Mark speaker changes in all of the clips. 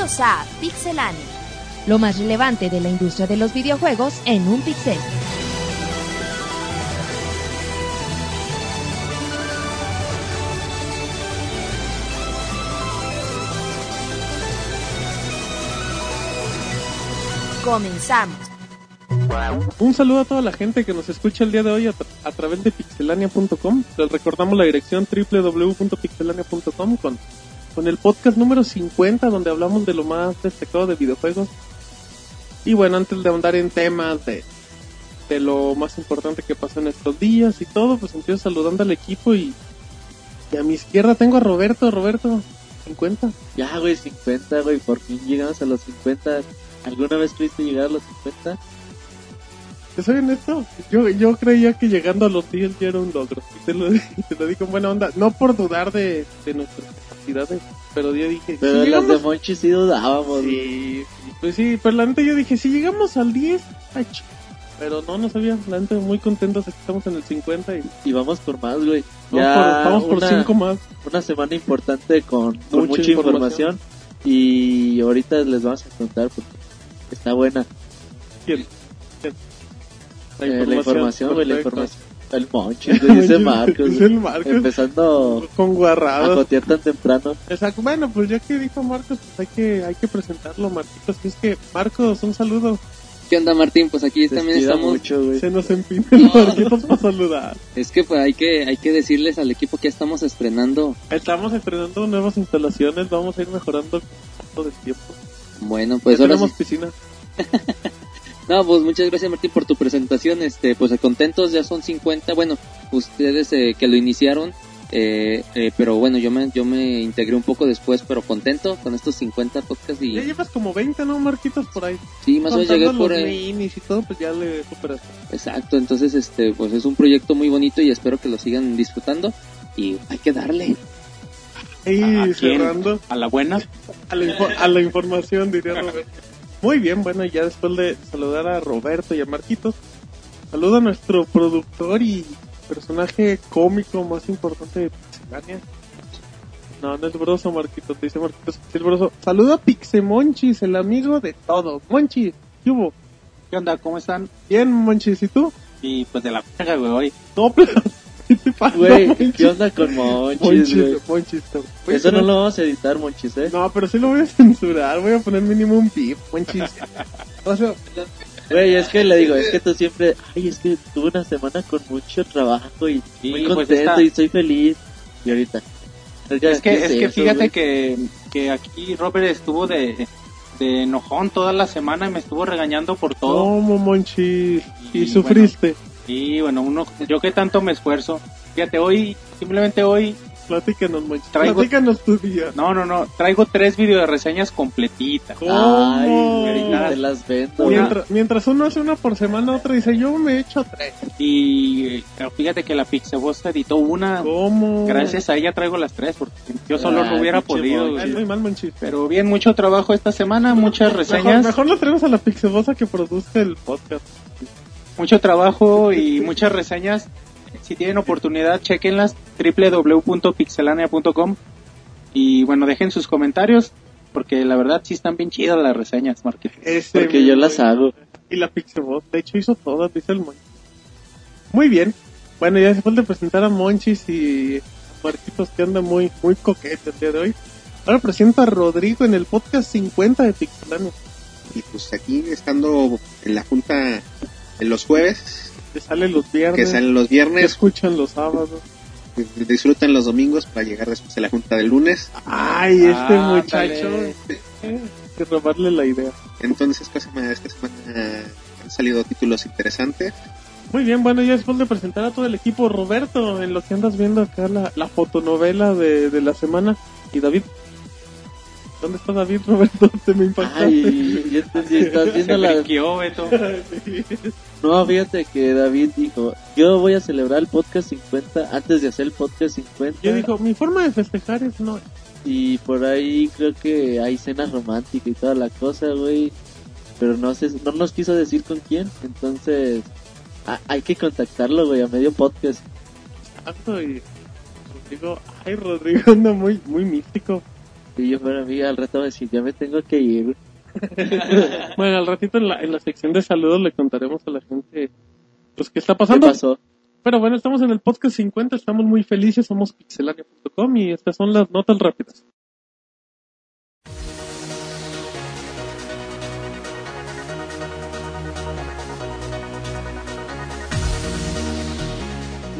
Speaker 1: Bienvenidos a Pixelania.
Speaker 2: Lo más relevante de la industria de los videojuegos en un pixel.
Speaker 1: Comenzamos.
Speaker 3: Un saludo a toda la gente que nos escucha el día de hoy a, a través de pixelania.com. Les recordamos la dirección www.pixelania.com con, con el podcast número 50 donde hablamos de lo más destacado de videojuegos. Y bueno, antes de ahondar en temas de, de lo más importante que pasó en estos días y todo, pues empiezo saludando al equipo y, y a mi izquierda tengo a Roberto. Roberto, 50.
Speaker 4: Ya, güey, 50, güey, por fin llegamos a los 50. ¿Alguna vez pudiste llegar a los 50?
Speaker 3: Te soy honesto, yo, yo creía que llegando a los 10 ya era un logro. Y te lo, te lo digo en buena onda. No por dudar de, de capacidades, pero yo dije...
Speaker 4: Pero
Speaker 3: si
Speaker 4: las de Monchi sí dudábamos.
Speaker 3: Sí, pues sí, pero la neta yo dije, si llegamos al 10, ay, pero no, no sabía, la neta muy contentos que estamos en el 50 y
Speaker 4: Y vamos por más, güey.
Speaker 3: vamos
Speaker 4: Ya
Speaker 3: por, vamos por
Speaker 4: una,
Speaker 3: 5 más.
Speaker 4: una semana importante con, con
Speaker 3: Mucha
Speaker 4: mucha,
Speaker 3: información.
Speaker 4: información. Y ahorita les vamos a contar porque está buena.
Speaker 3: ¿Quién? ¿Quién?
Speaker 4: Eh, La información, güey, la información. El Monchi, güey, dice Marcos.
Speaker 3: Es el Marcos.
Speaker 4: Empezando
Speaker 3: Con
Speaker 4: a
Speaker 3: guarradas.
Speaker 4: jotear tan temprano.
Speaker 3: Exacto. Bueno, pues ya que dijo Marcos, pues hay que, hay que presentarlo, Marquitos. Que es que, Marcos, un saludo.
Speaker 5: ¿Qué onda Martín? Pues aquí
Speaker 4: Se
Speaker 5: también estamos.
Speaker 4: mucho, güey.
Speaker 3: Se nos empina el Marquitos para saludar.
Speaker 5: Es que pues hay que hay que decirles al equipo que ya estamos estrenando.
Speaker 3: Estamos estrenando nuevas instalaciones, vamos a ir mejorando todo el tiempo.
Speaker 5: Bueno, pues
Speaker 3: ya
Speaker 5: ahora
Speaker 3: tenemos
Speaker 5: sí.
Speaker 3: piscina.
Speaker 5: No, pues muchas gracias Martín por tu presentación. Este, pues contentos ya son 50. Bueno, ustedes eh, que lo iniciaron, eh, eh, pero bueno, yo me yo me integré un poco después, pero contento con estos 50 podcasts y
Speaker 3: Ya llevas como 20, ¿no, Marquitos? Por ahí.
Speaker 5: sí, más o menos llegué por
Speaker 3: los
Speaker 5: ahí.
Speaker 3: y todo, pues ya le superaste.
Speaker 5: Exacto, entonces este, pues es un proyecto muy bonito y espero que lo sigan disfrutando y hay que darle.
Speaker 3: Y
Speaker 6: ¿A
Speaker 3: cerrando
Speaker 6: A la buena.
Speaker 3: a la, info- a la información, diría Roberto. Muy bien, bueno, ya después de saludar a Roberto y a Marquitos, saludo a nuestro productor y personaje cómico más importante de Pixelania. No, no es broso, Marquitos, te dice Marquitos, es broso. Saludo a Pixemonchis, el amigo de todos. Monchis, ¿qué hubo?
Speaker 6: ¿Qué onda? ¿Cómo están?
Speaker 3: Bien, Monchis, ¿y tú?
Speaker 6: Y pues de la verga, güey, hoy.
Speaker 3: No, pero, ¿qué te
Speaker 4: Güey? ¿qué onda con Monchis, Eso no lo vamos a editar, Monchis, ¿eh?
Speaker 3: No, pero sí lo voy a censurar, voy a poner mínimo un pip, Monchis. O sea,
Speaker 4: Güey, es que le digo, es que tú siempre, ay, es que tuve una semana con mucho trabajo y
Speaker 6: Sí,
Speaker 4: muy
Speaker 6: pues
Speaker 4: contento y soy feliz. Y ahorita.
Speaker 6: Es
Speaker 4: ¿qué
Speaker 6: que, es que
Speaker 4: eso,
Speaker 6: fíjate que, que aquí Robert estuvo de, de enojón toda la semana y me estuvo regañando por todo.
Speaker 3: ¿cómo, Monchis? Y,
Speaker 6: Y
Speaker 3: sufriste.
Speaker 6: Y bueno, uno, yo que tanto me esfuerzo. Fíjate, hoy, simplemente hoy,
Speaker 3: Platícanos.
Speaker 6: Traigo-
Speaker 3: Platícanos tu día.
Speaker 6: no, no, no, traigo tres video de reseñas completitas.
Speaker 3: ¿Cómo?
Speaker 4: Ay, te las vendo.
Speaker 3: Mientras, mientras uno hace una por semana, otro dice, yo me echo tres.
Speaker 6: Y eh, fíjate que la Pixeboss editó una.
Speaker 3: ¿Cómo?
Speaker 6: Gracias a ella traigo las tres, porque yo solo no hubiera podido. Güey.
Speaker 3: muy mal.
Speaker 6: Pero bien, mucho trabajo esta semana, muchas
Speaker 3: Mejor,
Speaker 6: reseñas,
Speaker 3: mejor lo traemos a la Pixebosa que produzca el podcast.
Speaker 6: Mucho trabajo y muchas reseñas. Si tienen oportunidad, chequenlas www.pixelania.com y bueno, dejen sus comentarios porque la verdad sí están bien chidas las reseñas, Marqués.
Speaker 3: Ese
Speaker 4: Porque yo las hago.
Speaker 3: Y la Pixeboss, de hecho hizo todas, dice el Monchis. Muy bien. Bueno, ya después de presentar a Monchis y a Marquitos que anda muy, muy coquete el día de hoy. Ahora presento a Rodrigo en el podcast 50 de Pixelania.
Speaker 7: y pues aquí estando en la junta en los jueves,
Speaker 3: Que sale los viernes.
Speaker 7: que salen los
Speaker 3: que
Speaker 7: viernes,
Speaker 3: escuchan los sábados.
Speaker 7: que disfrutan los domingos para llegar después de la junta del lunes.
Speaker 3: Ay, este
Speaker 6: Ah,
Speaker 3: muchacho. eh, que robarle la idea.
Speaker 7: Entonces esta semana, esta semana han salido títulos interesantes.
Speaker 3: Muy bien, bueno, ya después de presentar a todo el equipo, Roberto, en lo que andas viendo acá la, la fotonovela de, de la semana. Y David. ¿Dónde está David, Roberto? Te me impactaste.
Speaker 4: Ay, ya estás viendo la...
Speaker 6: Beto.
Speaker 4: No, fíjate que David dijo, yo voy a celebrar el podcast 50 antes de hacer el podcast 50.
Speaker 3: Yo digo, mi forma de festejar es no.
Speaker 4: Y por ahí creo que hay cenas románticas y toda la cosa, güey. Pero no sé, no nos quiso decir con quién. Entonces, a- hay que contactarlo, güey, a medio podcast.
Speaker 3: Exacto, y Rodrigo, ay, Rodrigo anda muy, muy místico.
Speaker 4: Si yo fuera amiga, al rato me decía, ya me tengo que ir.
Speaker 3: Bueno, al ratito en la, en la sección de saludos le contaremos a la gente pues qué está
Speaker 4: ¿Qué
Speaker 3: pasando.
Speaker 4: pasó?
Speaker 3: Pero bueno, estamos en el podcast 50, estamos muy felices, somos pixelania.com y estas son las notas rápidas.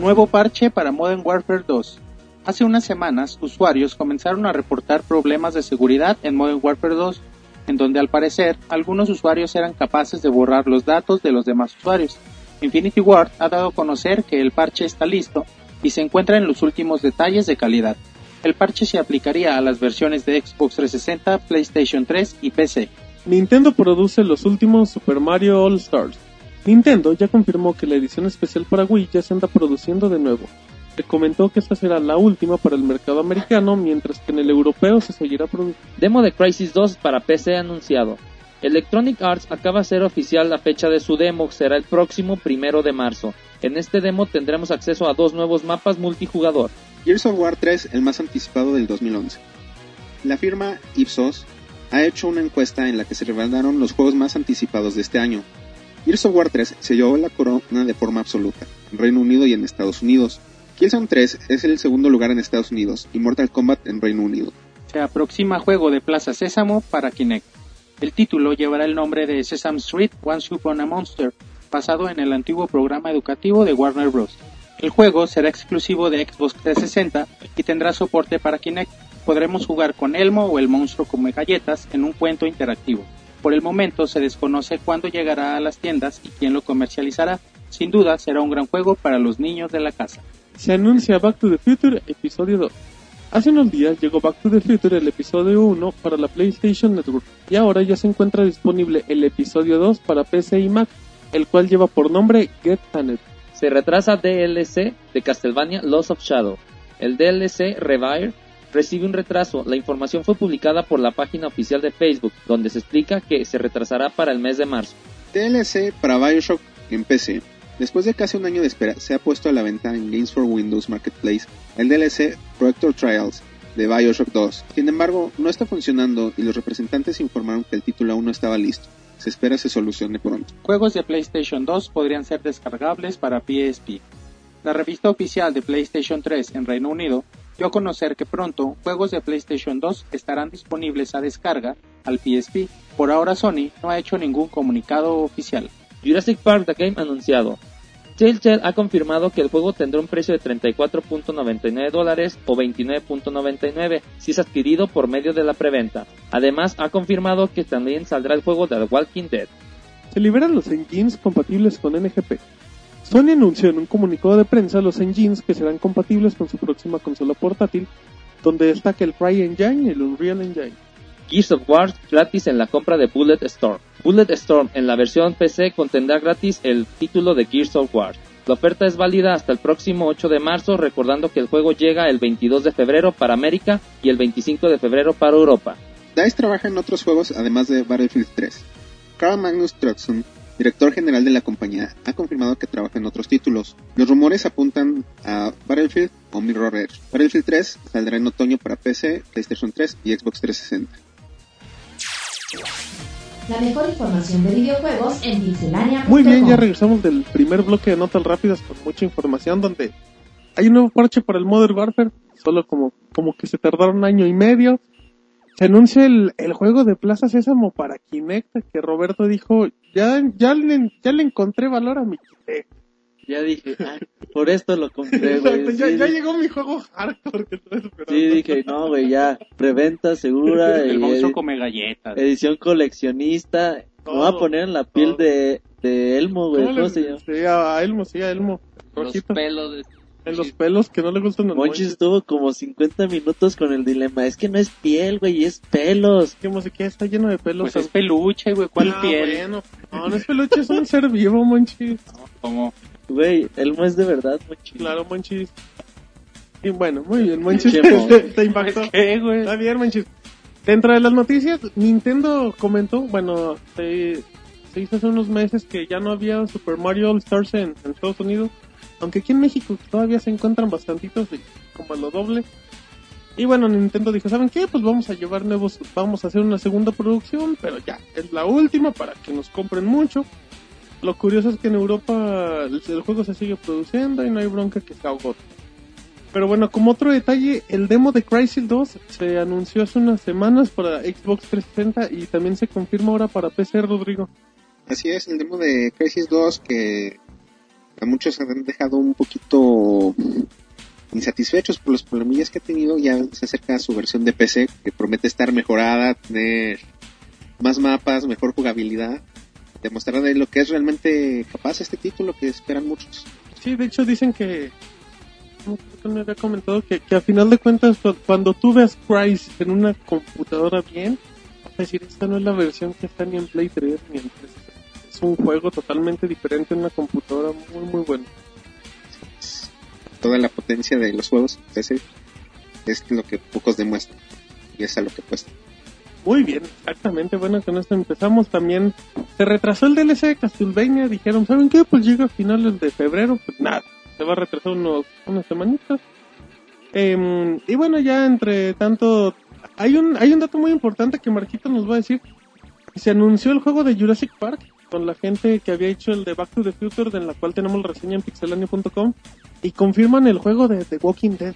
Speaker 6: Nuevo parche para Modern Warfare 2. Hace unas semanas, usuarios comenzaron a reportar problemas de seguridad en Modern Warfare 2, en donde al parecer algunos usuarios eran capaces de borrar los datos de los demás usuarios. Infinity Ward ha dado a conocer que el parche está listo y se encuentra en los últimos detalles de calidad. El parche se aplicaría a las versiones de Xbox 360, PlayStation 3 y PC.
Speaker 3: Nintendo produce los últimos Super Mario All Stars. Nintendo ya confirmó que la edición especial para Wii ya se anda produciendo de nuevo. Se comentó que esta será la última para el mercado americano, mientras que en el europeo se seguirá produciendo.
Speaker 5: Demo de Crisis 2 para PC anunciado. Electronic Arts acaba de ser oficial la fecha de su demo, será el próximo primero de marzo. En este demo tendremos acceso a dos nuevos mapas multijugador.
Speaker 7: Gears of War 3, el más anticipado del 2011. La firma Ipsos ha hecho una encuesta en la que se revelaron los juegos más anticipados de este año. Gears of War 3 se llevó la corona de forma absoluta, en Reino Unido y en Estados Unidos. Killzone 3 es el segundo lugar en Estados Unidos y Mortal Kombat en Reino Unido.
Speaker 6: Se aproxima juego de Plaza Sésamo para Kinect. El título llevará el nombre de Sesame Street Once Upon a Monster, basado en el antiguo programa educativo de Warner Bros. El juego será exclusivo de Xbox 360 y tendrá soporte para Kinect. Podremos jugar con Elmo o el monstruo come galletas en un cuento interactivo. Por el momento se desconoce cuándo llegará a las tiendas y quién lo comercializará. Sin duda será un gran juego para los niños de la casa.
Speaker 3: Se anuncia Back to the Future Episodio 2. Hace unos días llegó Back to the Future el episodio 1 para la PlayStation Network y ahora ya se encuentra disponible el episodio 2 para PC y Mac, el cual lleva por nombre Get Planet.
Speaker 5: Se retrasa DLC de Castlevania Lost of Shadow. El DLC Revire recibe un retraso. La información fue publicada por la página oficial de Facebook, donde se explica que se retrasará para el mes de marzo.
Speaker 7: DLC para Bioshock en PC. Después de casi un año de espera, se ha puesto a la venta en Games for Windows Marketplace el DLC Projector Trials de Bioshock 2. Sin embargo, no está funcionando y los representantes informaron que el título aún no estaba listo. Se espera se solucione pronto.
Speaker 6: Juegos de PlayStation 2 podrían ser descargables para PSP. La revista oficial de PlayStation 3 en Reino Unido dio a conocer que pronto juegos de PlayStation 2 estarán disponibles a descarga al PSP. Por ahora Sony no ha hecho ningún comunicado oficial.
Speaker 5: Jurassic Park The Game anunciado. Telltale ha confirmado que el juego tendrá un precio de 34.99 dólares o 29.99 si es adquirido por medio de la preventa. Además, ha confirmado que también saldrá el juego de The Walking Dead.
Speaker 3: Se liberan los engines compatibles con NGP. Sony anunció en un comunicado de prensa los engines que serán compatibles con su próxima consola portátil, donde destaca el CryEngine y el Unreal Engine.
Speaker 5: Gears of War gratis en la compra de Bullet Storm. Bullet Storm en la versión PC contendrá gratis el título de Gears of War. La oferta es válida hasta el próximo 8 de marzo, recordando que el juego llega el 22 de febrero para América y el 25 de febrero para Europa.
Speaker 7: DICE trabaja en otros juegos además de Battlefield 3. Carl Magnus Truxton, director general de la compañía, ha confirmado que trabaja en otros títulos. Los rumores apuntan a Battlefield o Mirror Edge. Battlefield 3 saldrá en otoño para PC, PlayStation 3 y Xbox 360.
Speaker 2: La mejor información de videojuegos en pixelania.com.
Speaker 3: Muy bien, ya regresamos del primer bloque de notas rápidas con mucha información donde hay un nuevo parche para el Modern Warfare, solo como, como que se tardaron un año y medio. Se anuncia el, el juego de Plaza Sésamo para Kinect, que Roberto dijo, ya, ya, le, ya le encontré valor a mi Kinect.
Speaker 4: Ya dije, ah, por esto lo compré, güey.
Speaker 3: Exacto, ya,
Speaker 4: Sí,
Speaker 3: ya
Speaker 4: di-
Speaker 3: llegó mi juego hardcore que estoy esperando.
Speaker 4: Sí, dije, no, güey, ya, preventa segura,
Speaker 6: El
Speaker 4: y
Speaker 6: monstruo come galletas.
Speaker 4: edición coleccionista. Me voy
Speaker 3: Todo,
Speaker 4: a poner en la piel
Speaker 3: todo.
Speaker 4: de, de Elmo, güey.
Speaker 3: ¿Cómo
Speaker 4: ¿Cómo
Speaker 3: le-
Speaker 4: se llama?
Speaker 3: Sí, a Elmo, sí, a Elmo.
Speaker 5: Los
Speaker 3: Rojito.
Speaker 5: pelos de...
Speaker 3: En los pelos que no le gustan los
Speaker 4: Monchis
Speaker 3: monchis.
Speaker 4: estuvo como 50 minutos con el dilema. Es que no es piel, güey, es pelos.
Speaker 3: ¿Qué música está lleno de pelos?
Speaker 6: Pues es peluche, güey. ¿Cuál
Speaker 3: Ah,
Speaker 6: piel?
Speaker 3: bueno. No, no es peluche, es un ser vivo, monchis.
Speaker 6: Como
Speaker 4: Güey, Elmo es de verdad, Monchis.
Speaker 3: Claro, monchis. Y bueno, muy bien, monchis. Te, te impactó.
Speaker 6: ¿Qué, güey?
Speaker 3: Está bien, monchis. Dentro de las noticias, Nintendo comentó, bueno, se, se hizo hace unos meses que ya no había Super Mario All Stars en, en Estados Unidos, aunque aquí en México todavía se encuentran bastantitos, como lo doble. Y bueno, Nintendo dijo, ¿saben qué? Pues vamos a llevar nuevos, vamos a hacer una segunda producción, pero ya, es la última para que nos compren mucho. Lo curioso es que en Europa el, juego se sigue produciendo y no hay bronca que se ahogó. Pero bueno, como otro detalle, el demo de Crysis 2 se anunció hace unas semanas para Xbox 360 y también se confirma ahora para PC, Rodrigo.
Speaker 7: Así es, el demo de Crisis 2 que a muchos han dejado un poquito insatisfechos por los problemillas que ha tenido, ya se acerca a su versión de PC que promete estar mejorada, tener más mapas, mejor jugabilidad, demostrar de lo que es realmente capaz este título que esperan muchos.
Speaker 3: Sí, de hecho dicen que, me había comentado que, que a final de cuentas cu- cuando tú ves Crysis en una computadora bien, vas a decir, esta no es la versión que está ni en Play 3 ni en 3. Es un juego totalmente diferente en una computadora muy muy bueno.
Speaker 7: Toda la potencia de los juegos es lo que pocos demuestran y es a lo que cuesta.
Speaker 3: Muy bien, exactamente. Bueno, con esto empezamos. También se retrasó el DLC de Castlevania. Dijeron, ¿saben qué? Pues llega a finales de febrero. Pues nada, se va a retrasar unos, unas semanitas. Em, y bueno, ya entre tanto, hay un, hay un dato muy importante que Marquito nos va a decir. Se anunció el juego de Jurassic Park con la gente que había hecho el de Back to the Future, en la cual tenemos la reseña en pixelania.com. Y confirman el juego de The Walking Dead.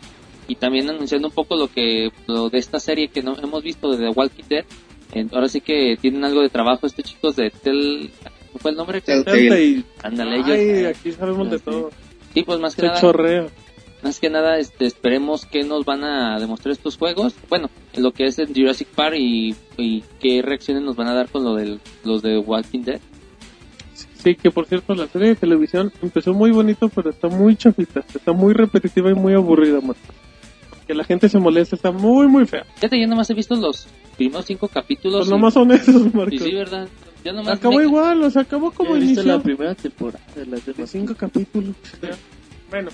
Speaker 5: Y también anunciando un poco lo que lo de esta serie que no hemos visto de The Walking Dead En- ahora sí que tienen algo de trabajo estos chicos de Tel ¿cómo fue el nombre?
Speaker 7: Telltale.
Speaker 5: Ándale, ellos
Speaker 3: Ay, aquí sabemos de
Speaker 5: Sí.
Speaker 3: todo.
Speaker 5: sí pues más que
Speaker 3: Se
Speaker 5: nada
Speaker 3: chorrea.
Speaker 5: más que nada este esperemos que nos van a demostrar estos juegos bueno en lo que es el Jurassic Park y, y qué reacciones nos van a dar con lo de los de Walking Dead
Speaker 3: Sí, que por cierto, la serie de televisión empezó muy bonito, pero está muy chafita. Está muy repetitiva y muy aburrida, Marco. Que la gente se molesta, está muy, muy fea.
Speaker 5: fíjate yo nomás he visto los primeros cinco capítulos
Speaker 3: Pues
Speaker 5: y-
Speaker 3: nomás son esos,
Speaker 5: y sí verdad yo nomás
Speaker 3: Acabó
Speaker 5: me-
Speaker 3: igual, o sea, acabó como inició.
Speaker 4: la primera temporada de las
Speaker 3: De
Speaker 4: demás.
Speaker 3: cinco capítulos. Bueno.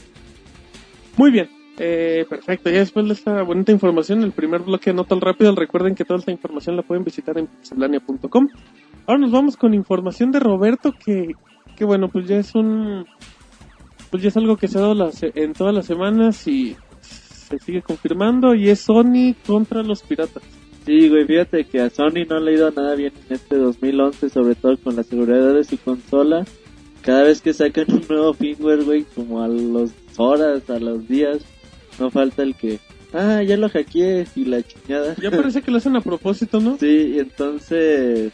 Speaker 3: Muy bien. Eh, perfecto, ya después de esta bonita información, el primer bloque no tan rápido, recuerden que toda esta información la pueden visitar en pixelania.com. Ahora nos vamos con información de Roberto que, que bueno, pues ya es un, pues ya es algo que se ha dado las- en todas las semanas y se sigue confirmando y es Sony contra los piratas.
Speaker 4: Sí, güey, fíjate que a Sony no le ha ido nada bien en este 2011, sobre todo con la seguridad de su consola. Cada vez que sacan un nuevo firmware, güey, como a las horas, a los días, no falta el que, ah, ya lo hackeé y la chingada.
Speaker 3: Ya parece que lo hacen a propósito, ¿no?
Speaker 4: Sí, y entonces,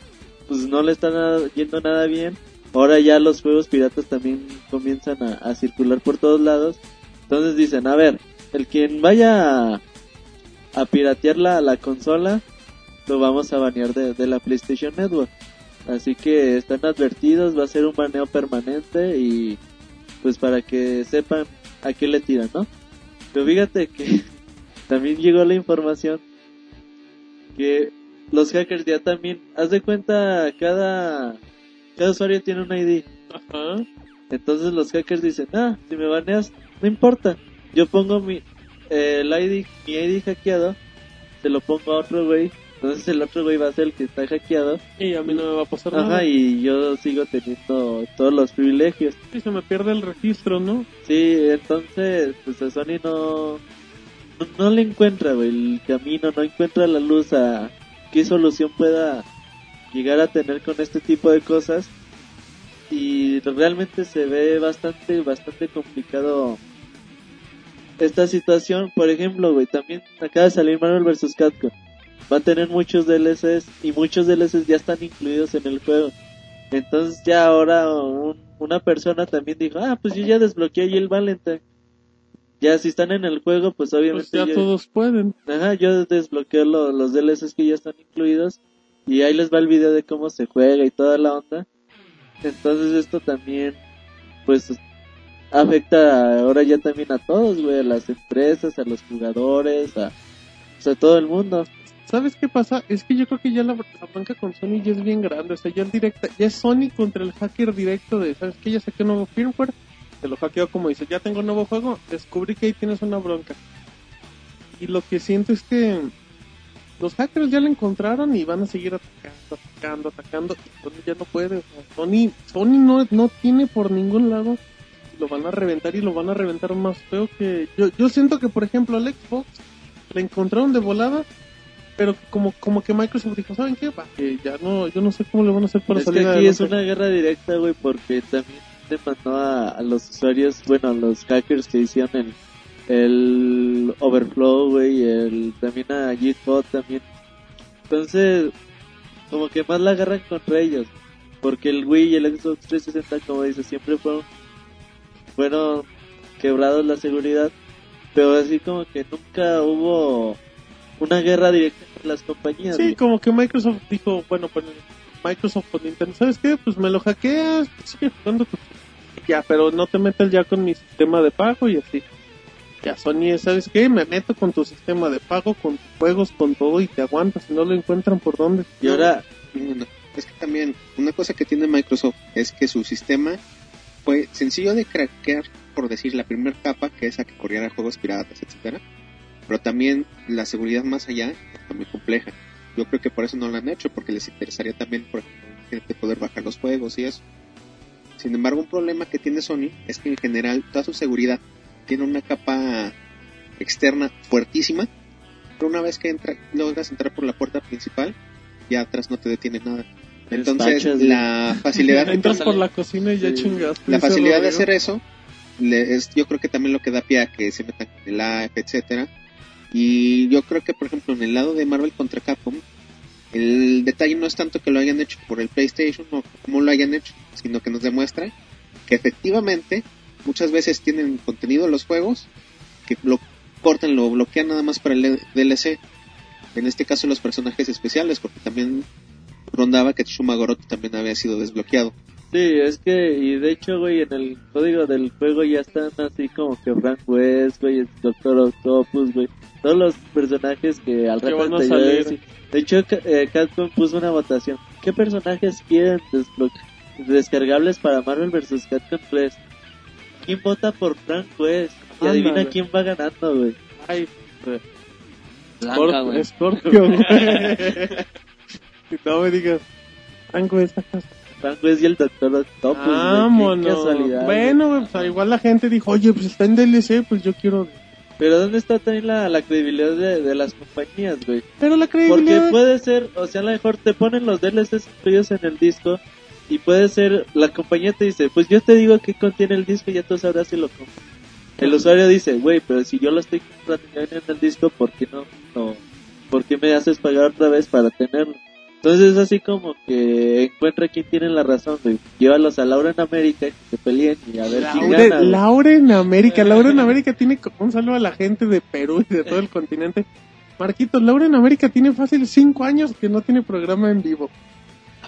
Speaker 4: pues no le está nada- yendo nada bien. Ahora ya los juegos piratas también comienzan a, a circular por todos lados. Entonces dicen, a ver, el quien vaya a, a piratear la, la consola, lo vamos a banear de, de la PlayStation Network. Así que están advertidos, va a ser un baneo permanente y pues para que sepan a qué le tiran, ¿no? Pero fíjate que también llegó la información que los hackers ya también, haz de cuenta, cada, cada usuario tiene un ID.
Speaker 3: Ajá.
Speaker 4: Entonces los hackers dicen, ah, si me baneas, no importa. Yo pongo mi, eh, el ID, mi ID hackeado, se lo pongo a otro güey. Entonces el otro güey va a ser el que está hackeado.
Speaker 3: Y a mí no me va a pasar nada.
Speaker 4: Ajá, y yo sigo teniendo todos los privilegios.
Speaker 3: Y se me pierde el registro, ¿no?
Speaker 4: Sí, entonces, pues a Sony no, no, no le encuentra, güey, el camino, no encuentra la luz a qué solución pueda llegar a tener con este tipo de cosas. Y realmente se ve bastante, bastante complicado esta situación. Por ejemplo, güey, también acaba de salir Marvel vs. Capcom. Va a tener muchos DLCs y muchos DLCs ya están incluidos en el juego. Entonces ya ahora un- una persona también dijo, ah, pues yo ya desbloqueé ahí el Valentine. Ya si están en el juego, pues
Speaker 3: Pues
Speaker 4: obviamente
Speaker 3: ya
Speaker 4: yo,
Speaker 3: todos pueden.
Speaker 4: ajá, yo desbloqueo lo- los DLCs que ya están incluidos y ahí les va el video de cómo se juega y toda la onda. Entonces esto también, pues, afecta ahora ya también a todos, güey, a las empresas, a los jugadores, a, pues, a todo el mundo.
Speaker 3: ¿Sabes qué pasa? Es que yo creo que ya la, la bronca con Sony ya es bien grande. O sea, ya es directa. Ya es Sony contra el hacker directo de, ¿sabes qué? Ya saqué un nuevo firmware. Te lo hackeo como dice, ya tengo un nuevo juego. Descubrí que ahí tienes una bronca. Y lo que siento es que los hackers ya la encontraron y van a seguir atacando, atacando, atacando. Y Sony ya no puede. o sea, Sony, Sony no, no tiene por ningún lado. Lo van a reventar y lo van a reventar más feo que... Yo, yo siento que, por ejemplo, al Xbox la encontraron de volada, pero como como que Microsoft dijo, ¿saben qué? Va, que ya no, yo no sé cómo le van a hacer para
Speaker 4: Es que
Speaker 3: salir
Speaker 4: aquí es
Speaker 3: adelante".
Speaker 4: una guerra directa, güey, porque también demandó a, a los usuarios, bueno, a los hackers que hicieron el, el Overflow, güey, el, también a GitHub también. Entonces, como que más la agarran contra ellos. Porque el Wii y el Xbox 360, como dice, siempre fueron, fueron quebrados la seguridad. Pero así como que nunca hubo una guerra directa entre las compañías.
Speaker 3: Sí, como que Microsoft dijo, bueno, pues Microsoft con Nintendo, ¿sabes qué? Pues me lo hackeas, sigue jugando tu... Ya, pero no te metas ya con mi sistema de pago y así. Ya, Sony, ¿sabes qué? Me meto con tu sistema de pago, con tus juegos, con todo y te aguantas. Si no lo encuentran por dónde.
Speaker 4: Y ahora,
Speaker 7: No, no. Es que también una cosa que tiene Microsoft es que su sistema fue sencillo de craquear, por decir, la primera capa, que es a que corriera juegos piratas, etcétera. Pero también la seguridad más allá está muy compleja. Yo creo que por eso no lo han hecho, porque les interesaría también, por ejemplo, de poder bajar los juegos y eso. Sin embargo, un problema que tiene Sony es que en general toda su seguridad tiene una capa externa fuertísima, pero una vez que entra, logras entrar por la puerta principal, ya atrás no te detiene nada. Entonces,
Speaker 4: Despachas,
Speaker 7: la facilidad,
Speaker 3: Entras por la cocina y ya
Speaker 4: Sí.
Speaker 3: chingaste.
Speaker 7: la facilidad de hacer eso, le- es, yo creo que también lo que da pie a que se metan con el live, etcétera. Y yo creo que, por ejemplo, en el lado de Marvel contra Capcom, el detalle no es tanto que lo hayan hecho por el PlayStation o cómo lo hayan hecho, sino que nos demuestra que efectivamente muchas veces tienen contenido los juegos que lo cortan, lo bloquean nada más para el DLC. En este caso los personajes especiales, porque también rondaba que Shumagoroto también había sido desbloqueado.
Speaker 4: Sí, es que, y de hecho, güey, en el código del juego ya están así como que Frank West, güey, el Doctor Octopus, güey, todos los personajes que al rato
Speaker 3: van a.
Speaker 4: De hecho, eh, Capcom puso una votación. ¿Qué personajes quieren descargables para Marvel vs. Capcom 3? ¿Quién vota por Frank West? Y adivina quién va ganando, güey.
Speaker 3: Ay,
Speaker 5: Blanca, güey.
Speaker 3: Scorpio, güey. y no me digas, Tango.
Speaker 4: Frank West y el Doctor Octopus. Qué
Speaker 3: Vámonos.
Speaker 4: casualidad, güey.
Speaker 3: Bueno, güey, pues, igual la gente dijo, oye, pues está en DLC, pues yo quiero.
Speaker 4: Pero ¿dónde está también la, la credibilidad de, de las compañías, güey?
Speaker 3: Pero la
Speaker 4: Porque
Speaker 3: credibilidad.
Speaker 4: puede ser, o sea, a lo mejor te ponen los DLCs incluidos en el disco y puede ser, la compañía te dice, pues yo te digo que contiene el disco y ya tú sabrás si lo compras. El usuario dice, güey, pero si yo lo estoy comprando en el disco, ¿por qué no, no? ¿Por qué me haces pagar otra vez para tenerlo? Entonces es así como que encuentra quién tiene la razón, güey. Llévalos a Laura en América, que se peleen y a ver quién
Speaker 3: Laura,
Speaker 4: gana. güey.
Speaker 3: Laura en América, Laura en América tiene como un saludo a la gente de Perú y de todo el continente. Marquitos, Laura en América tiene fácil cinco años que no tiene programa en vivo.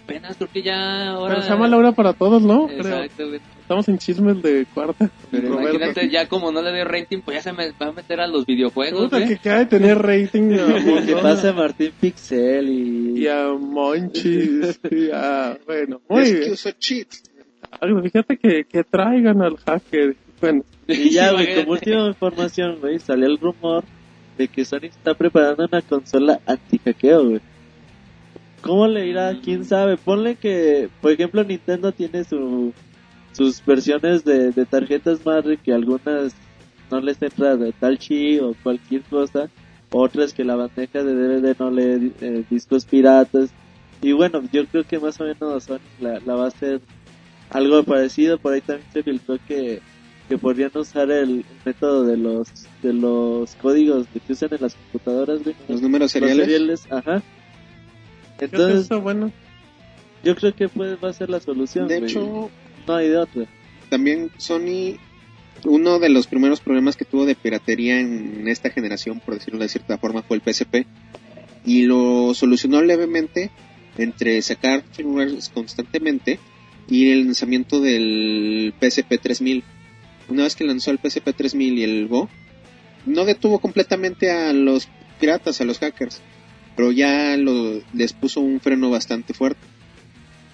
Speaker 5: Apenas creo que ya ahora...
Speaker 3: Pero se llama Laura para todos, ¿no?
Speaker 5: Güey.
Speaker 3: Estamos en chismes de cuarta.
Speaker 5: Pero imagínate, ya como no le doy rating, pues ya se me va a meter a los videojuegos,
Speaker 3: Puta,
Speaker 5: güey.
Speaker 3: que acaba de tener rating a
Speaker 4: ¿Qué
Speaker 3: Mondona
Speaker 4: pasa Martín Pixel y...
Speaker 3: y a Monchis y a... Bueno, muy
Speaker 7: Es que
Speaker 3: bien.
Speaker 7: uso cheat.
Speaker 3: Ay, Fíjate que, que traigan al hacker. Bueno,
Speaker 4: Y ya, güey, como última información, güey, salió el rumor de que Sony está preparando una consola anti-hackeo, güey. ¿Cómo le irá? ¿Quién sabe? Ponle que, por ejemplo, Nintendo tiene su, sus versiones de, de tarjetas madre que algunas no les entra de tal chi o cualquier cosa. Otras que la bandeja de DVD no lee eh, discos piratas. Y bueno, yo creo que más o menos Sony la, la va a hacer algo parecido. Por ahí también se filtró que que podrían usar el método de los de los códigos que usan en las computadoras, güey.
Speaker 7: Los números
Speaker 4: Los
Speaker 7: seriales.
Speaker 4: seriales, ajá.
Speaker 3: ¿Qué es
Speaker 4: Entonces,
Speaker 3: eso? Bueno,
Speaker 4: yo creo que puede, va a ser la solución.
Speaker 7: De
Speaker 4: güey.
Speaker 7: hecho,
Speaker 4: no hay de otra.
Speaker 7: también Sony, uno de los primeros problemas que tuvo de piratería en esta generación, por decirlo de cierta forma, fue el PSP. Y lo solucionó levemente entre sacar firmwares constantemente y el lanzamiento del PSP 3000. Una vez que lanzó el PSP 3000 y el Go, no detuvo completamente a los piratas, a los hackers, pero ya lo, les puso un freno bastante fuerte.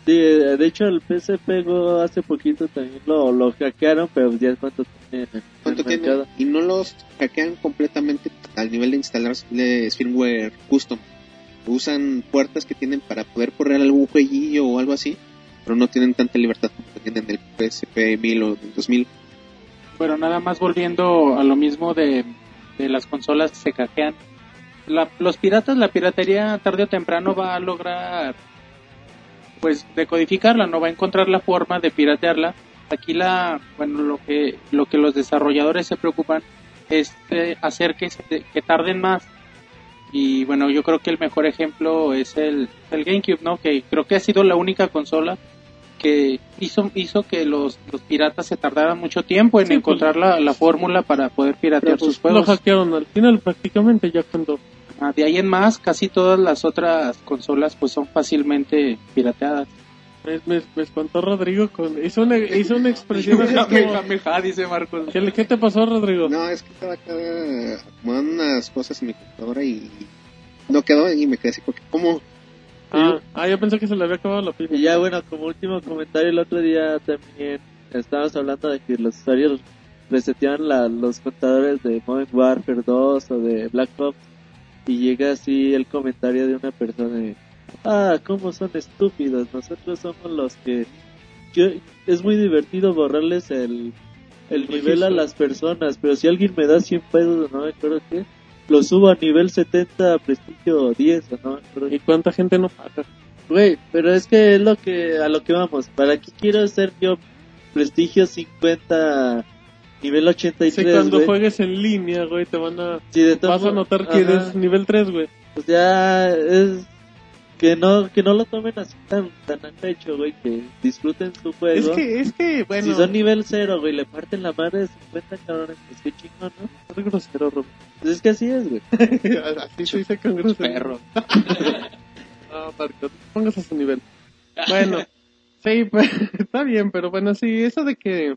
Speaker 4: Sí, eh, de hecho el PSP Go hace poquito también lo, lo hackearon, pero ya cuánto tiene
Speaker 7: ¿Cuánto tiene? Y no los hackean completamente al nivel de instalarles firmware custom. Usan puertas que tienen para poder correr algún jueguillo o algo así, pero no tienen tanta libertad como tienen en el PSP 1000 o 2000.
Speaker 6: Pero nada más volviendo a lo mismo de, de las consolas que se hackean. La- los piratas, la piratería tarde o temprano va a lograr pues decodificarla, no va a encontrar la forma de piratearla. Aquí la, bueno, lo que, lo que los desarrolladores se preocupan es eh, hacer que, se- que tarden más. Y bueno, yo creo que el mejor ejemplo es el, el GameCube, ¿no? Que creo que ha sido la única consola que hizo, hizo que los, los piratas se tardaran mucho tiempo en
Speaker 3: Sí, pues,
Speaker 6: encontrar la, la fórmula para poder piratear
Speaker 3: Pero,
Speaker 6: sus
Speaker 3: pues, lo
Speaker 6: juegos.
Speaker 3: hackearon al final prácticamente ya cuando...
Speaker 6: Ah, de ahí en más, casi todas las otras consolas pues son fácilmente pirateadas.
Speaker 3: Me, me- me espantó Rodrigo con... Hizo una, hizo una expresión así como...
Speaker 6: dice Marcos.
Speaker 3: ¿Qué, qué te pasó, Rodrigo?
Speaker 7: No, es que estaba acá acomodando unas cosas en mi computadora y no quedó y me quedé así porque ¿cómo?
Speaker 3: Ah, ah, yo pensé que se le había acabado la pila.
Speaker 4: Y ya bueno, como último comentario, el otro día también estábamos hablando de que los usuarios reseteaban la, los contadores de Modern Warfare 2 o de Black Ops y llega así el comentario de una persona de, ah, cómo son estúpidos, nosotros somos los que... Yo, es muy divertido borrarles el, el nivel a las personas, pero si alguien me da 100 pesos, no me acuerdo qué, lo subo a nivel 70, prestigio 10, o no me acuerdo
Speaker 3: ¿Y cuánta gente no paga?
Speaker 4: Güey, pero es que es lo que a lo que vamos. ¿Para qué quiero ser yo prestigio 50 nivel
Speaker 3: Sí,
Speaker 4: 83,
Speaker 3: cuando
Speaker 4: güey?
Speaker 3: juegues en línea, güey, te van a...
Speaker 4: Sí, de todas
Speaker 3: Vas a notar que
Speaker 4: Ajá.
Speaker 3: eres nivel 3, güey.
Speaker 4: Pues ya es que no que no lo tomen así tan tan a pecho, güey, que disfruten su juego.
Speaker 3: Es que, es que, bueno...
Speaker 4: si son nivel 0, güey, le parten la madre de 50 cabrones, pues qué chingón, ¿no?
Speaker 3: Es grosero, Rob.
Speaker 4: Pues es que así es, güey.
Speaker 3: Así se dice con grosero.
Speaker 6: Perro.
Speaker 3: No, Marco, no te pongas a su nivel. Bueno, sí, pues, está bien, pero bueno, sí, eso de que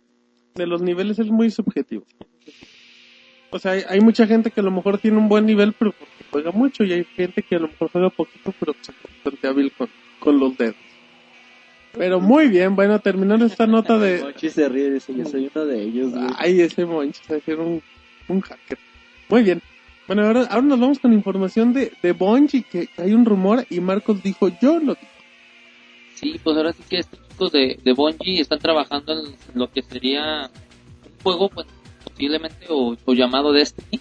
Speaker 3: de los niveles es muy subjetivo. O sea, hay, hay mucha gente que a lo mejor tiene un buen nivel, pero porque juega mucho, y hay gente que a lo mejor juega poquito, pero pues, es bastante hábil con, con los dedos. Pero muy bien, bueno, terminando esta nota de...
Speaker 4: Mochi se ríe dice, yo soy uno de ellos, güey.
Speaker 3: Ay, ese a ser un, un hacker. Muy bien. Bueno, ahora, ahora nos vamos con información de, de Bungie, que hay un rumor y Marcos dijo, yo lo digo.
Speaker 8: Sí, pues ahora sí que estos chicos de, de Bungie están trabajando en lo que sería un juego, pues, posiblemente, o, o llamado Destiny,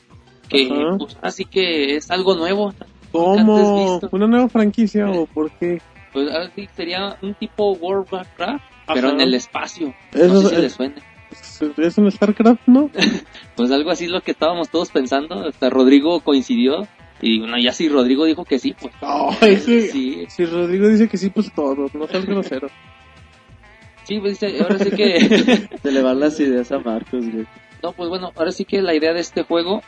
Speaker 8: que
Speaker 3: Ajá.
Speaker 8: pues ahora sí que es algo nuevo.
Speaker 3: ¿Cómo? ¿Una nueva franquicia o por qué?
Speaker 8: Pues ahora sí sería un tipo World of Warcraft, pero en el espacio.
Speaker 3: Eso
Speaker 8: no sé si
Speaker 3: es-
Speaker 8: les suena.
Speaker 3: ¿Es, es un StarCraft, no?
Speaker 8: Pues algo así es lo que estábamos todos pensando. Hasta Rodrigo coincidió. Y bueno, ya si Rodrigo dijo que sí, pues
Speaker 3: sí.
Speaker 8: sí.
Speaker 3: Si Rodrigo dice que sí, pues todo, no seas grosero.
Speaker 8: Sí, pues ahora sí que...
Speaker 4: Se le van las ideas a Marcos, güey.
Speaker 8: No, pues bueno, ahora sí que la idea de este juego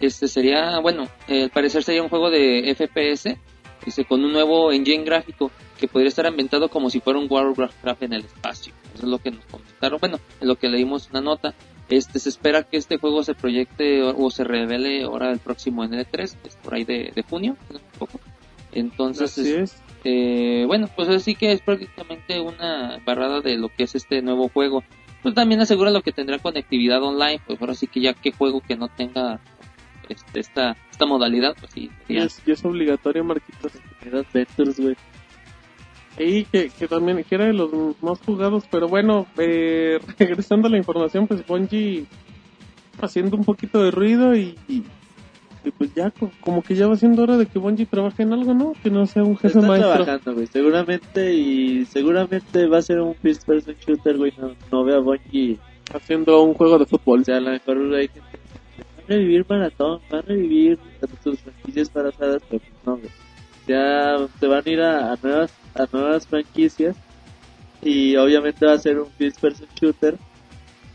Speaker 8: este sería, bueno, eh, al parecer sería un juego de FPS, dice, con un nuevo engine gráfico que podría estar ambientado como si fuera un Warcraft en el espacio. Eso es lo que nos comentaron. Bueno, en lo que leímos una nota. Este se espera que este juego se proyecte o, o se revele ahora el próximo N3, es por ahí de, de junio. Entonces,
Speaker 3: Así
Speaker 8: es-
Speaker 3: es.
Speaker 8: eh, bueno, pues así que es prácticamente una barrada de lo que es este nuevo juego. Pues también asegura lo que tendrá conectividad online, pues ahora sí que ya qué juego que no tenga este, esta, esta modalidad, pues sí,
Speaker 3: Y
Speaker 8: sería-
Speaker 3: es, y es obligatorio, Marquitos.
Speaker 4: Güey.
Speaker 3: Y que, que también que era de los más jugados, pero bueno, eh, regresando a la información, pues Bungie haciendo un poquito de ruido y, y, y pues ya co- como que ya va siendo hora de que Bungie trabaje en algo, ¿no? Que no sea un jefe
Speaker 4: Está
Speaker 3: maestro.
Speaker 4: trabajando, güey. Seguramente y seguramente va a ser un first person shooter, güey. No, no veo a Bungie.
Speaker 3: Haciendo un juego de fútbol.
Speaker 4: O sea, a lo mejor hay gente va a revivir maratón, va a revivir sus franquicias pasadas, pero pues no, güey. Ya se van a ir a, a nuevas a nuevas franquicias y obviamente va a ser un first person shooter,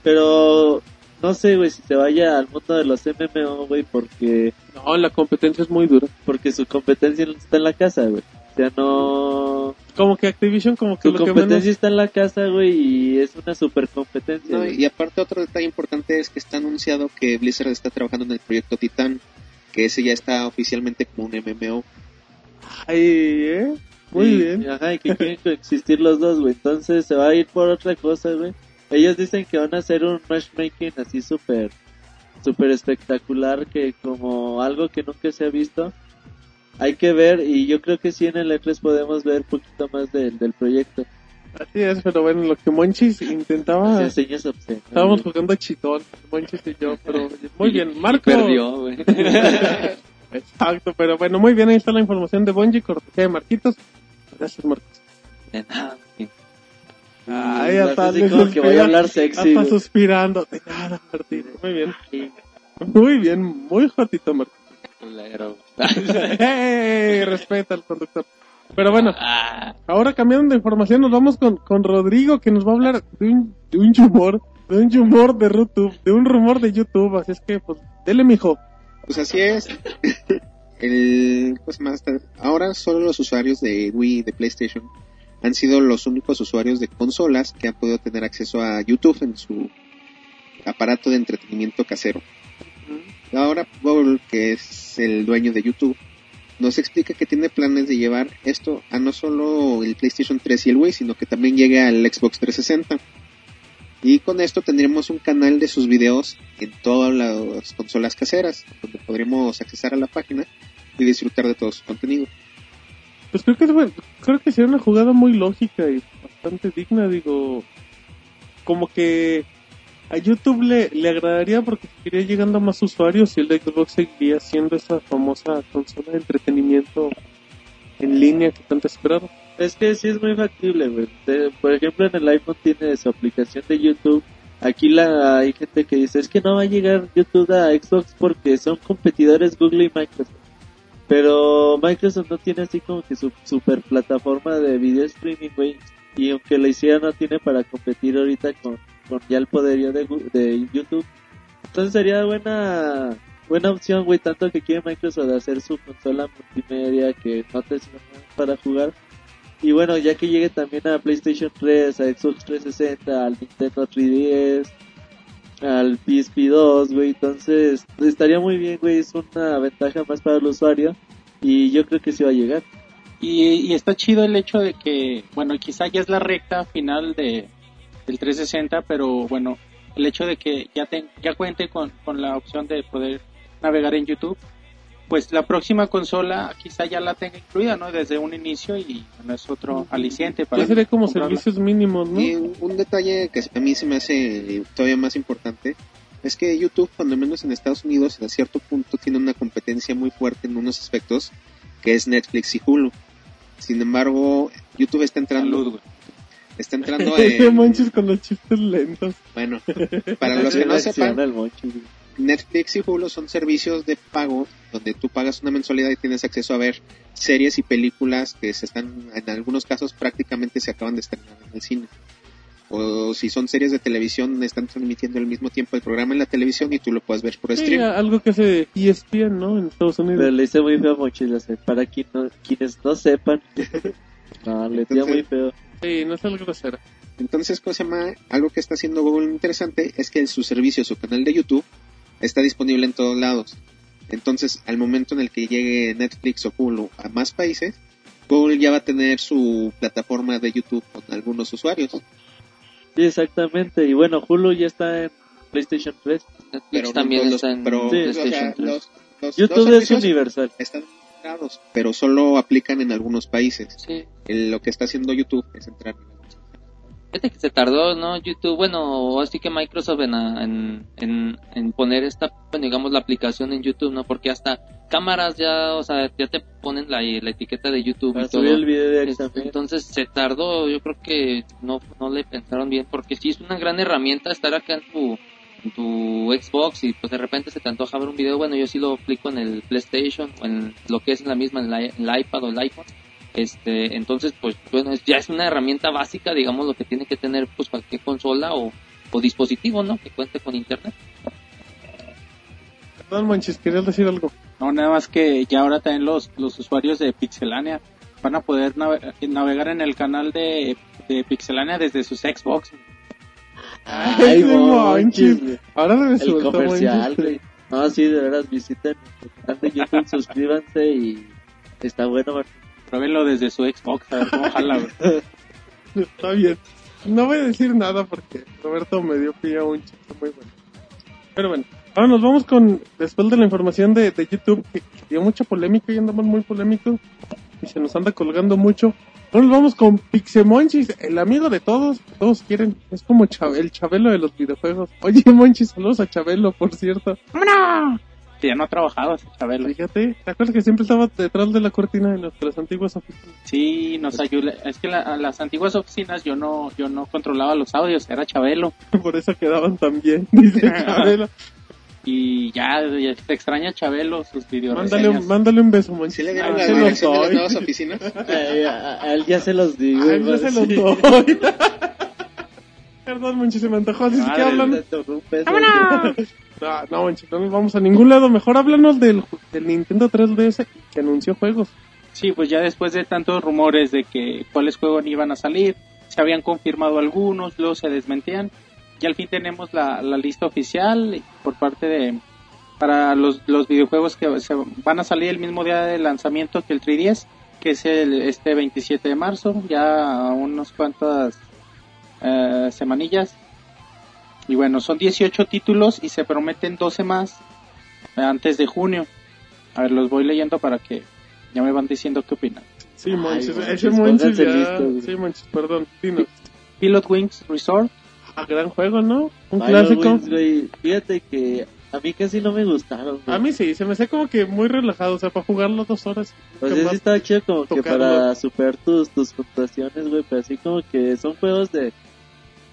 Speaker 4: pero no sé, güey, si se vaya al mundo de los MMO, güey, porque
Speaker 3: No, la competencia es muy dura.
Speaker 4: porque su competencia está en la casa, güey. O sea, no
Speaker 3: Como que Activision, como que
Speaker 4: Su
Speaker 3: lo que
Speaker 4: competencia
Speaker 3: menos...
Speaker 4: está en la casa, güey, y es una super competencia.
Speaker 7: No,
Speaker 4: güey.
Speaker 7: y aparte otro detalle importante es que está anunciado que Blizzard está trabajando en el proyecto Titan, que ese ya está oficialmente como un MMO.
Speaker 3: Ay, ¿eh? Muy bien.
Speaker 4: Ajá, y que quieren coexistir los dos, güey. Entonces se va a ir por otra cosa, güey. Ellos dicen que van a hacer un matchmaking así súper, súper espectacular, que como algo que nunca se ha visto. Hay que ver, y yo creo que sí en el E3 podemos ver un poquito más del, del proyecto.
Speaker 3: Así es, pero bueno, lo que Monchis intentaba... Estábamos jugando a chitón, Monchis y yo, pero muy bien. Marco,
Speaker 8: perdió, güey.
Speaker 3: Exacto, pero bueno, muy bien, ahí está la información de Bungie, cortesía de Marquitos. Gracias, Marquitos.
Speaker 5: De nada.
Speaker 3: Ay,
Speaker 4: Así
Speaker 3: hasta,
Speaker 4: como
Speaker 3: le
Speaker 4: que voy a hablar sexy,
Speaker 3: hasta
Speaker 4: güey.
Speaker 3: suspirando. De nada, Martín. Muy bien. Muy bien, muy jotito, Martín. ¡Ey! Respeta al conductor. Pero bueno,
Speaker 5: Ah,
Speaker 3: ahora cambiando de información, nos vamos con, con Rodrigo, que nos va a hablar de un, de un rumor, de un rumor de YouTube, de un rumor de YouTube. Así es que, pues, dele, mijo.
Speaker 7: Pues así es. El, ahora solo los usuarios de Wii y de PlayStation han sido los únicos usuarios de consolas que han podido tener acceso a YouTube en su aparato de entretenimiento casero. Ahora Google, que es el dueño de YouTube, nos explica que tiene planes de llevar esto a no solo el PlayStation 3 y el Wii, sino que también llegue al Xbox 360. Y con esto tendremos un canal de sus videos en todas las consolas caseras, donde podremos accesar a la página y disfrutar de todo su contenido.
Speaker 3: Pues creo que, bueno, creo que sería una jugada muy lógica y bastante digna, digo, como que a YouTube le, le agradaría porque seguiría llegando a más usuarios y el de Xbox seguiría siendo esa famosa consola de entretenimiento en línea que tanto esperaron.
Speaker 4: Es que sí es muy factible, güey. Por ejemplo, en el iPhone tiene su aplicación de YouTube. Aquí la hay gente que dice, es que no va a llegar YouTube a Xbox porque son competidores Google y Microsoft. Pero Microsoft no tiene así como que su super plataforma de video streaming, güey. Y aunque la hiciera no tiene para competir ahorita con, con ya el poderío de, de YouTube. Entonces sería buena buena opción, güey, tanto que quiere Microsoft hacer su consola multimedia que no te sirve para jugar. Y bueno, ya que llegue también a PlayStation 3, a Xbox 360, al Nintendo 3DS, al PSP 2, güey, entonces estaría muy bien, güey, es una ventaja más para el usuario y yo creo que sí va a llegar.
Speaker 6: Y, y está chido el hecho de que, bueno, quizá ya es la recta final de, del 360, pero bueno, el hecho de que ya, ten- ya cuente con, con la opción de poder navegar en YouTube, pues la próxima consola quizá ya la tenga incluida, ¿no? Desde un inicio y bueno, es otro aliciente para
Speaker 3: Ya sería como
Speaker 6: comprarla.
Speaker 3: servicios mínimos, ¿no?
Speaker 7: Y un, detalle que a mí se me hace todavía más importante es que YouTube, cuando menos en Estados Unidos, a cierto punto tiene una competencia muy fuerte en unos aspectos, que es Netflix y Hulu. Sin embargo, YouTube está entrando,
Speaker 6: Salud, güey.
Speaker 7: está entrando
Speaker 3: No
Speaker 7: en,
Speaker 3: manches con los chistes lentos.
Speaker 7: bueno, para los que no sepan. Netflix y Hulu son servicios de pago donde tú pagas una mensualidad y tienes acceso a ver series y películas que se están, en algunos casos prácticamente se acaban de estrenar en el cine. O si son series de televisión, están transmitiendo al mismo tiempo el programa en la televisión y tú lo puedes ver por
Speaker 3: Sí,
Speaker 7: stream.
Speaker 3: algo que hace ESPN, ¿no? En Estados
Speaker 4: Pero
Speaker 3: Unidos.
Speaker 4: le hice muy feo a Mochila, sé, para quien no- quienes no sepan. no, le muy feo.
Speaker 3: Sí, no es algo grosero.
Speaker 7: Entonces, ¿cómo se llama? Algo que está haciendo Google interesante es que su servicio, su canal de YouTube, está disponible en todos lados. Entonces, al momento en el que llegue Netflix o Hulu a más países, Google ya va a tener su plataforma de YouTube con algunos usuarios.
Speaker 4: Sí, exactamente. Y bueno, Hulu ya está en PlayStation 3.
Speaker 5: Netflix
Speaker 7: Pero no
Speaker 5: también
Speaker 7: todos
Speaker 5: está
Speaker 7: los-
Speaker 5: en
Speaker 7: pero,
Speaker 4: Sí,
Speaker 7: o sea,
Speaker 5: PlayStation 3.
Speaker 7: los- los
Speaker 4: YouTube es universal.
Speaker 7: están pero solo aplican en algunos países.
Speaker 5: Sí.
Speaker 7: El- lo que está haciendo YouTube es entrar en
Speaker 5: Fíjate que se tardó, ¿no? YouTube, bueno, así que Microsoft en, en, en, en poner esta, bueno, digamos, la aplicación en YouTube, ¿no? Porque hasta cámaras ya, o sea, ya te ponen la, la etiqueta de YouTube
Speaker 4: Para
Speaker 5: y todo.
Speaker 4: el video de
Speaker 5: Es-
Speaker 4: examen.
Speaker 5: Entonces se tardó, yo creo que no, no le pensaron bien, porque sí es una gran herramienta estar acá en tu, en tu Xbox y pues de repente se te antoja ver un video, bueno, yo sí lo aplico en el PlayStation o en lo que es en la misma, en, la- en el iPad o el iPhone. Este, entonces, pues bueno, es- ya es una herramienta básica, digamos, lo que tiene que tener pues cualquier consola o, o dispositivo, ¿no? Que cuente con internet.
Speaker 3: Perdón, manches, querías decir algo.
Speaker 6: No, nada más que ya ahora también los, los usuarios de Pixelania van a poder nave- navegar en el canal de, de Pixelania desde sus Xbox.
Speaker 3: Ay,
Speaker 4: no
Speaker 3: manches.
Speaker 4: güey.
Speaker 3: Ahora me
Speaker 4: El comercial,
Speaker 3: manches.
Speaker 4: güey. No, sí, de veras, visiten el canal de YouTube, suscríbanse y está bueno, Martín.
Speaker 6: Pruébenlo desde su Xbox, a ver cómo jala, güey.
Speaker 3: Está bien. No voy a decir nada porque Roberto me dio pie a un chiste muy bueno. Pero bueno, ahora nos vamos con, después de la información de, de YouTube, que, que dio mucha polémica y andamos muy polémicos y se nos anda colgando mucho. Ahora nos vamos con Pixemonchis, el amigo de todos, que todos quieren. Es como Chab- el Chabelo de los videojuegos. Oye, Monchis, saludos a Chabelo, por cierto.
Speaker 6: ¡Vámonos! Que ya no ha trabajado ese Chabelo.
Speaker 3: Fíjate, ¿te acuerdas que siempre estaba detrás de la cortina de nuestras antiguas oficinas?
Speaker 6: Sí, nos ayuda. Es que la- a las antiguas oficinas yo no yo no controlaba los audios, era Chabelo.
Speaker 3: Por eso quedaban tan bien, dice Chabelo.
Speaker 6: Y ya, ya te extraña Chabelo, sus videos.
Speaker 3: Mándale, un- mándale un beso, Monchis.
Speaker 7: ¿Sí le
Speaker 3: Ah,
Speaker 7: dieron la
Speaker 3: se los
Speaker 7: dirección de las nuevas oficinas?
Speaker 4: Eh, a, a él ya se los digo.
Speaker 3: Yo
Speaker 4: güey,
Speaker 3: se los doy. Perdón, Monchis, se me antojó. Así es que hablan.
Speaker 4: Interrumpes,
Speaker 3: No, no, no nos vamos a ningún lado. Mejor háblanos del, Nintendo 3DS que anunció juegos.
Speaker 6: Sí, pues ya después de tantos rumores de que cuáles juegos iban a salir, se habían confirmado algunos, luego se desmentían. Y al fin tenemos la, lista oficial por parte de para los, los videojuegos que se van a salir el mismo día de lanzamiento que el 3DS, que es el este 27 de marzo, ya unos cuantas eh, semanillas. Y bueno, son 18 títulos y se prometen 12 más antes de junio. A ver, los voy leyendo para que ya me van diciendo qué opinan.
Speaker 3: Sí, Monchis,
Speaker 4: Monchis,
Speaker 3: ese Monchis
Speaker 4: pónganse
Speaker 3: ya... sí, Monchis, perdón, dinos.
Speaker 6: Pilot Wings Resort,
Speaker 3: Ah, gran juego, ¿no? Un
Speaker 4: Pilot
Speaker 3: clásico.
Speaker 4: Wings, güey, Fíjate que a mí casi no me gustaron. güey.
Speaker 3: A mí sí, se me hace como que muy relajado, o sea, para jugarlo dos horas.
Speaker 4: Pues
Speaker 3: que
Speaker 4: sí estaba chido como que
Speaker 3: tocarlo.
Speaker 4: para superar tus, tus puntuaciones, güey, pero así como que son juegos de...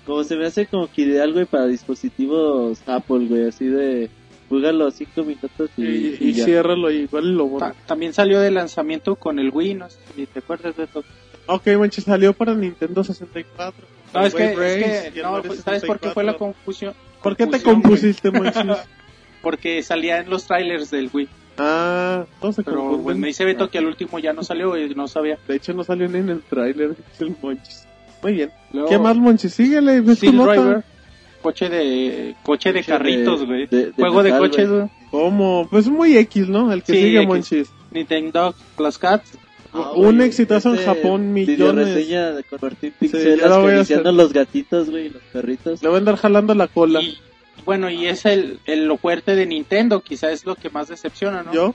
Speaker 4: Como se me hace como que ideal, güey, para dispositivos Apple, güey, así de... Júgalo cinco minutos y,
Speaker 3: y,
Speaker 4: y
Speaker 3: y
Speaker 4: ya.
Speaker 3: ciérralo y igual lo borra.
Speaker 6: Ta- también salió de lanzamiento con el Wii, no sé si te acuerdas de eso.
Speaker 3: Ok, Monchis, salió para Nintendo 64.
Speaker 6: No, es que,
Speaker 3: Race
Speaker 6: es
Speaker 3: y
Speaker 6: que no, pues, ¿sabes por qué fue la
Speaker 3: 64?
Speaker 6: confusión?
Speaker 3: ¿Por qué te
Speaker 6: güey.
Speaker 3: compusiste, Monchis?
Speaker 6: Porque salía en los trailers del Wii.
Speaker 3: ah, todo se
Speaker 6: Pero pues, me dice Beto que al último ya no salió y no sabía.
Speaker 3: De hecho, no salió ni en el tráiler, dice el Monchis. Muy bien.
Speaker 6: Luego,
Speaker 3: ¿Qué más, Monchis? Síguele,
Speaker 6: Steel
Speaker 3: nota.
Speaker 6: Driver, coche de coche de
Speaker 4: Coche
Speaker 6: carritos,
Speaker 4: de-
Speaker 6: güey.
Speaker 4: de- de
Speaker 6: Juego de
Speaker 4: metal,
Speaker 6: coches,
Speaker 4: güey.
Speaker 6: güey.
Speaker 3: ¿Cómo? Pues muy X, ¿no? El que
Speaker 6: Sí,
Speaker 3: sigue,
Speaker 6: X.
Speaker 3: Monchis.
Speaker 6: Nintendo Plus Cats.
Speaker 4: Ah,
Speaker 3: Un
Speaker 4: güey,
Speaker 3: exitazo en
Speaker 4: este
Speaker 3: Japón, millones.
Speaker 4: reseña de con Martín
Speaker 3: Sí, hacer.
Speaker 4: los gatitos, güey, los perritos.
Speaker 3: Le voy a andar jalando la cola.
Speaker 6: Y bueno, y es el, el lo fuerte de Nintendo, quizá es lo que más decepciona, ¿no?
Speaker 3: ¿Yo?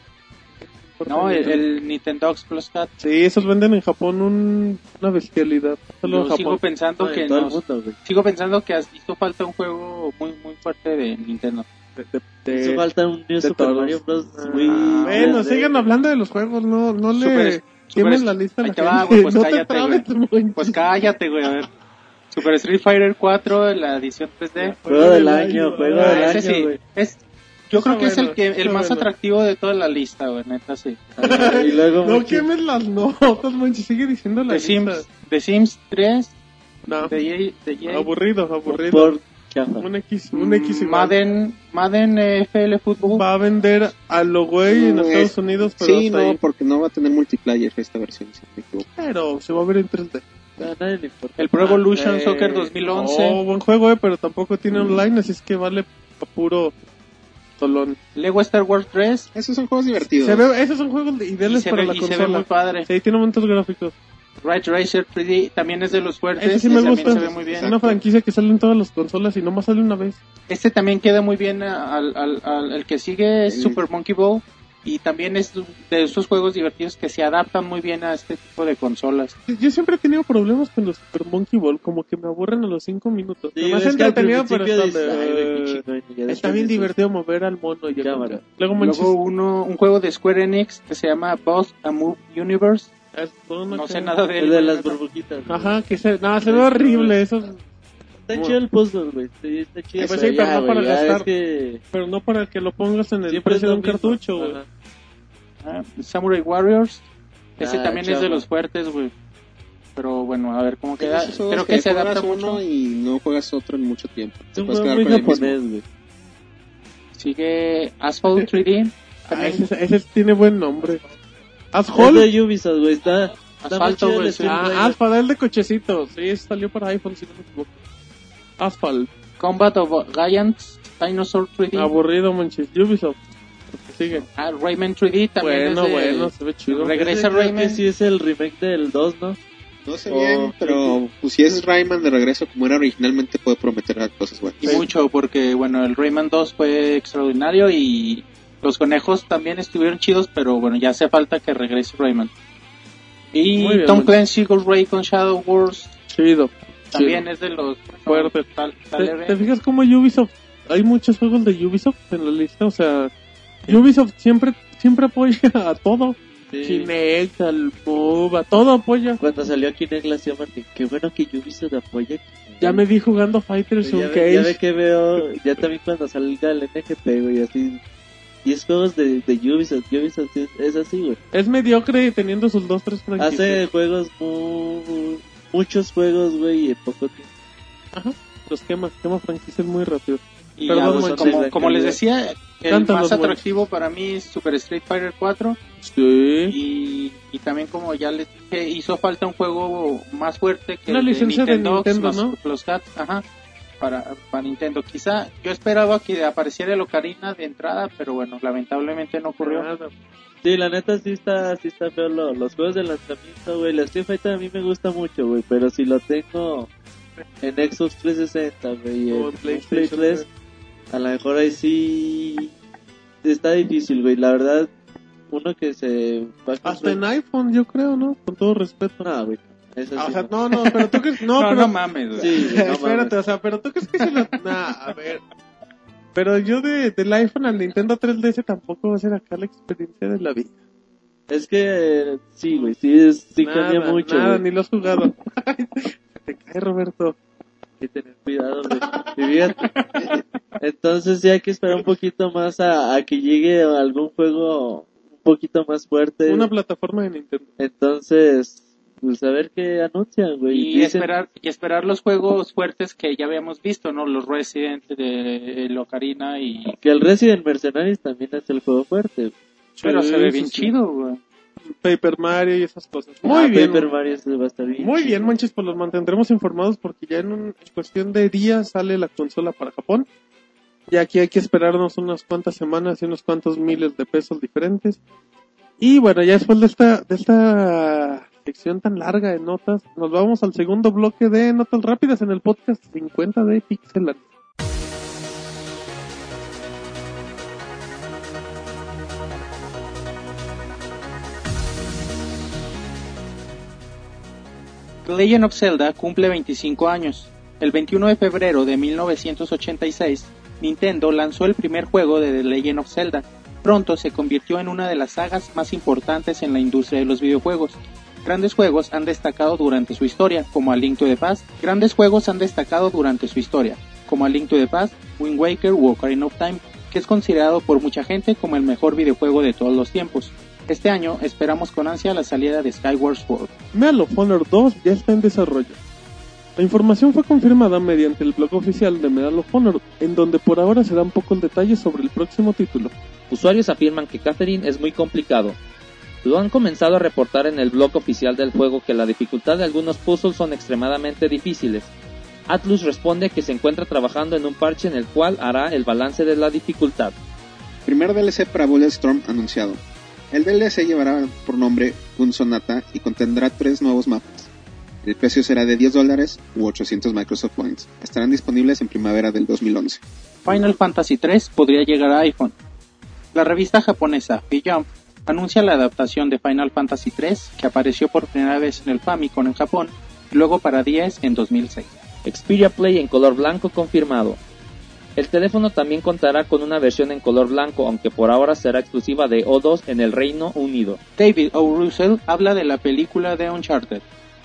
Speaker 6: No, el, el Nintendo Plus Cats.
Speaker 3: Sí, esos venden en Japón un- una bestialidad. Solo en
Speaker 6: Yo sigo pensando
Speaker 4: No,
Speaker 6: que nos-
Speaker 4: mundo,
Speaker 6: sigo pensando que hizo falta un juego muy muy fuerte de Nintendo.
Speaker 3: De- de- de-
Speaker 4: Hizo falta un New Super
Speaker 3: todos.
Speaker 4: Mario Bros.
Speaker 3: Ah,
Speaker 4: muy...
Speaker 3: bueno,
Speaker 4: grande.
Speaker 3: sigan hablando de los juegos, no, no le quemen la lista a la
Speaker 6: ahí te va,
Speaker 3: gente.
Speaker 6: güey, pues
Speaker 3: no
Speaker 6: cállate,
Speaker 3: te.
Speaker 6: Pues cállate, güey, a ver. Super Street Fighter 4, la edición 3D.
Speaker 4: Juego del año, juego
Speaker 6: Ah,
Speaker 4: del
Speaker 6: ese
Speaker 4: año,
Speaker 6: sí. Es, yo creo que es el que el más
Speaker 3: bueno.
Speaker 6: atractivo de toda la lista, güey, neta sí.
Speaker 4: y luego...
Speaker 3: No quemes las notas, Monchis. Sigue diciendo la
Speaker 6: The
Speaker 3: lista.
Speaker 6: Sims, The Sims 3,
Speaker 3: No,
Speaker 6: de EA,
Speaker 3: aburrido, aburrido.
Speaker 4: Por.
Speaker 3: Un X, un X igual.
Speaker 6: Madden, Madden eh, FL Football.
Speaker 3: Va a vender a lo güey en
Speaker 7: No,
Speaker 3: Estados
Speaker 7: es-
Speaker 3: Unidos, pero
Speaker 7: Sí,
Speaker 3: hasta
Speaker 7: no,
Speaker 3: ahí.
Speaker 7: porque no va a tener multiplayer esta versión, si no me equivoco.
Speaker 3: Pero se va a ver en 3D.
Speaker 4: A nadie le importa.
Speaker 6: El Pro Evolution Soccer 2011.
Speaker 3: Oh, buen juego, eh, pero tampoco tiene online, así es que vale a puro tolón.
Speaker 6: Lego Star Wars 3.
Speaker 7: Esos son juegos divertidos.
Speaker 3: Se ve, esos son juegos ideales para
Speaker 6: ve,
Speaker 3: la
Speaker 6: y se ve
Speaker 3: consola.
Speaker 6: muy padre.
Speaker 3: Sí, tiene momentos gráficos.
Speaker 6: Ridge Racer 3D también es de los fuertes.
Speaker 3: Ese sí me
Speaker 6: también
Speaker 3: gusta.
Speaker 6: se ve muy bien.
Speaker 3: Es una franquicia que sale en todas las consolas y nomás sale una vez.
Speaker 6: Este también queda muy bien al, al, al- el que sigue es
Speaker 7: El-
Speaker 6: Super Monkey Ball y también es de esos juegos divertidos que se adaptan muy bien a este tipo de consolas.
Speaker 3: Yo siempre he tenido problemas con los Super Monkey Ball, como que me aburren a los 5 minutos.
Speaker 4: Sí,
Speaker 3: hace
Speaker 4: es
Speaker 3: entretenido, pero está,
Speaker 4: "Ay,
Speaker 3: de-
Speaker 4: chingón", y ya
Speaker 3: está bien divertido mover al mono y
Speaker 4: Cámara.
Speaker 3: Luego.
Speaker 6: Luego uno, un juego de Square Enix que se llama Boss a Move Universe. No sé nada de
Speaker 4: El
Speaker 6: él.
Speaker 4: de las burbujitas.
Speaker 3: Ajá, que se, no, se ve horrible eso,
Speaker 4: Está chido el puzzle, güey. Está chido.
Speaker 3: Pues
Speaker 4: pero
Speaker 3: sí, pero
Speaker 4: ya,
Speaker 3: no para
Speaker 4: ya
Speaker 3: gastar.
Speaker 4: es que...
Speaker 3: pero no para que lo pongas en el
Speaker 4: Siempre
Speaker 3: precio de un cartucho, güey.
Speaker 4: Ajá.
Speaker 6: Ah, Samurai Warriors. Ese
Speaker 4: Ah,
Speaker 6: también es de
Speaker 4: chavo.
Speaker 6: los fuertes, güey. Pero bueno, a ver cómo queda. Creo que se
Speaker 7: juegas
Speaker 6: adapta
Speaker 7: uno
Speaker 6: mucho.
Speaker 7: y no juegas otro en mucho tiempo. Te puedes quedar con el mismo.
Speaker 4: japonés, güey.
Speaker 6: Sigue Asphalt 3D.
Speaker 3: Ah, ese, ese tiene buen nombre.
Speaker 4: Es
Speaker 3: Asphalt.
Speaker 4: de Ubisoft, güey. Está...
Speaker 6: Asfalto, güey,
Speaker 3: Ah. Asphalt, el de cochecitos. Sí, salió para iPhone, si no me equivoco. Asphalt.
Speaker 6: Combat of Giants. Dinosaur 3D.
Speaker 3: Aburrido, manches. Ubisoft. Sigue.
Speaker 6: Ah, Rayman 3D también
Speaker 3: Bueno,
Speaker 6: es de...
Speaker 3: bueno, se ve chido.
Speaker 6: Regresa Rayman.
Speaker 4: sí es el remake del 2, ¿no?
Speaker 7: No sé
Speaker 4: Oh,
Speaker 7: bien, pero pues, si es Rayman de regreso como era originalmente, puede prometer cosas buenas.
Speaker 6: Y mucho, porque bueno, el Rayman 2 fue extraordinario y los conejos también estuvieron chidos, pero bueno, ya hace falta que regrese Rayman. Y
Speaker 3: bien,
Speaker 6: Tom Clancy Ghost Ray con Shadow Wars
Speaker 3: Chido.
Speaker 6: también
Speaker 3: chido.
Speaker 6: es de los
Speaker 3: Fuerte.
Speaker 6: Tal-
Speaker 3: ¿Te, te fijas cómo Ubisoft? Hay muchos juegos de Ubisoft en la lista, o sea, Ubisoft siempre, siempre apoya a todo.
Speaker 4: Sí.
Speaker 3: Kinect, al Move, a todo apoya.
Speaker 4: Cuando salió Kinect le hacía Martín, qué bueno que Ubisoft apoya.
Speaker 3: Ya me vi jugando Fighters
Speaker 4: ya,
Speaker 3: on
Speaker 4: ve, ya ve que veo, ya también cuando salga el NGP, güey, así. 10 juegos de, de Ubisoft, Ubisoft es, es así, güey.
Speaker 3: Es mediocre teniendo sus dos, tres franquicias.
Speaker 4: Hace juegos muy, muchos juegos, güey, y en poco tiempo.
Speaker 3: Ajá. Los quema, quema franquicias muy rápido.
Speaker 6: Y
Speaker 3: Perdón,
Speaker 6: ya, pues, como, como les decía, el más atractivo para mí es Super Street Fighter 4
Speaker 3: Sí.
Speaker 6: y, y también como ya les dije, hizo falta un juego más fuerte que
Speaker 3: Una
Speaker 6: el
Speaker 3: licencia de Nintendo,
Speaker 6: los,
Speaker 3: ¿no?
Speaker 6: los Cats, ajá, para, para Nintendo. Quizá yo esperaba que apareciera el Ocarina de entrada, pero bueno, lamentablemente no ocurrió.
Speaker 4: Sí, la neta sí está, sí está feo lo- los juegos de lanzamiento, güey. La Street Fighter a mí me gusta mucho, güey, pero si lo tengo en Xbox 360, güey, en
Speaker 3: en
Speaker 4: Play
Speaker 3: PlayStation
Speaker 4: 3, a lo mejor ahí sí está difícil, güey. La verdad, uno que se va a
Speaker 3: Hasta en iPhone, yo creo, ¿no? Con todo respeto.
Speaker 4: No, güey. Eso
Speaker 3: Ah, o
Speaker 4: sí
Speaker 3: sea,
Speaker 4: no.
Speaker 3: no, no, pero tú crees... No,
Speaker 6: No,
Speaker 3: pero...
Speaker 6: no mames, güey.
Speaker 4: Sí, güey, no
Speaker 3: Espérate,
Speaker 4: mames.
Speaker 3: o sea, pero tú crees que si lo... Nah, a ver... Pero yo de, del iPhone al Nintendo 3DS tampoco va a ser acá la experiencia de la vida.
Speaker 4: Es que eh, sí, güey, sí, es- sí
Speaker 3: nada,
Speaker 4: cambia mucho,
Speaker 3: nada,
Speaker 4: güey.
Speaker 3: ni lo has jugado. Se te cae, Roberto.
Speaker 4: Hay que tener cuidado. Y fíjate. Entonces sí hay que esperar un poquito más a, a que llegue algún juego un poquito más fuerte.
Speaker 3: Una plataforma de Nintendo.
Speaker 4: Entonces, pues a ver qué anuncian, güey.
Speaker 6: Y
Speaker 4: Dicen-
Speaker 6: esperar, y esperar los juegos fuertes que ya habíamos visto, ¿no? Los Resident de el Ocarina y...
Speaker 4: que el Resident Mercenaries también es el juego fuerte.
Speaker 6: Pero
Speaker 3: Sí,
Speaker 6: se ve bien
Speaker 3: sí.
Speaker 6: chido, güey.
Speaker 3: Paper Mario y esas cosas. Muy
Speaker 4: Ah,
Speaker 3: bien.
Speaker 4: Paper Mario ese va a estar bien.
Speaker 3: Muy bien, manches, pues los mantendremos informados porque ya en, un- en cuestión de días sale la consola para Japón. Y aquí hay que esperarnos unas cuantas semanas y unos cuantos miles de pesos diferentes. Y bueno, ya después de esta, de esta sección tan larga de notas, nos vamos al segundo bloque de notas rápidas en el podcast 50 de Pixelan.
Speaker 6: The Legend of Zelda cumple 25 años. El 21 de febrero de 1986, Nintendo lanzó el primer juego de The Legend of Zelda. Pronto se convirtió en una de las sagas más importantes en la industria de los videojuegos. Grandes juegos han destacado durante su historia, como A Link to the Past. Grandes juegos han destacado durante su historia, como A Link to the Past, Wind Waker u Ocarina of Time, que es considerado por mucha gente como el mejor videojuego de todos los tiempos. Este año esperamos con ansia la salida de Skyward Sword.
Speaker 3: Medal of Honor 2 ya está en desarrollo. La información fue confirmada mediante el blog oficial de Medal of Honor, en donde por ahora se dan pocos detalles sobre el próximo título.
Speaker 5: Usuarios afirman que Catherine es muy complicado. Lo han comenzado a reportar en el blog oficial del juego que la dificultad de algunos puzzles son extremadamente difíciles. Atlus responde que se encuentra trabajando en un parche en el cual hará el balance de la dificultad.
Speaker 7: Primer DLC para Bulletstorm anunciado. El DLC llevará por nombre Gun Sonata y contendrá tres nuevos mapas. El precio será de 10 dólares u 800 Microsoft Points. Estarán disponibles en primavera del 2011.
Speaker 6: Final Fantasy III podría llegar a iPhone. La revista japonesa Jump anuncia la adaptación de Final Fantasy III que apareció por primera vez en el Famicom en Japón y luego para 10 en 2006.
Speaker 5: Xperia Play en color blanco confirmado. El teléfono también contará con una versión en color blanco, aunque por ahora será exclusiva de O2 en el Reino Unido.
Speaker 6: David O. Russell habla de la película de Uncharted.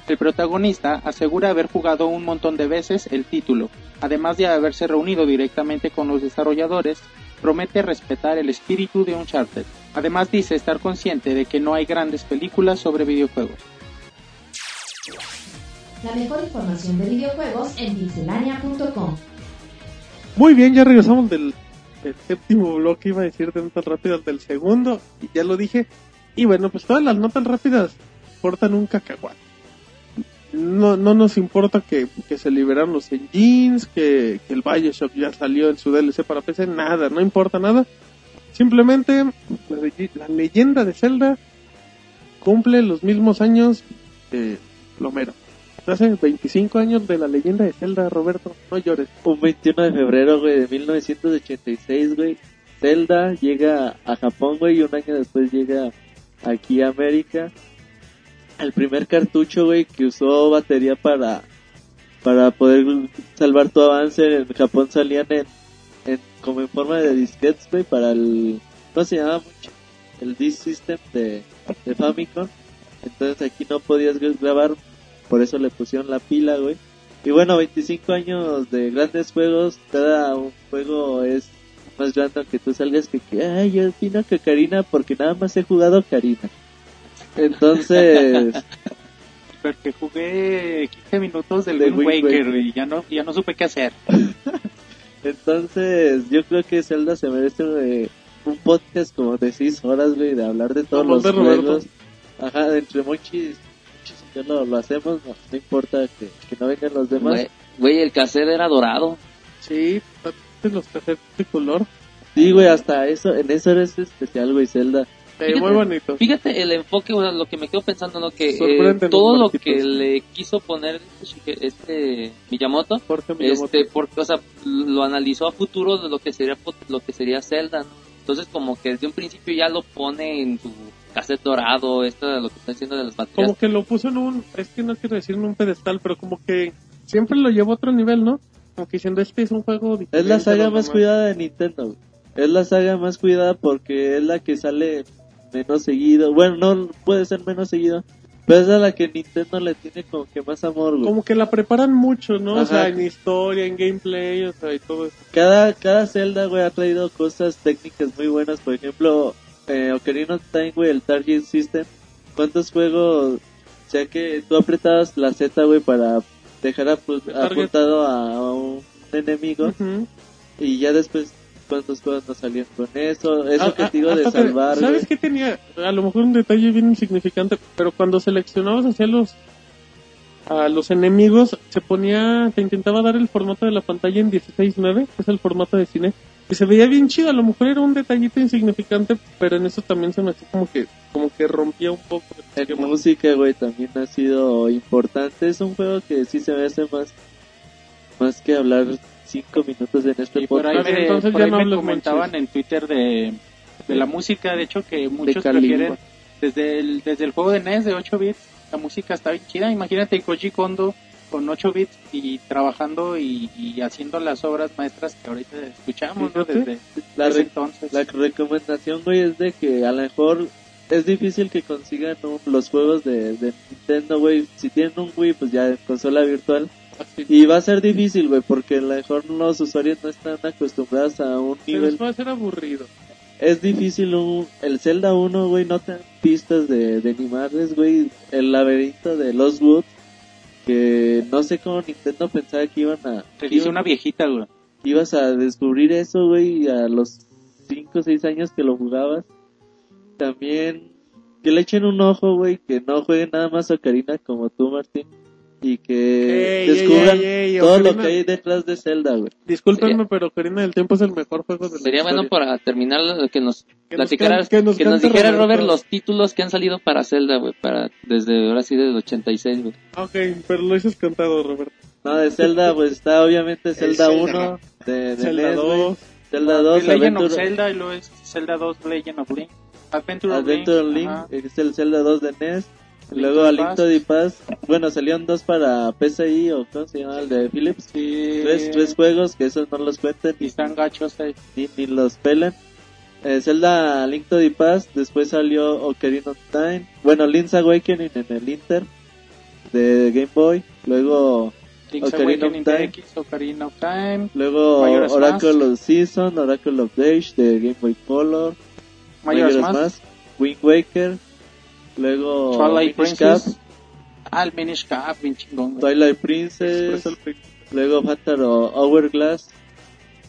Speaker 6: El protagonista asegura haber jugado un montón de veces el título, además de haberse reunido directamente con los desarrolladores, promete respetar el espíritu de Uncharted. Además dice estar consciente de que no hay grandes películas sobre videojuegos.
Speaker 2: La mejor información de videojuegos en pixelania.com.
Speaker 3: Muy bien, ya regresamos del, séptimo bloque, iba a decir de notas rápidas del segundo, y ya lo dije. Y bueno, pues todas las notas rápidas portan un cacahuate. No, no nos importa que, que se liberaron los engines, que, que el Bioshock ya salió en su DLC para PC, nada, no importa nada. Simplemente la leyenda de Zelda cumple los mismos años de Plomero. Hace 25 años de la leyenda de Zelda, Roberto, no llores.
Speaker 4: Un 21 de febrero, güey, de 1986, güey. Zelda llega a Japón, güey, y un año después llega aquí a América. El primer cartucho, güey, que usó batería para para poder salvar tu avance en Japón salían en, como en forma de disquetes, güey, para el ¿cómo se llamaba mucho? El Disk System de, de Famicom. Entonces aquí no podías grabar, por eso le pusieron la pila, güey. Y bueno, 25 años de grandes juegos, cada un juego es más grande que tú salgas que, que ay, yo opino que Karina, porque nada más he jugado Karina. Entonces,
Speaker 6: Porque jugué 15 minutos del
Speaker 4: De
Speaker 6: Wind Waker
Speaker 4: Waker.
Speaker 6: y ya no, ya no supe qué hacer.
Speaker 4: entonces yo creo que Zelda se merece eh, un podcast como de 6 horas, güey, de hablar de todos los
Speaker 3: de Roberto.
Speaker 4: juegos. Ajá, entre muchos, ya lo, lo hacemos, no, no importa que, que no vengan los demás.
Speaker 5: Güey, el cassette era dorado.
Speaker 3: Sí, los cassettes de color.
Speaker 4: Sí, güey, hasta eso, en eso eres especial, güey, Zelda.
Speaker 5: Fíjate.
Speaker 3: muy bonito.
Speaker 5: Fíjate el enfoque, bueno, lo que me quedo pensando, ¿no? Que eh, todo lo
Speaker 3: Marquitos.
Speaker 5: que le quiso poner este, este Miyamoto,
Speaker 3: Jorge Miyamoto.
Speaker 5: este, porque, o sea, lo analizó a futuro de lo que sería lo que sería Zelda, ¿no? Entonces como que desde un principio ya lo pone en su cassette dorado, esto de lo que está haciendo de las baterías.
Speaker 3: como que lo puso en un, es que no quiero decir en un pedestal, pero como que siempre lo llevó a otro nivel, ¿no? Como que diciendo, este es un juego diferente.
Speaker 4: Es la saga más
Speaker 3: demás.
Speaker 4: cuidada de Nintendo. Es la saga más cuidada porque es la que sale menos seguido. Bueno, no puede ser menos seguido, pero es a la que Nintendo le tiene como que más amor, güey.
Speaker 3: Como que la preparan mucho, ¿no? O
Speaker 4: Ajá.
Speaker 3: sea, en historia, en gameplay, o sea, y todo eso.
Speaker 4: Cada, cada Zelda, güey, ha traído cosas técnicas muy buenas. Por ejemplo, eh, Ocarina of Time, güey, el Target System. ¿Cuántos juegos, o sea que tú apretabas la Z, güey, para dejar apu- apuntado a un enemigo?
Speaker 3: Ujú.
Speaker 4: Y ya después, ¿cuántos juegos nos salían con eso? Eso
Speaker 3: Ah,
Speaker 4: que
Speaker 3: ah,
Speaker 4: te digo de
Speaker 3: hasta te-
Speaker 4: salvar,
Speaker 3: ¿Sabes qué tenía? A lo mejor un detalle bien insignificante, pero cuando seleccionabas hacia los a los enemigos, se ponía, te intentaba dar el formato de la pantalla en 16.9, que es el formato de cine, y se veía bien chido, a lo mejor era un detallito insignificante, pero en eso también se me hacía como que, como que rompía un poco. esquema.
Speaker 4: música, güey, también ha sido importante. Es un juego que sí se me hace más, más que hablar cinco minutos en este
Speaker 6: Y por ahí,
Speaker 4: podcast.
Speaker 6: me,
Speaker 3: Entonces
Speaker 6: por
Speaker 3: ya
Speaker 6: ahí
Speaker 3: no
Speaker 6: me comentaban en Twitter de, de la música, de hecho que muchos prefieren desde el, desde el juego de NES de 8 bits, la música está bien chida. Imagínate Koji Kondo con 8 bits y trabajando y, y haciendo las obras maestras que ahorita escuchamos ¿no? Desde,
Speaker 4: La,
Speaker 6: desde
Speaker 4: re-
Speaker 6: entonces.
Speaker 4: la recomendación, güey, es de que a lo mejor es difícil que consigan un- los juegos de, de Nintendo, güey. Si tienen un Wii, pues ya consola virtual. Y va a ser difícil, güey, porque a lo mejor los usuarios no están acostumbrados a un
Speaker 3: Se
Speaker 4: nivel
Speaker 3: les puede hacer aburrido.
Speaker 4: es difícil un, el Zelda 1, güey, no te dan pistas de, de animales, güey, el laberinto de Lost Woods, que no sé cómo Nintendo pensaba que iban a,
Speaker 6: Te dice una viejita, güey.
Speaker 4: ibas a descubrir eso, güey, a los 5 o 6 años que lo jugabas. También que le echen un ojo, güey, que no jueguen nada más Ocarina como tú, Martín, y que
Speaker 3: Ey,
Speaker 4: descubran
Speaker 3: ey, ey,
Speaker 4: todo lo
Speaker 3: Ocarina-
Speaker 4: que hay detrás de Zelda, güey.
Speaker 3: Discúlpenme, pero Karina del Tiempo es el mejor juego de la
Speaker 5: Sería bueno
Speaker 3: historia.
Speaker 5: para terminar lo que nos
Speaker 3: Que nos
Speaker 5: platicara,
Speaker 3: can- que nos
Speaker 5: que nos dijera
Speaker 3: Roberto.
Speaker 5: Robert los títulos que han salido para Zelda, güey, para desde ahora sí desde el 86, güey.
Speaker 3: Ok, pero lo dices cantado, Roberto.
Speaker 4: No, de Zelda, pues está obviamente Zelda
Speaker 6: Zelda,
Speaker 4: 1, de, de
Speaker 3: Zelda
Speaker 4: NES, güey.
Speaker 3: 2.
Speaker 4: Zelda
Speaker 6: The
Speaker 4: 2,
Speaker 6: Legend of
Speaker 4: Adventure,
Speaker 6: Zelda y luego es Zelda 2 Legend of Link. Adventure,
Speaker 4: Adventure
Speaker 6: of Link.
Speaker 4: Link, es el Zelda 2 de NES. Luego a Link to the Past. Bueno, salieron dos para PCI o ¿cómo se llama? El de Philips.
Speaker 6: Sí.
Speaker 4: Tres, tres juegos que esos no los cuentan
Speaker 6: Y están gachos ahí.
Speaker 4: ni, ni los pelan. Eh, Zelda Link to the Past. Después salió Ocarina of Time. Bueno, Link's Awakening en el Inter de Game Boy. Luego
Speaker 6: Link's
Speaker 4: Ocarina of Time.
Speaker 6: DX, Ocarina of Time,
Speaker 4: luego
Speaker 6: Majora's
Speaker 4: Oracle
Speaker 6: Mask.
Speaker 4: of Season, Oracle of Age de Game Boy Color.
Speaker 6: Majora's
Speaker 4: Majora's
Speaker 6: Mask,
Speaker 4: Mask, Wind Waker, luego
Speaker 6: Twilight
Speaker 4: Minish
Speaker 6: Princess.
Speaker 4: Cap,
Speaker 6: Ah, el Minish Cap, bien chingón. güey.
Speaker 4: Twilight Princess, luego Phantom Hourglass,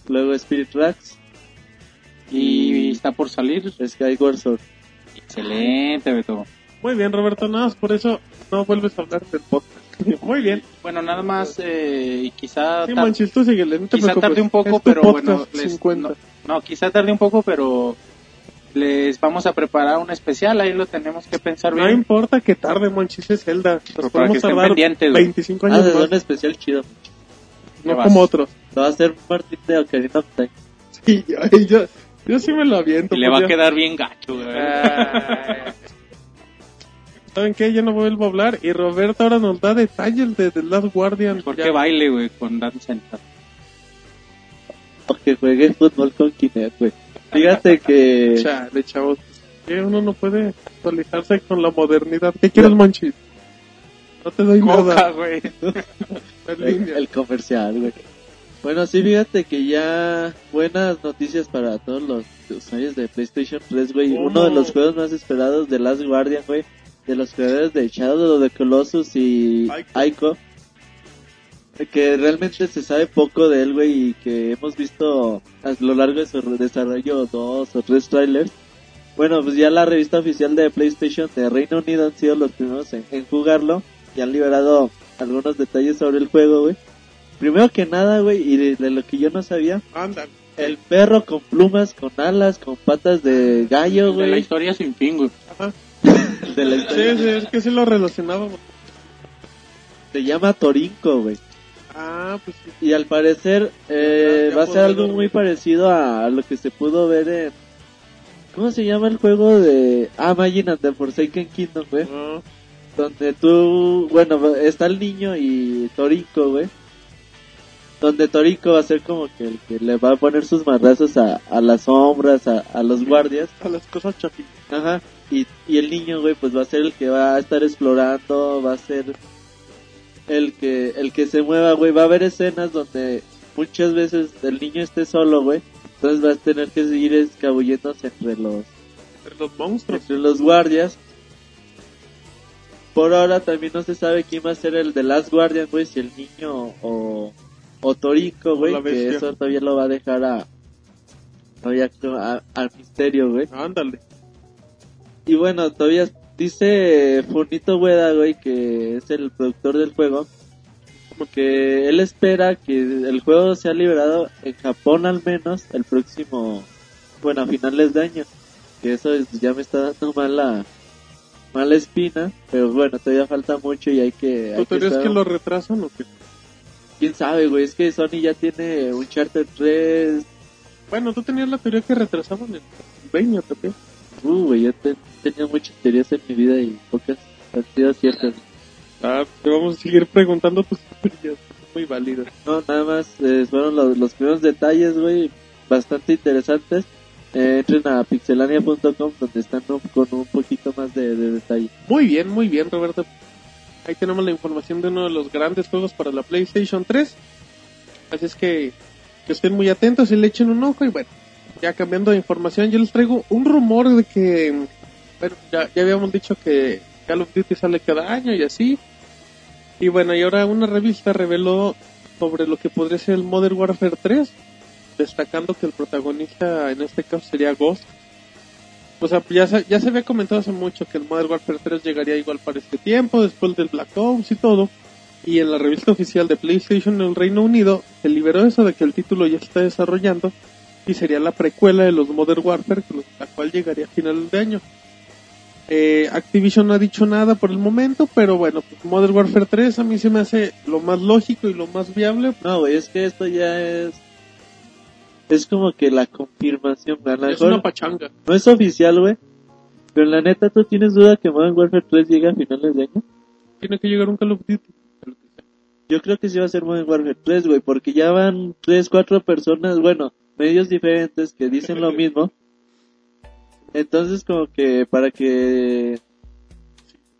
Speaker 4: luego Spirit Tracks,
Speaker 6: Y está por salir.
Speaker 4: Skyward Sword.
Speaker 6: Excelente, Beto.
Speaker 3: Muy bien, Roberto, nada más por eso no vuelves a hablar del podcast. Muy bien.
Speaker 6: Bueno, nada más, eh, y quizá,
Speaker 3: Sí,
Speaker 6: tar-
Speaker 3: manches, tú síguele, no te
Speaker 6: quizá
Speaker 3: preocupes.
Speaker 6: tarde un poco,
Speaker 3: Es tu
Speaker 6: pero
Speaker 3: podcast
Speaker 6: bueno, les-
Speaker 3: 50.
Speaker 6: no, no, quizá tarde un poco, pero les vamos a preparar un especial, ahí lo tenemos que pensar
Speaker 3: No
Speaker 6: bien.
Speaker 3: importa que tarde, manches, es Zelda. Nos
Speaker 6: para que estén
Speaker 3: tardar
Speaker 6: pendientes, güey.
Speaker 3: 25
Speaker 4: Ah,
Speaker 3: años
Speaker 4: de
Speaker 3: más,
Speaker 4: un especial chido.
Speaker 3: no
Speaker 6: ¿Qué
Speaker 3: como otros.
Speaker 4: Lo va a hacer Martín de Ocarina of Time.
Speaker 3: Sí, ay, yo, yo sí me lo aviento.
Speaker 6: Y le va
Speaker 3: pues
Speaker 6: a
Speaker 3: ya.
Speaker 6: quedar bien gacho, güey.
Speaker 3: ¿Saben qué? Ya no vuelvo a hablar. Y Roberto ahora nos da detalles de The Last Guardian.
Speaker 6: Mejor
Speaker 3: Ya.
Speaker 6: que baile, güey, con Dan Center.
Speaker 4: O que juegue fútbol con Kinect, güey. Fíjate que...
Speaker 3: Chale, chavos. Que uno no puede actualizarse con la modernidad. ¿Qué quieres, Monchis? No te doy
Speaker 6: Coca,
Speaker 3: nada.
Speaker 6: güey.
Speaker 4: El, comercial, güey. Bueno, sí, fíjate que ya buenas noticias para todos los usuarios de PlayStation 3, güey. Uno de los juegos más esperados de Last Guardian, güey. De los creadores de Shadow of the Colossus y
Speaker 3: Ico.
Speaker 4: Ico. Que realmente se sabe poco de él, güey, y que hemos visto a lo largo de su desarrollo dos o tres trailers. Bueno, pues ya la revista oficial de PlayStation de Reino Unido han sido los primeros en, en jugarlo y han liberado algunos detalles sobre el juego, güey. Primero que nada, güey, y de, de lo que yo no sabía,
Speaker 3: Anda.
Speaker 4: el perro con plumas, con alas, con patas de gallo,
Speaker 6: De la
Speaker 4: güey.
Speaker 6: historia sin fin, güey.
Speaker 3: Ajá.
Speaker 4: De la
Speaker 3: Sí,
Speaker 4: historia.
Speaker 3: sí, es que sí lo relacionaba.
Speaker 4: Se llama Torinco, güey.
Speaker 3: Ah, pues sí.
Speaker 4: Y al parecer eh,
Speaker 3: Ya- ya
Speaker 4: va a ser algo muy parecido a, a lo que se pudo ver en... ¿Cómo se llama el juego de... Ah, Magin and the Forsaken Kingdom, güey?
Speaker 3: Ah,
Speaker 4: donde tú, bueno, está el niño y Torico, güey. Donde Torico va a ser como que el que le va a poner sus marrazos a, a las sombras, a, a los guardias.
Speaker 3: a las cosas chafitas.
Speaker 4: Ajá. Y, y el niño, güey, pues va a ser el que va a estar explorando, va a ser el que, el que se mueva, güey. Va a haber escenas donde muchas veces el niño esté solo, güey. Entonces va a tener que seguir escabulléndose entre los,
Speaker 3: Entre los monstruos.
Speaker 4: entre los guardias. Por ahora también no se sabe quién va a ser el de Last Guardian, güey, si el niño o, o Torico, güey, que eso todavía lo va a dejar a, todavía a- al misterio, güey.
Speaker 3: Ándale.
Speaker 4: Y bueno, todavía dice Funito Ueda, güey, que es el productor del juego, como que él espera que el juego sea liberado en Japón al menos el próximo, bueno, a finales de año. Que eso es- ya me está dando mala, mala espina, pero bueno, todavía falta mucho y hay que...
Speaker 3: ¿Tú
Speaker 4: hay que
Speaker 3: que lo retrasan o qué?
Speaker 4: ¿Quién sabe, güey? Es que Sony ya tiene un Charter 3...
Speaker 3: Bueno, tú tenías la teoría que retrasaban el Castlevania también.
Speaker 4: Uh, güey, yo te- tenía muchas teorías en mi vida y pocas han sido ciertas.
Speaker 3: Ah, te vamos a seguir preguntando tus teorías. Muy válidas.
Speaker 4: No, nada más eh, fueron los, los primeros detalles, güey, bastante interesantes. Eh, entren a pixelania.com donde están un- con un poquito más de, de detalle.
Speaker 3: Muy bien, muy bien, Roberto. Ahí tenemos la información de uno de los grandes juegos para la PlayStation 3. Así es que, que estén muy atentos y le echen un ojo. Y bueno, ya cambiando de información, yo les traigo un rumor de que, bueno, ya, ya habíamos dicho que Call of Duty sale cada año y así. Y bueno, y ahora una revista reveló sobre lo que podría ser el Modern Warfare 3, destacando que el protagonista en este caso sería Ghost. O sea, ya se, ya se había comentado hace mucho que el Modern Warfare 3 llegaría igual para este tiempo, después del Black Ops y todo. Y en la revista oficial de PlayStation en el Reino Unido se liberó eso de que el título ya está desarrollando y sería la precuela de los Modern Warfare, la cual llegaría a finales de año. Eh, Activision no ha dicho nada por el momento, pero bueno, pues Modern Warfare 3 a mí se me hace lo más lógico y lo más viable.
Speaker 4: No, güey, es que esto ya es... Es como que la confirmación, a
Speaker 3: Es
Speaker 4: mejor
Speaker 3: una pachanga.
Speaker 4: no es oficial, güey. Pero la neta, ¿tú tienes duda que Modern Warfare 3 llegue a finales de año?
Speaker 3: Tiene que llegar un Call of Duty.
Speaker 4: Yo creo que sí va a ser Modern Warfare 3, güey, porque ya van 3, 4 personas, bueno, medios diferentes que dicen lo mismo. Entonces, como que para que...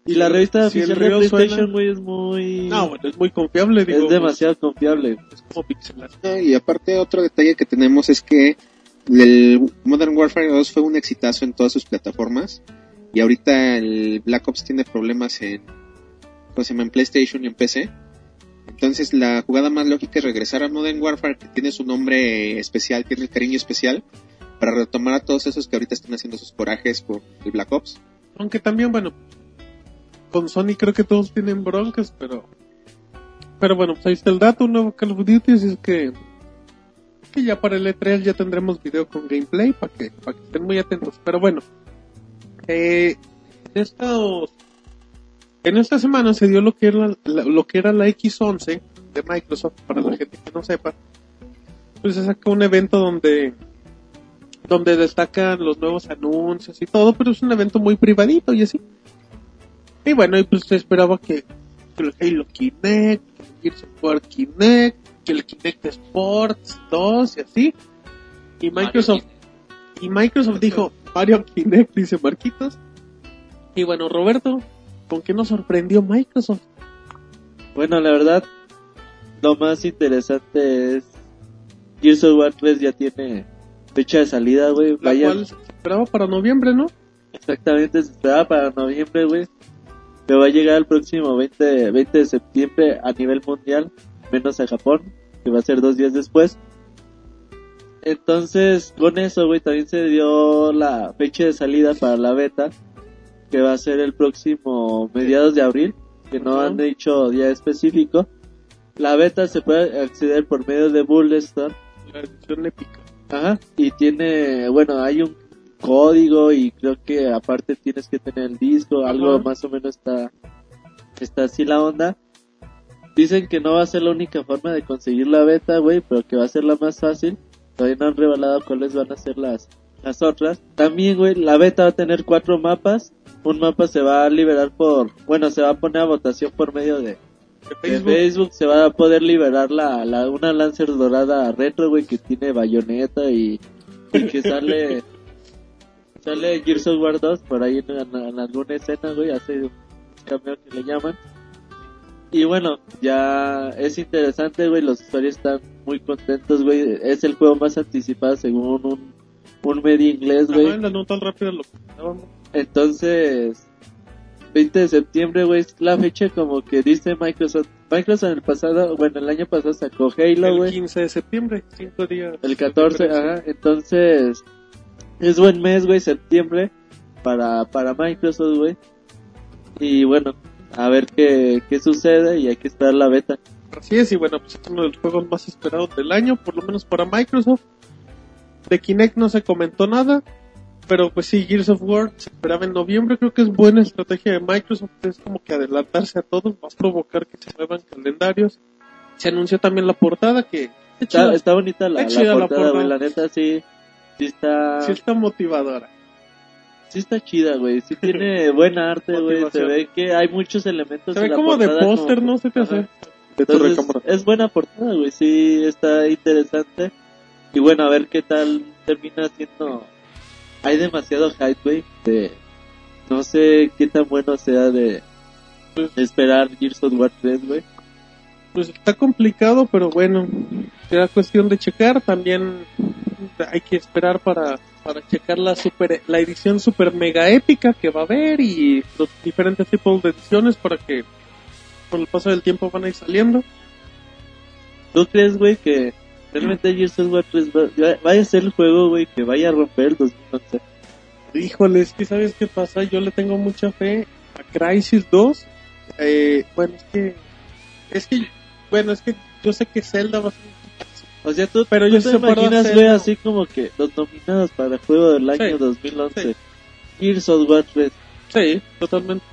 Speaker 4: Y la revista
Speaker 3: Si el
Speaker 4: oficial de PlayStation,
Speaker 3: suena-
Speaker 4: güey, es muy...
Speaker 3: No, bueno, es muy confiable, digo.
Speaker 4: es demasiado confiable.
Speaker 3: Es como pixelar.
Speaker 7: No, y aparte otro detalle que tenemos es que el Modern Warfare 2 fue un exitazo en todas sus plataformas y ahorita el Black Ops tiene problemas en, ¿cómo se llama? en PlayStation y en PC. Entonces la jugada más lógica es regresar a Modern Warfare que tiene su nombre especial, tiene el cariño especial para retomar a todos esos que ahorita están haciendo sus corajes por el Black Ops.
Speaker 3: Aunque también, bueno, con Sony creo que todos tienen broncas, pero... Pero bueno, pues ahí está el dato, un nuevo Call of Duty, así es que... Que ya para el E3 ya tendremos video con gameplay, para que, para que estén muy atentos. Pero bueno, eh, en estos... En esta semana se dio lo que era lo que era la X11 de Microsoft, para la gente que no sepa. Pues se sacó un evento donde donde destacan los nuevos anuncios y todo, pero es un evento muy privadito y así. Y bueno, y pues se esperaba que, que el Halo Kinect, que el Gears of War Kinect, que el Kinect Sports 2 y así. Y Microsoft, Y Microsoft dijo, Mario Kinect, dice Marquitos. Y bueno, Roberto, ¿con qué nos sorprendió Microsoft?
Speaker 4: Bueno, la verdad, lo más interesante es Gears of War 3 ya tiene fecha de salida, güey.
Speaker 3: La
Speaker 4: Vaya,
Speaker 3: cual se esperaba para noviembre, ¿no?
Speaker 4: exactamente se esperaba para noviembre, güey. Pero va a llegar el próximo 20, 20 de septiembre a nivel mundial, menos a Japón, que va a ser dos días después. Entonces, con eso, güey, también se dio la fecha de salida para la beta, que va a ser el próximo mediados de abril, que no han dicho día específico. La beta se puede acceder por medio de Bulletstorm,
Speaker 3: La edición épica.
Speaker 4: Ajá. Y tiene, bueno, hay un código y creo que aparte tienes que tener el disco, algo
Speaker 3: Ajá.
Speaker 4: más o menos está, está así la onda. Dicen que no va a ser la única forma de conseguir la beta, güey, pero que va a ser la más fácil. Todavía no han revelado cuáles van a ser las, las otras. También, güey, la beta va a tener cuatro mapas. Un mapa se va a liberar por, bueno, se va a poner a votación por medio de,
Speaker 3: De Facebook.
Speaker 4: Facebook se va a poder liberar la, la una Lancer dorada retro, güey, que tiene bayoneta y, y que sale sale Gears of War 2 por ahí en, alguna escena, güey, hace un cameo que le llaman. Y bueno, ya es interesante, güey, los usuarios están muy contentos, güey. Es el juego más anticipado según un, un medio inglés, güey.
Speaker 3: Ajá, en la nota rápida lo comentábamos.
Speaker 4: Entonces, 20 de septiembre, güey, es la fecha como que dice Microsoft. Microsoft en el pasado, bueno, el año pasado sacó Halo,
Speaker 3: El
Speaker 4: güey.
Speaker 3: 15 de septiembre, cinco días.
Speaker 4: El
Speaker 3: de
Speaker 4: 14,
Speaker 3: diferencia.
Speaker 4: ajá. Entonces, es buen mes, güey, septiembre para, para Microsoft, güey. Y bueno, a ver qué, qué sucede y hay que esperar la beta.
Speaker 3: Así es, y bueno, pues es uno de los juegos más esperados del año, por lo menos para Microsoft. De Kinect no se comentó nada, pero pues sí, Gears of War se esperaba en noviembre, creo que es buena estrategia de Microsoft, es como que adelantarse a todos, va a provocar que se muevan calendarios. Se anunció también la portada que
Speaker 4: Está, bonita la,
Speaker 3: Está
Speaker 4: la
Speaker 3: chida la
Speaker 4: portada, güey. La neta, sí. Sí está,
Speaker 3: sí está motivadora.
Speaker 4: sí está chida, güey. Sí tiene buena arte, güey. Se ve que hay muchos elementos
Speaker 3: Se
Speaker 4: en
Speaker 3: ve
Speaker 4: la
Speaker 3: como de póster,
Speaker 4: como-
Speaker 3: ¿no? Se te hace.
Speaker 4: Entonces, es buena portada, güey. Sí, está interesante. Y bueno, a ver qué tal termina siendo. Hay demasiado hype, güey. De... No sé qué tan bueno sea de
Speaker 3: Pues-
Speaker 4: esperar Gears of War 3, güey.
Speaker 3: Pues está complicado, pero bueno, será cuestión de checar. También hay que esperar para, para checar la super, la edición super mega épica que va a haber y los diferentes tipos de ediciones para que con el paso del tiempo van a ir saliendo.
Speaker 4: ¿Tú crees, güey, que realmente Gears of War 3 va- vaya a ser el juego, güey, que vaya a romper el 2011?
Speaker 3: Híjole, es que sabes qué pasa, yo le tengo mucha fe a Crisis 2. Eh, bueno, es que, es que, bueno, es que yo sé que Zelda va a ser
Speaker 4: O sea, tú,
Speaker 3: Pero
Speaker 4: tú
Speaker 3: yo
Speaker 4: te
Speaker 3: puedo
Speaker 4: imaginas, güey, así como que los nominados para el juego del año
Speaker 3: Sí,
Speaker 4: 2011.
Speaker 3: sí.
Speaker 4: Gears of War 3.
Speaker 3: Sí, totalmente.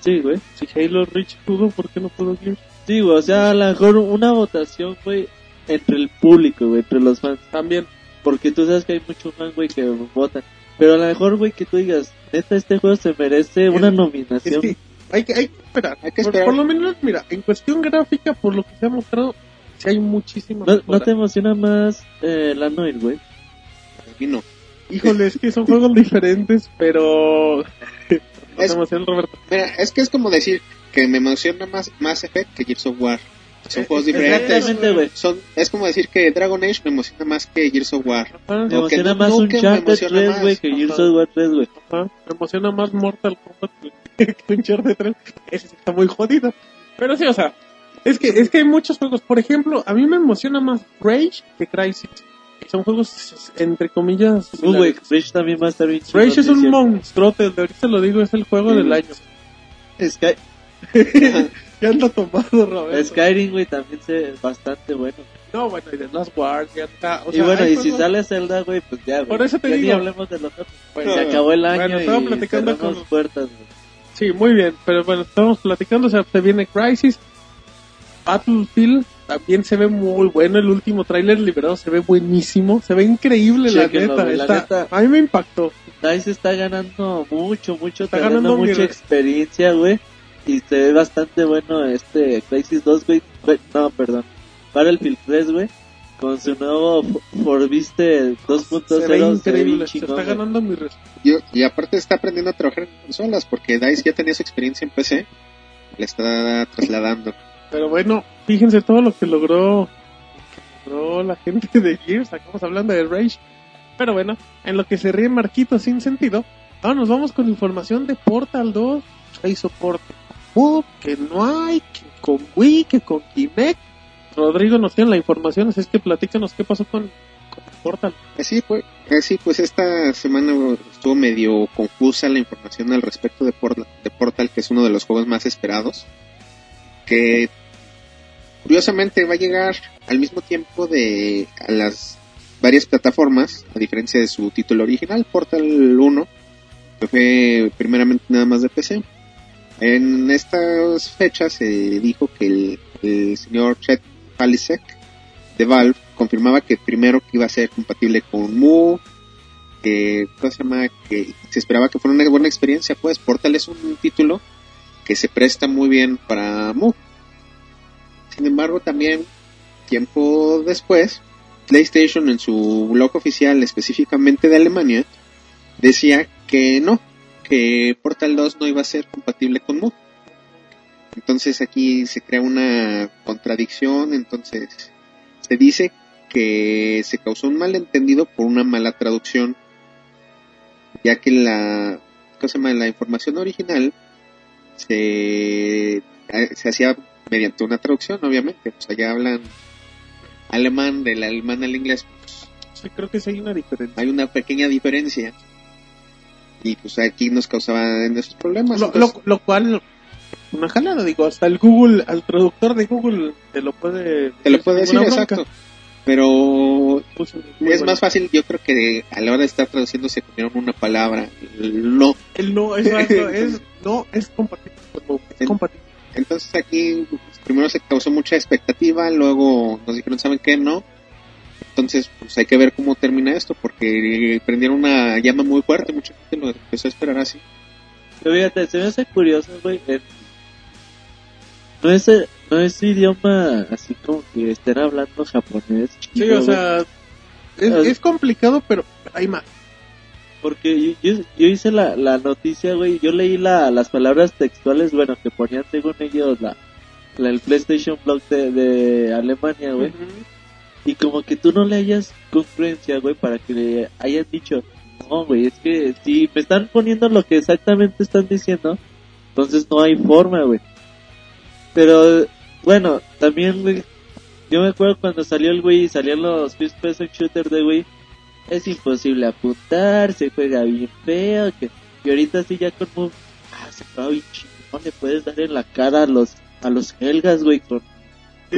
Speaker 4: Sí, güey.
Speaker 3: Si Halo Reach pudo, ¿por qué no pudo Gears?
Speaker 4: Sí, güey, o sea, a lo mejor una votación, güey, entre el público, güey, entre los fans.
Speaker 3: También.
Speaker 4: Porque tú sabes que hay muchos fans, güey, que votan. Pero a lo mejor, güey, que tú digas, neta, este juego se merece una
Speaker 3: Es
Speaker 4: nominación.
Speaker 3: que hay que, hay que esperar.
Speaker 7: Hay que
Speaker 3: Por-
Speaker 7: esperar.
Speaker 3: Por, lo menos, mira, en cuestión gráfica, por lo que se ha mostrado, sí hay muchísima
Speaker 4: ¿No, ¿No
Speaker 3: mejora.
Speaker 4: te emociona más eh, la Noel, güey?
Speaker 7: A mí no.
Speaker 3: Híjole, es que son juegos diferentes, pero... no te
Speaker 7: Es-
Speaker 3: emociona, Roberto.
Speaker 7: Mira, es que es como decir que me emociona más Mass Effect que Gears of War. Son
Speaker 3: Eh,
Speaker 7: juegos diferentes. Son, es como decir que Dragon Age me emociona más que Gears of War.
Speaker 3: Ajá,
Speaker 4: Me emociona
Speaker 7: no-
Speaker 4: más
Speaker 7: no
Speaker 4: un
Speaker 7: que emociona
Speaker 4: 3,
Speaker 7: más.
Speaker 4: güey, que. Gears of War 3, güey.
Speaker 3: Me emociona más Mortal Kombat que que Uncharted 3. Ese está muy jodido. Pero sí, o sea, es que, es que hay muchos juegos. Por ejemplo, a mí me emociona más Rage que Crisis. Son juegos, entre comillas...
Speaker 4: Uh, güey. Rage también va a estar bien.
Speaker 3: Rage es un monstruote, de ahorita lo digo, es el juego
Speaker 4: Sí.
Speaker 3: del año.
Speaker 4: Sky-
Speaker 3: Ya anda tomado, Roberto.
Speaker 4: Skyrim, güey, también se bastante bueno.
Speaker 3: No, bueno, y de Last Guardian. está- o
Speaker 4: y
Speaker 3: sea,
Speaker 4: bueno,
Speaker 3: hay
Speaker 4: y si
Speaker 3: juegos-
Speaker 4: sale Zelda, güey, pues ya, güey.
Speaker 3: Por eso te
Speaker 4: Ya ni
Speaker 3: digo.
Speaker 4: hablemos de los otros.
Speaker 3: Bueno,
Speaker 4: se acabó el año
Speaker 3: bueno,
Speaker 4: y
Speaker 3: platicando
Speaker 4: cerramos
Speaker 3: con-
Speaker 4: puertas, güey.
Speaker 3: Sí, muy bien, pero bueno, estamos platicando, o sea, se viene Crisis. Battlefield también se ve muy bueno, el último tráiler liberado se ve buenísimo, se ve increíble la neta,
Speaker 4: la
Speaker 3: está-
Speaker 4: neta.
Speaker 3: a mí me impactó.
Speaker 4: DICE está ganando mucho, mucho
Speaker 3: Está ganando
Speaker 4: mucha
Speaker 3: mi-
Speaker 4: experiencia, güey. Y se ve bastante bueno este Crisis 2, güey. No, perdón. Battlefield 3, güey. con su nuevo Forbiste 2.0
Speaker 3: Se ve increíble, se
Speaker 4: chingón,
Speaker 3: está ganando mi respeto.
Speaker 7: Y aparte está aprendiendo a trabajar en consolas, porque DICE ya tenía su experiencia en PC, le está trasladando.
Speaker 3: Pero bueno, fíjense todo lo que logró, que logró la gente de Gears. Estamos hablando de Rage. Pero bueno, en lo que se ríe Marquito sin sentido, ahora nos vamos con información de Portal 2. Hay soporte Que no hay, que con Wii, que con Kinect. Rodrigo nos tiene la información, así es que platícanos qué pasó con, Portal.
Speaker 7: Así pues, así pues esta semana estuvo medio confusa la información al respecto de, Portal, de Portal, que es uno de los juegos más esperados, que curiosamente va a llegar al mismo tiempo de a las varias plataformas, a diferencia de su título original, Portal 1, que fue primeramente nada más de PC. En estas fechas se dijo que el, señor Chet Palisek de Valve confirmaba que primero que iba a ser compatible con Mu, que, ¿cómo se llama? que se esperaba que fuera una buena experiencia, pues Portal es un título que se presta muy bien para Mu. Sin embargo, también tiempo después, PlayStation en su blog oficial específicamente de Alemania decía que no, que Portal 2 no iba a ser compatible con Mu. Entonces aquí se crea una contradicción, entonces se dice que se causó un malentendido por una mala traducción, ya que la, ¿cómo se llama? la información original se, se hacía mediante una traducción, obviamente, pues allá hablan alemán, del alemán al inglés, pues,
Speaker 3: Sí, creo que sí hay una diferencia.
Speaker 7: hay una pequeña diferencia. Y pues aquí nos causaba esos problemas.
Speaker 3: Lo,
Speaker 7: entonces-
Speaker 3: lo, lo cual, una jalada, digo, hasta el Google, al traductor de Google te lo puede
Speaker 7: te lo puedo decir, exacto. Pero
Speaker 3: muy
Speaker 7: es
Speaker 3: bueno.
Speaker 7: más fácil, yo creo que a la hora de estar traduciendo se comieron una palabra, el no.
Speaker 3: El no, exacto, es, no es compatible.
Speaker 7: Entonces aquí pues, primero se causó mucha expectativa, luego nos dijeron, ¿saben qué? No. Entonces, pues hay que ver cómo termina esto, porque prendieron una llama muy fuerte, mucha gente lo empezó a esperar así.
Speaker 4: Pero fíjate, se me hace curioso, güey. No es, no es idioma así como que estén hablando japonés.
Speaker 3: Sí, o sea, es, es complicado, pero hay más.
Speaker 4: Porque yo, yo, yo hice la, la noticia, güey. Yo leí la, las palabras textuales, bueno, que ponían según ellos la, la- el PlayStation Blog de, de Alemania, güey. Y como que tú no le hayas congruencia, güey, para que le hayan dicho, no, güey, es que si me están poniendo lo que exactamente están diciendo, entonces no hay forma, güey. Pero, bueno, también, güey, yo me acuerdo cuando salió el güey y salían los first person shooter de güey, es imposible apuntar, se juega bien feo, que, y ahorita sí ya como, ah, se juega bien chingón, le puedes dar en la cara a los, a los Helgas, güey, con,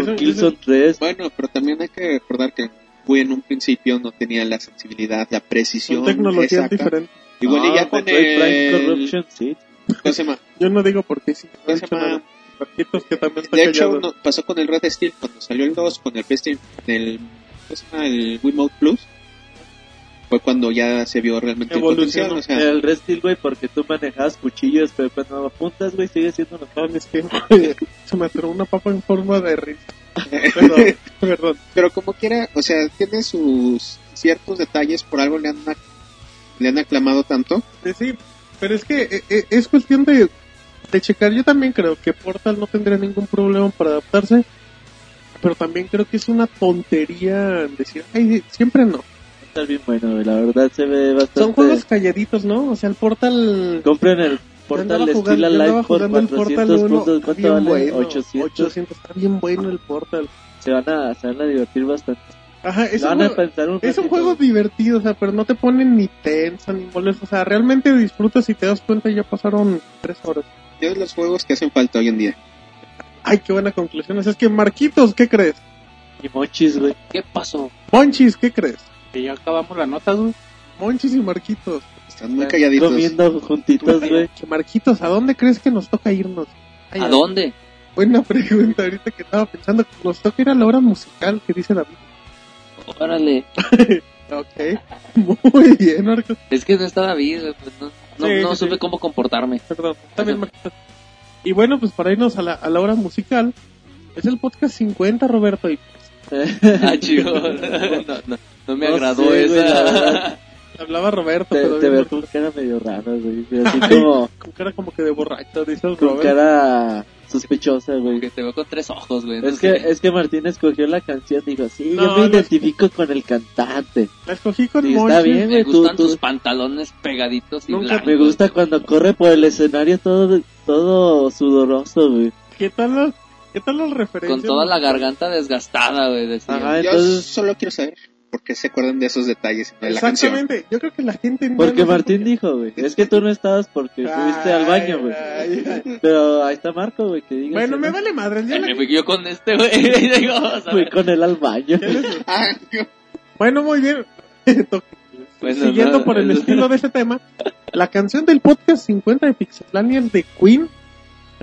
Speaker 4: con Killzone 3.
Speaker 7: Bueno, pero también hay que recordar que Wii en un principio no tenía la sensibilidad, la precisión
Speaker 3: Son tecnologías
Speaker 7: exacta.
Speaker 3: diferentes.
Speaker 7: Igual y
Speaker 4: No,
Speaker 7: ya con
Speaker 4: Metroid Prime
Speaker 7: el...
Speaker 4: Corruption, sí.
Speaker 7: ¿Cómo se llama?
Speaker 3: Yo no digo por qué sí. no. Marquitos que también
Speaker 7: De hecho, no- pasó con el Red Steel cuando salió el 2, con el PlayStation, el, el Wiimote Plus. Fue cuando ya se vio realmente el potencial. O sea,
Speaker 4: El Restil, güey, porque tú manejabas cuchillos, pero cuando apuntas, güey, sigue siendo lo
Speaker 3: es que se me atoró una papa en forma de risa. Perdón, perdón.
Speaker 7: pero como quiera, o sea, tiene sus ciertos detalles, por algo le han, le han aclamado tanto.
Speaker 3: Eh, Sí, pero es que eh, eh, es cuestión de, de checar. Yo también creo que Portal no tendría ningún problema para adaptarse. Pero también creo que es una tontería decir, ay, siempre no.
Speaker 4: Está bien bueno, la verdad se ve bastante...
Speaker 3: Son juegos calladitos, ¿no? O sea, el Portal...
Speaker 4: Compren el Portal Alive
Speaker 3: andaba
Speaker 4: por
Speaker 3: jugando el Portal
Speaker 4: 400
Speaker 3: 1,
Speaker 4: puntos.
Speaker 3: está
Speaker 4: ¿Cuánto
Speaker 3: bien
Speaker 4: vale?
Speaker 3: bueno,
Speaker 4: 800.
Speaker 3: 800, está bien bueno el Portal.
Speaker 4: Se van a, se van a divertir bastante.
Speaker 3: Ajá, es
Speaker 4: Se
Speaker 3: un,
Speaker 4: van a
Speaker 3: juego,
Speaker 4: pensar un
Speaker 3: es un juego divertido, o sea, pero no te ponen ni tenso ni molesto. O sea, realmente disfrutas y te das cuenta y ya pasaron tres horas.
Speaker 7: De los juegos que hacen falta hoy en día.
Speaker 3: Ay, qué buena conclusión. Es que, Marquitos, ¿qué crees?
Speaker 4: Y mochis, güey.
Speaker 6: ¿Qué pasó?
Speaker 3: Monchis, ¿qué crees?
Speaker 6: Que ya acabamos las notas, güey.
Speaker 3: Monchis y Marquitos.
Speaker 7: Están muy calladitos.
Speaker 4: Comiendo juntitos, güey.
Speaker 3: Que Marquitos, ¿a dónde crees que nos toca irnos? Ay,
Speaker 5: ¿A dónde?
Speaker 3: Buena pregunta, ahorita que estaba pensando. Nos toca ir a la hora musical que dice David.
Speaker 5: Órale.
Speaker 3: Ok, muy bien, Marcos.
Speaker 5: Es que no está David, güey, pues no, no,
Speaker 3: Sí,
Speaker 5: no
Speaker 3: sí,
Speaker 5: supe
Speaker 3: sí.
Speaker 5: cómo comportarme.
Speaker 3: Perdón, bien, Marquitos. Y bueno, pues para irnos a la, a la hora musical, es el podcast 50, Roberto. Y pues,
Speaker 5: Ah, chido. No, no, no me
Speaker 4: No
Speaker 5: agradó
Speaker 4: sé, güey, la
Speaker 5: esa.
Speaker 4: verdad.
Speaker 3: Hablaba Roberto,
Speaker 4: Te,
Speaker 3: pero
Speaker 4: te veo con cara medio rara, güey. Así
Speaker 3: Ay,
Speaker 4: como
Speaker 3: con cara como que de borracho, dice el
Speaker 4: con cara sospechosa, güey.
Speaker 5: que te veo con tres ojos, güey. no
Speaker 4: Es que,
Speaker 5: sé.
Speaker 4: es que Martín escogió la canción y dijo, sí,
Speaker 3: No,
Speaker 4: yo me identifico con el cantante.
Speaker 3: La escogí con
Speaker 4: Sí, está bien,
Speaker 5: Me
Speaker 4: güey, tú-
Speaker 5: gustan
Speaker 4: tú-
Speaker 5: tus pantalones pegaditos y
Speaker 3: Nunca-
Speaker 5: blancos.
Speaker 4: Me gusta cuando corre por el escenario todo, todo sudoroso, güey.
Speaker 3: ¿Qué tal las, qué tal las referencias?
Speaker 5: Con toda la garganta desgastada, güey. decía.
Speaker 4: Ajá,
Speaker 7: Yo
Speaker 4: entonces,
Speaker 7: solo quiero saber por qué se acuerdan de esos detalles de la canción.
Speaker 3: Exactamente, yo creo que la gente... no-
Speaker 4: porque Martín
Speaker 3: por qué.
Speaker 4: dijo, güey, es que tú no estabas porque fuiste al baño, güey. Pero ahí está Marco, güey, que diga.
Speaker 3: Bueno, me vale madre. yo la-
Speaker 5: me fui yo con este, güey.
Speaker 4: Fui con él al baño.
Speaker 3: ¿Qué les-
Speaker 7: Ah,
Speaker 3: Bueno, muy bien.
Speaker 5: Bueno,
Speaker 3: Siguiendo
Speaker 5: no,
Speaker 3: por el
Speaker 5: es-
Speaker 3: estilo de ese tema, la canción del podcast 50 de Pixelania es de Queen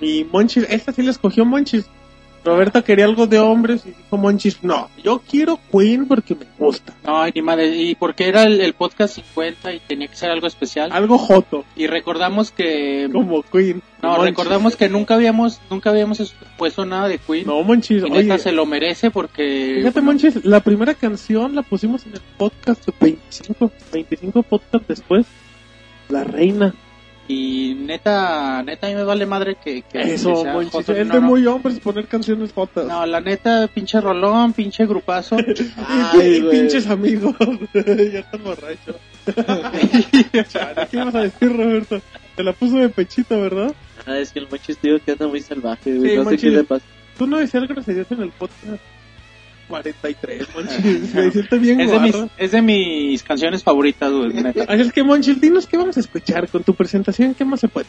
Speaker 3: y Monchis, esta sí la escogió Monchis. Roberta quería algo de hombres y dijo Monchis, no, yo quiero Queen porque me gusta.
Speaker 6: No, ni madre. Y porque era el, el podcast 50 y tenía que ser algo especial.
Speaker 3: Algo joto,
Speaker 6: Y recordamos que...
Speaker 3: como Queen.
Speaker 6: No,
Speaker 3: Monchis.
Speaker 6: recordamos que nunca habíamos nunca habíamos es- puesto nada de Queen.
Speaker 3: No, Monchis,
Speaker 6: y neta
Speaker 3: oye,
Speaker 6: se lo merece porque...
Speaker 3: fíjate Monchis, la primera canción la pusimos en el podcast 25, 25 podcast después, La Reina.
Speaker 6: Y neta, neta a mí me vale madre que... que
Speaker 3: Eso,
Speaker 6: que
Speaker 3: Monchis, es
Speaker 6: No,
Speaker 3: de
Speaker 6: no.
Speaker 3: muy hombres poner canciones jotas.
Speaker 6: No, la neta, pinche rolón, pinche grupazo.
Speaker 3: Y-
Speaker 4: Ay,
Speaker 3: y
Speaker 4: güey.
Speaker 3: pinches amigos. ya están borrachos. Chale, ¿Qué ibas a decir, Roberto? Te la puso de pechito, ¿verdad?
Speaker 4: Ah, es que el Monchis tío que anda muy salvaje, güey.
Speaker 3: Sí,
Speaker 4: no sé qué le pasa.
Speaker 3: Tú no decías groserías en el podcast 43, Monchis. Me siento bien
Speaker 6: es, de mis, es de mis canciones favoritas, güey.
Speaker 3: Así es que, Monchis, dinos qué vamos a escuchar con tu presentación. ¿Qué más se puede?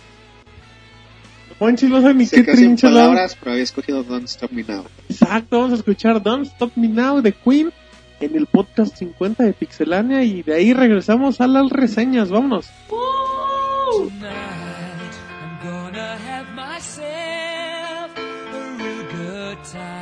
Speaker 3: Monchis no sabe ni
Speaker 7: sé
Speaker 3: qué la-
Speaker 7: palabras, pero había escogido Don't Stop Me Now.
Speaker 3: Exacto, vamos a escuchar Don't Stop Me Now de Queen en el podcast 50 de Pixelania y de ahí regresamos a las reseñas. Vámonos.
Speaker 9: Tonight I'm gonna have myself a real good time.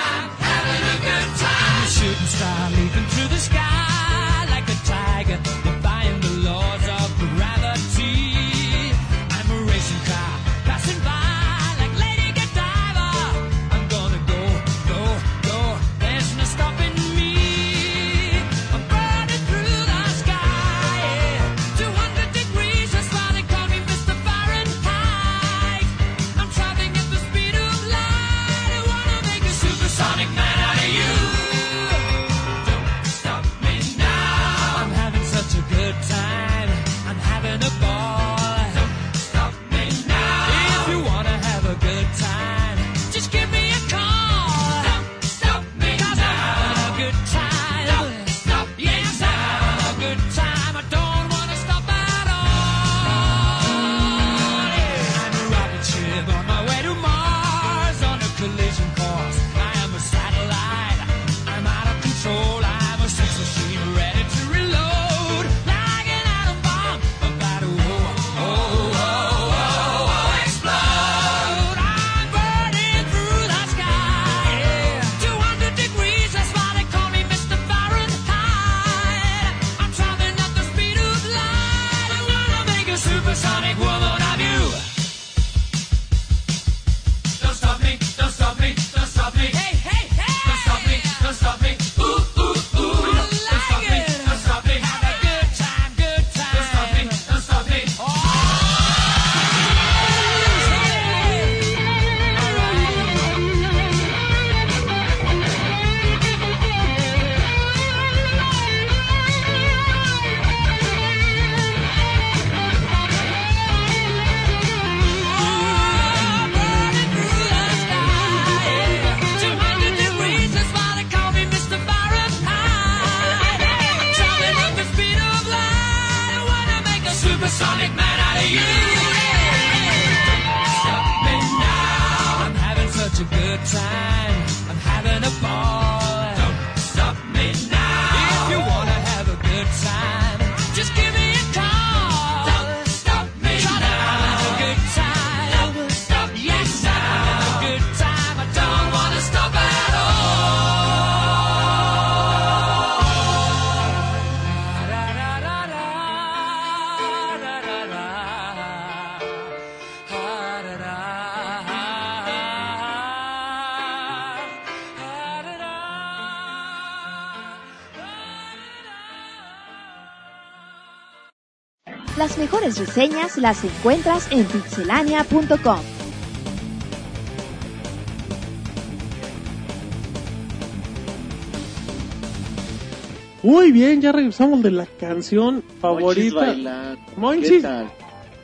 Speaker 2: reseñas las encuentras en pixelania.com.
Speaker 3: Muy bien, ya regresamos de la canción
Speaker 4: Monchis
Speaker 3: favorita. Monchis.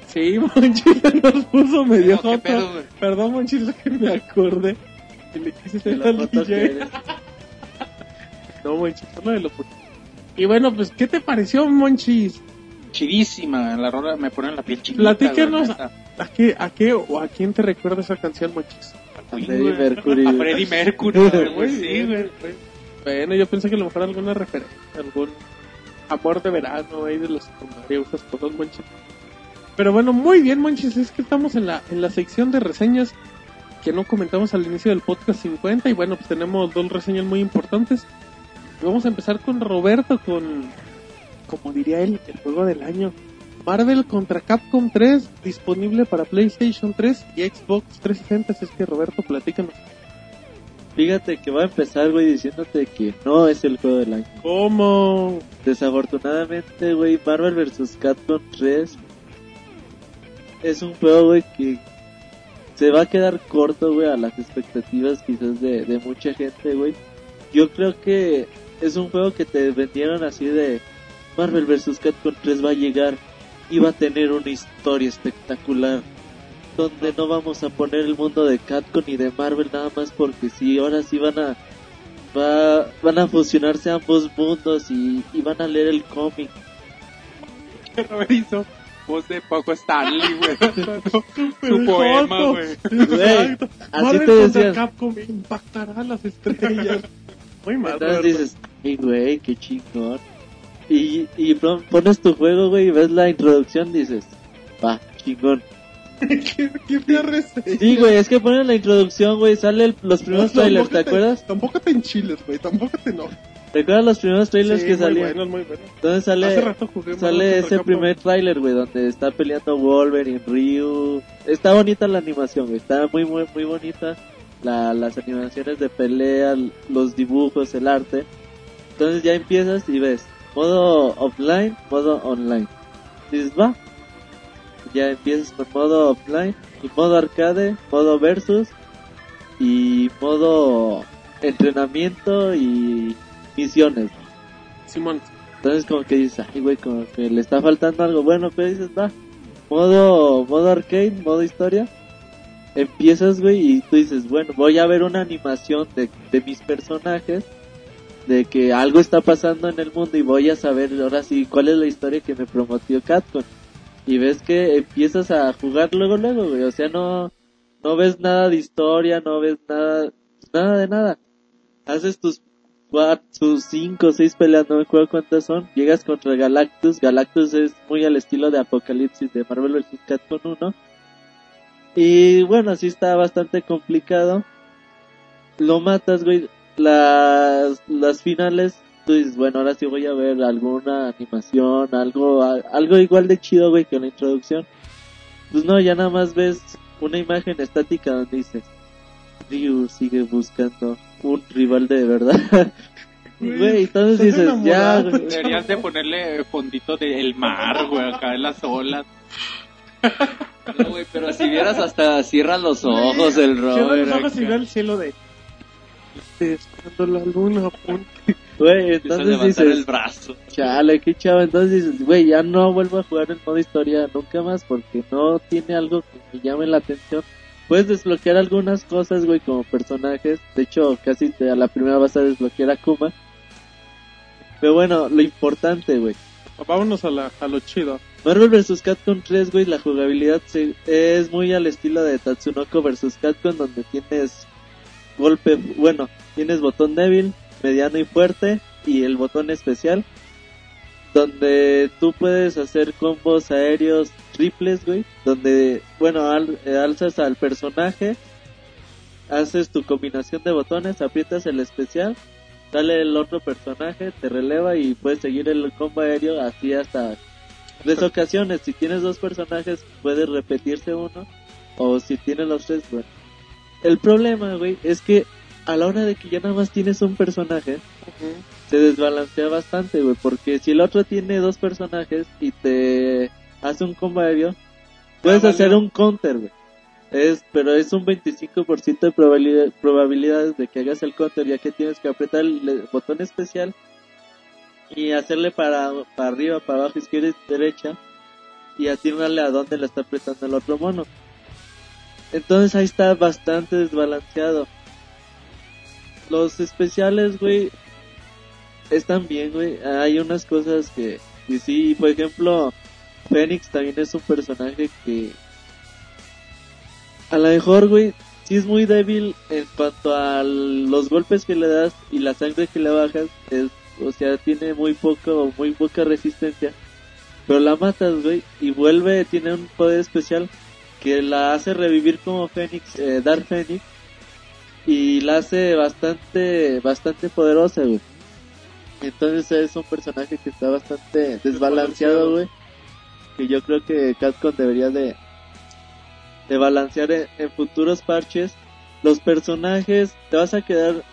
Speaker 3: Sí, Monchis nos puso medio
Speaker 6: No, ¿qué
Speaker 3: joto.
Speaker 6: pedo?
Speaker 3: Perdón, Monchis, lo que me acordé. Que le
Speaker 4: la
Speaker 3: al DJ. No, Monchis, no de lo Y bueno, pues, ¿qué te pareció, Monchis?
Speaker 6: Chidísima, la rola me pone la piel chiquita.
Speaker 3: Platícanos. ¿A qué, a qué o a quién te recuerda esa canción, Monchis?
Speaker 4: A Freddie Mercury.
Speaker 6: A Freddie Mercury, güey, pues sí, güey.
Speaker 3: Bueno, yo pensé que a lo mejor alguna referencia, algún amor de verano ahí de los secundarios, esas cosas, Monchis. Pero bueno, muy bien, Monchis, es que estamos en la, en la sección de reseñas que no comentamos al inicio del podcast 50 y bueno, pues tenemos dos reseñas muy importantes. Y vamos a empezar con Roberto con, como diría él, el juego del año. Marvel contra Capcom 3, disponible para PlayStation 3 y Xbox 360. Así es que Roberto, platícanos.
Speaker 4: Fíjate que va a empezar, güey, diciéndote que no es el juego del año.
Speaker 3: ¿Cómo?
Speaker 4: Desafortunadamente, güey, Marvel vs. Capcom 3 es un juego, güey, que se va a quedar corto, güey, a las expectativas quizás de, de mucha gente, güey. Yo creo que es un juego que te vendieron así de Marvel vs. Capcom 3 va a llegar y va a tener una historia espectacular donde no vamos a poner el mundo de Capcom y de Marvel nada más porque sí, ahora sí van a va, van a fusionarse ambos mundos y, y van a leer el cómic.
Speaker 6: Robert hizo voz de Paco Stanley, güey. Su poema, güey.
Speaker 3: Exacto.
Speaker 4: así te decían.
Speaker 3: Capcom impactará las estrellas. Muy mal,
Speaker 4: Entonces
Speaker 3: Roberto.
Speaker 4: dices, ay güey, qué chingón. Y, y pon- pones tu juego, güey, y ves la introducción, dices, va, chingón.
Speaker 3: ¿Qué, qué.
Speaker 4: Sí, güey, es que ponen la introducción, güey, sale el- los primeros
Speaker 3: No,
Speaker 4: trailers, ¿te acuerdas?
Speaker 3: Tampoco te enchiles, güey. Tampoco te enojes.
Speaker 4: ¿Te acuerdas los primeros trailers
Speaker 3: Sí,
Speaker 4: que salían?
Speaker 3: bueno, muy bueno.
Speaker 4: Entonces sale, sale ese primer trailer, güey, donde está peleando Wolverine, Ryu. Está bonita la animación, güey, está muy, muy, muy bonita. La, las animaciones de pelea, los dibujos, el arte. Entonces ya empiezas y ves modo offline, modo online. Dices, va. Ya empiezas con modo offline y modo arcade, modo versus y modo entrenamiento y misiones.
Speaker 3: Simón.
Speaker 4: Entonces como que dices, ay güey, como que le está faltando algo bueno, pero dices, va, modo, modo arcade, modo historia. Empiezas, güey, y tú dices, bueno, voy a ver una animación de, de mis personajes, de que algo está pasando en el mundo y voy a saber ahora sí cuál es la historia que me prometió Capcom. Y ves que empiezas a jugar luego, luego, güey, o sea, no, no ves nada de historia, no ves nada, nada de nada. Haces tus cuatro, sus cinco seis peleas, no me acuerdo cuántas son. Llegas contra Galactus. Galactus es muy al estilo de Apocalipsis de Marvel vs. Capcom 1. Y bueno, así está bastante complicado. Lo matas, güey. Las, las finales, tú dices, bueno, ahora sí voy a ver alguna animación, algo, a- algo igual de chido, güey, que la introducción. Pues no, ya nada más ves una imagen estática donde dices, Ryu sigue buscando un rival de verdad. Güey, entonces dices, ya, güey.
Speaker 6: Deberías de ponerle fondito del mar, güey, acá en las olas.
Speaker 5: No, güey, pero si vieras hasta cierra los ojos el
Speaker 3: Cierra
Speaker 5: Robert.
Speaker 3: los ojos y
Speaker 5: acá.
Speaker 3: ve el cielo de... Cuando la luna apunte.
Speaker 4: Güey, entonces
Speaker 5: levantar el
Speaker 4: dices,
Speaker 5: brazo.
Speaker 4: chale, qué chavo. Entonces dices, güey, ya no vuelvo a jugar el modo historia nunca más porque no tiene algo que me llame la atención. Puedes desbloquear algunas cosas, güey, como personajes. De hecho, casi te- a la primera vas a desbloquear a Kuma. Pero bueno, lo importante, güey.
Speaker 3: Vámonos a, la, a lo chido.
Speaker 4: Marvel vs. Capcom 3, güey, la jugabilidad se- es muy al estilo de Tatsunoko vs. Capcom, donde tienes golpe, bueno, tienes botón débil, mediano y fuerte, y el botón especial, donde tú puedes hacer combos aéreos triples, güey, donde, bueno, al- alzas al personaje, haces tu combinación de botones, aprietas el especial, sale el otro personaje, te releva y puedes seguir el combo aéreo así hasta tres ocasiones. Si tienes dos personajes, puede repetirse uno. O si tienes los tres, bueno. El problema, güey, es que a la hora de que ya nada más tienes un personaje, se desbalancea bastante, güey. Porque si el otro tiene dos personajes y te hace un combo aéreo, puedes
Speaker 3: Ah,
Speaker 4: hacer
Speaker 3: vale.
Speaker 4: un counter, güey. Es, pero es un 25% de probabilidad, probabilidades de que hagas el counter, ya que tienes que apretar el botón especial y hacerle para, para arriba, para abajo, izquierda y derecha y atinarle a donde le está apretando el otro mono. Entonces ahí está bastante desbalanceado. Los especiales, güey, están bien, güey. Hay unas cosas que, que sí, por ejemplo, Fénix también es un personaje que a lo mejor, güey, sí es muy débil en cuanto a los golpes que le das y la sangre que le bajas. Es, o sea, tiene muy poco, muy poca resistencia. Pero la matas, güey, y vuelve, tiene un poder especial que la hace revivir como Fénix, eh, Dark Fénix, y la hace bastante, bastante poderosa, güey. Entonces es un personaje que está bastante desbalanceado, güey. Que yo creo que Capcom debería de, de balancear en, en futuros parches. Los personajes, te vas a quedar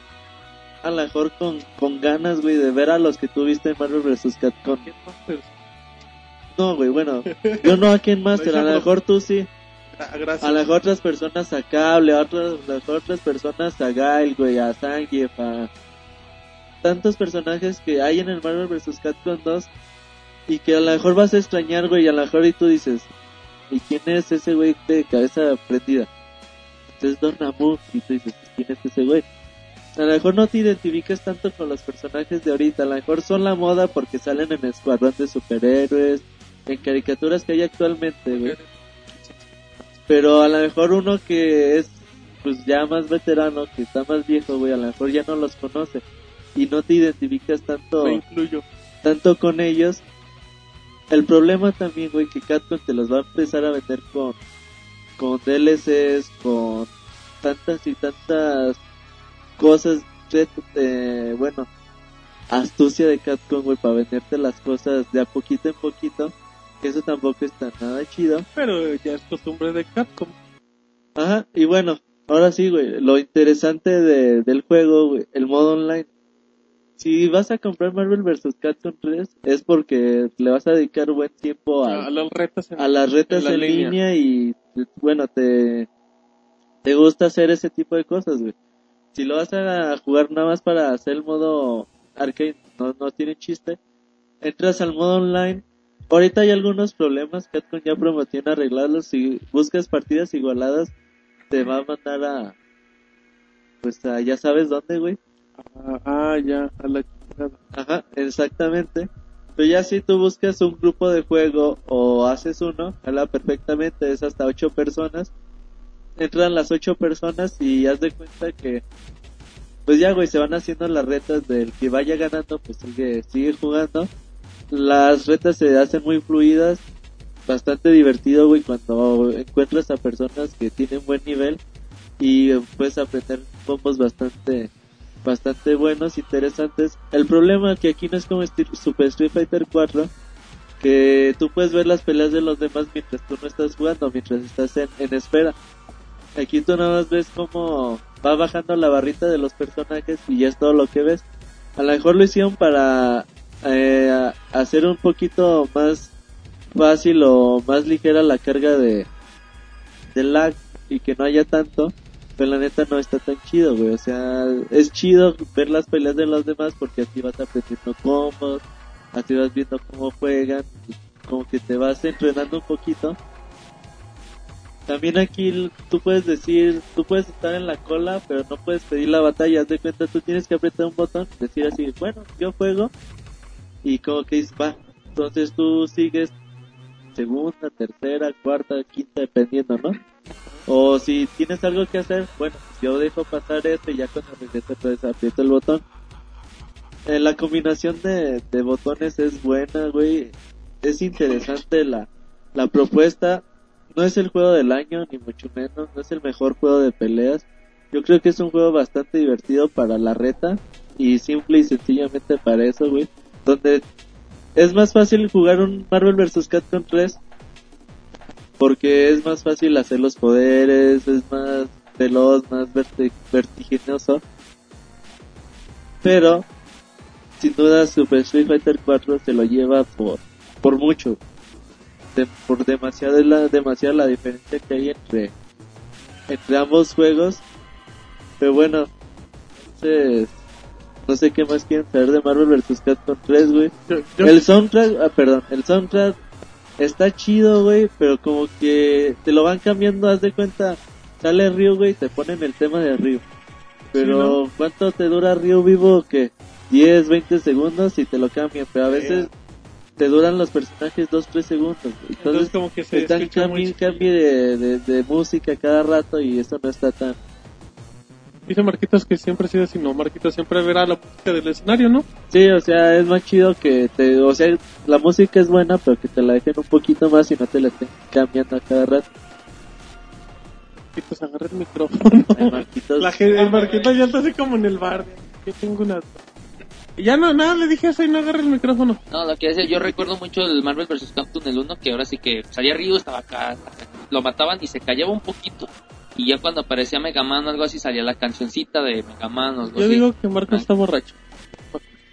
Speaker 4: a lo mejor con, con ganas, güey, de ver a los que tú viste en Marvel vs. Capcom. No, güey, bueno, yo no aquí en Master, a lo mejor tú sí.
Speaker 3: Ah.
Speaker 4: A lo mejor otras personas a Cable, a otras, mejor otras personas a Gail, güey, a Zangief, a tantos personajes que hay en el Marvel vs. Capcom 2 y que a lo mejor vas a extrañar, güey, a lo mejor y tú dices, ¿y quién es ese güey de cabeza prendida? Entonces Dornammu, y tú dices, ¿quién es ese güey? A lo mejor no te identificas tanto con los personajes de ahorita, a lo mejor son la moda porque salen en escuadrón de superhéroes, en caricaturas que hay actualmente, güey. Pero a lo mejor uno que es pues ya más veterano, que está más viejo, güey, a lo mejor ya no los conoce y no te identificas tanto
Speaker 3: Me incluyo.
Speaker 4: tanto con ellos. El problema también, güey, que Capcom te los va a empezar a vender con con DLCs, con tantas y tantas cosas eh, bueno, astucia de Capcom, güey, para venderte las cosas de a poquito en poquito, eso tampoco está nada chido.
Speaker 3: Pero ya es costumbre de Capcom.
Speaker 4: Ajá, y bueno, ahora sí, güey, lo interesante de, del juego, güey, el modo online. Si vas a comprar Marvel vs. Capcom 3 es porque le vas a dedicar buen tiempo
Speaker 3: A
Speaker 4: a,
Speaker 3: las retas en,
Speaker 4: a las retas
Speaker 3: en
Speaker 4: en,
Speaker 3: la línea.
Speaker 4: línea. y, bueno, te, te gusta hacer ese tipo de cosas, güey. Si lo vas a jugar nada más para hacer el modo arcade, no, no tiene chiste. Entras al modo online. Ahorita hay algunos problemas, Capcom ya prometió en arreglarlos. Si buscas partidas igualadas, te va a mandar a, pues a ya sabes dónde, güey.
Speaker 3: Ah, ah, ya, a la.
Speaker 4: Ajá, exactamente. Pero ya si tú buscas un grupo de juego o haces uno, jala perfectamente, es hasta ocho personas. Entran las ocho personas y haz de cuenta que, pues ya, güey, se van haciendo las retas del que vaya ganando, pues sigue, sigue jugando. Las retas se hacen muy fluidas, bastante divertido, güey, cuando encuentras a personas que tienen buen nivel y puedes aprender combos bastante bastante buenos, interesantes. El problema es que aquí no es como Super Street Fighter 4, que tú puedes ver las peleas de los demás mientras tú no estás jugando, mientras estás en, en espera. Aquí tú nada más ves cómo va bajando la barrita de los personajes y ya es todo lo que ves. A lo mejor lo hicieron para eh, hacer un poquito más fácil o más ligera la carga de, de lag y que no haya tanto. Pero la neta no está tan chido, güey. O sea, es chido ver las peleas de los demás porque así vas aprendiendo combos, así vas viendo cómo juegan, como que te vas entrenando un poquito. También aquí tú puedes decir, tú puedes estar en la cola, pero no puedes pedir la batalla. Haz de cuenta, tú tienes que apretar un botón, decir así, bueno, yo juego, y como que dices, va. Entonces tú sigues segunda, tercera, cuarta, quinta, dependiendo, ¿no? O si tienes algo que hacer, bueno, yo dejo pasar esto y ya cuando regrese pues aprieto el botón. Eh, la combinación de, de botones es buena, güey. Es interesante la, la propuesta. No es el juego del año, ni mucho menos. No es el mejor juego de peleas. Yo creo que es un juego bastante divertido para la reta. Y simple y sencillamente para eso, güey. Donde es más fácil jugar un Marvel vs. Capcom 3 porque es más fácil hacer los poderes, es más veloz, más verti- vertiginoso. Pero, sin duda, Super Street Fighter 4 se lo lleva por, por mucho. por demasiado es la, demasiada la diferencia que hay entre, entre ambos juegos. Pero bueno, entonces, no sé qué más quieren saber de Marvel vs. Capcom 3, güey.
Speaker 3: Yo- yo-
Speaker 4: El soundtrack, ah, perdón, el soundtrack está chido, güey, pero como que te lo van cambiando, haz de cuenta, sale Ryu, güey, y te ponen el tema de Ryu. Pero, ¿cuánto te dura Ryu vivo? que 10, 20 segundos y te lo cambian, pero a veces te duran los personajes 2, 3 segundos.
Speaker 3: Entonces
Speaker 4: Entonces,
Speaker 3: como que se
Speaker 4: están cambie de, de, de música cada rato y eso no está tan...
Speaker 3: Dice Marquitos que siempre ha sido así, no, Marquitos siempre verá la música del escenario, ¿no?
Speaker 4: Sí, o sea, es más chido que te... O sea, la música es buena, pero que te la dejen un poquito más y no te la estén cambiando a cada rato.
Speaker 3: Marquitos, agarra el micrófono.
Speaker 4: Ay, Marquitos.
Speaker 3: La gente, el Marquitos ya está así como en el bar. Yo tengo una... Ya no, nada, le dije eso y no agarra el micrófono.
Speaker 5: No, lo que decía, yo recuerdo mucho el Marvel vs. Capcom el 1, que ahora sí que salía Ryu, estaba acá, lo mataban y se callaba un poquito. Y ya cuando aparecía Mega Man o algo así, salía la cancioncita de Mega Man o algo
Speaker 3: Yo
Speaker 5: así.
Speaker 3: digo que Marcos
Speaker 5: Ay.
Speaker 3: está borracho.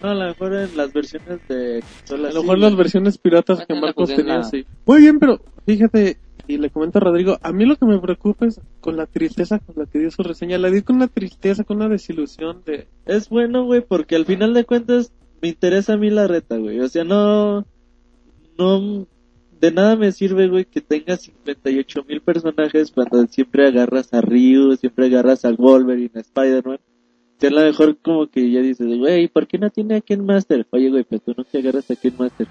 Speaker 4: No, a lo mejor en las versiones de
Speaker 3: A lo mejor las versiones piratas
Speaker 5: Bueno,
Speaker 3: que Marcos tenía,
Speaker 5: la-
Speaker 3: sí. Muy bien, pero fíjate, y le comento a Rodrigo, a mí lo que me preocupa es con la tristeza con la que dio su reseña. La di con una tristeza, con una desilusión de...
Speaker 4: Es bueno, güey, porque al final de cuentas me interesa a mí la reta, güey. O sea, no... No... De nada me sirve, güey, que tengas 58 mil personajes cuando siempre agarras a Ryu, siempre agarras a Wolverine, a Spider-Man. Que a lo mejor como que ya dices, güey, ¿por qué no tiene a Ken Master? Oye, güey, pero tú no te agarras a Ken Master.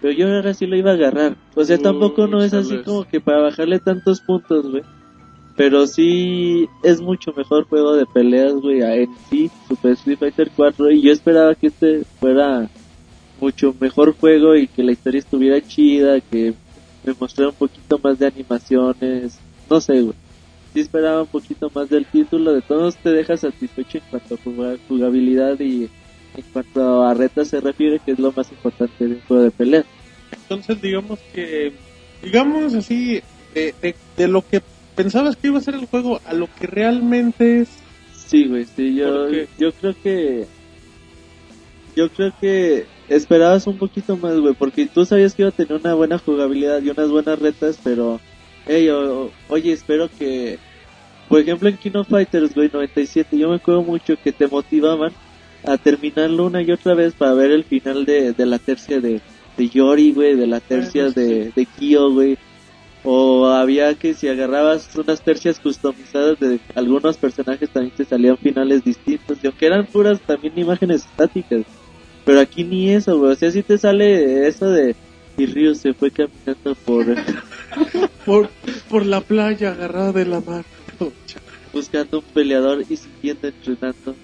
Speaker 4: Pero yo ahora sí lo iba a agarrar. O sea, tampoco no es así como que para bajarle tantos puntos, güey. Pero sí es mucho mejor juego de peleas, güey, a en sí, Super Street Fighter 4. Y yo esperaba que este fuera mucho mejor juego y que la historia estuviera chida, que me mostrara un poquito más de animaciones. No sé, güey. Sí esperaba un poquito más del título. De todos te deja satisfecho en cuanto a jugabilidad y en cuanto a retas se refiere, que es lo más importante de un juego de pelea.
Speaker 3: Entonces, digamos que... Digamos así, de, de, de lo que pensabas que iba a ser el juego a lo que realmente es...
Speaker 4: Sí, güey, sí, yo, yo creo que... Yo creo que esperabas un poquito más, güey, porque tú sabías que iba a tener una buena jugabilidad y unas buenas retas, pero... Hey, o- oye, espero que... Por ejemplo, en Kino Fighters, güey, 97, yo me acuerdo mucho que te motivaban a terminarlo una y otra vez para ver el final de, de la tercia de, de Yori, güey, de la tercia de, de Kyo, güey. O había que si agarrabas unas tercias customizadas de algunos personajes también te salían finales distintos. Y aunque eran puras también imágenes estáticas. Pero aquí ni eso, güey. O sea, si te sale eso de... Y Ryu se fue caminando por...
Speaker 3: Por, por la playa agarrado de la mano.
Speaker 4: buscando un peleador y siguiendo entrenando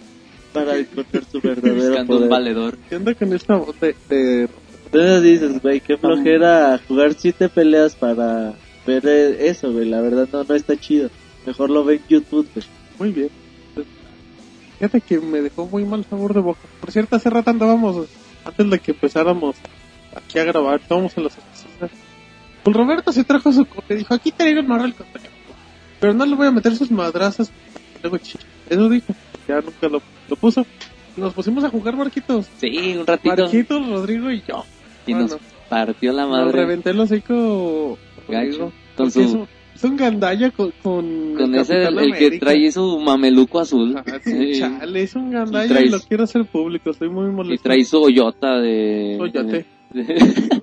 Speaker 4: para encontrar su verdadero
Speaker 5: Buscando un
Speaker 4: poder.
Speaker 5: valedor.
Speaker 3: ¿Qué onda con esta voz de, de-
Speaker 4: Entonces dices, güey, qué flojera jugar siete peleas para ver eso, güey. La verdad no, no está chido. Mejor lo ve en YouTube, güey.
Speaker 3: Muy bien. Fíjate que me dejó muy mal sabor de boca. Por cierto, hace rato andábamos, antes de que empezáramos aquí a grabar, estábamos en las oficinas. Pues Roberto se trajo su copia, dijo, aquí traigo el Capcom. Pero no le voy a meter sus madrazas. Luego, chicha. Eso dijo. Ya nunca lo, lo puso. Y nos pusimos a jugar Marquitos.
Speaker 5: Sí, un ratito.
Speaker 3: Marquitos, Rodrigo y yo.
Speaker 5: y nos partió la
Speaker 3: nos
Speaker 5: madre.
Speaker 3: reventé el hocico.
Speaker 5: Gacho.
Speaker 3: Rodrigo.
Speaker 5: Con su-
Speaker 3: es un- es un gandalla con, con,
Speaker 5: Con
Speaker 3: el
Speaker 5: ese, el, el que trae su mameluco azul.
Speaker 3: Ajá,
Speaker 5: sí,
Speaker 3: chale, es un gandalla
Speaker 5: Y traes-
Speaker 3: y lo quiero hacer público, estoy muy
Speaker 5: Y
Speaker 3: molesto.
Speaker 5: trae su hoyota de...
Speaker 3: Hoyote.
Speaker 5: De,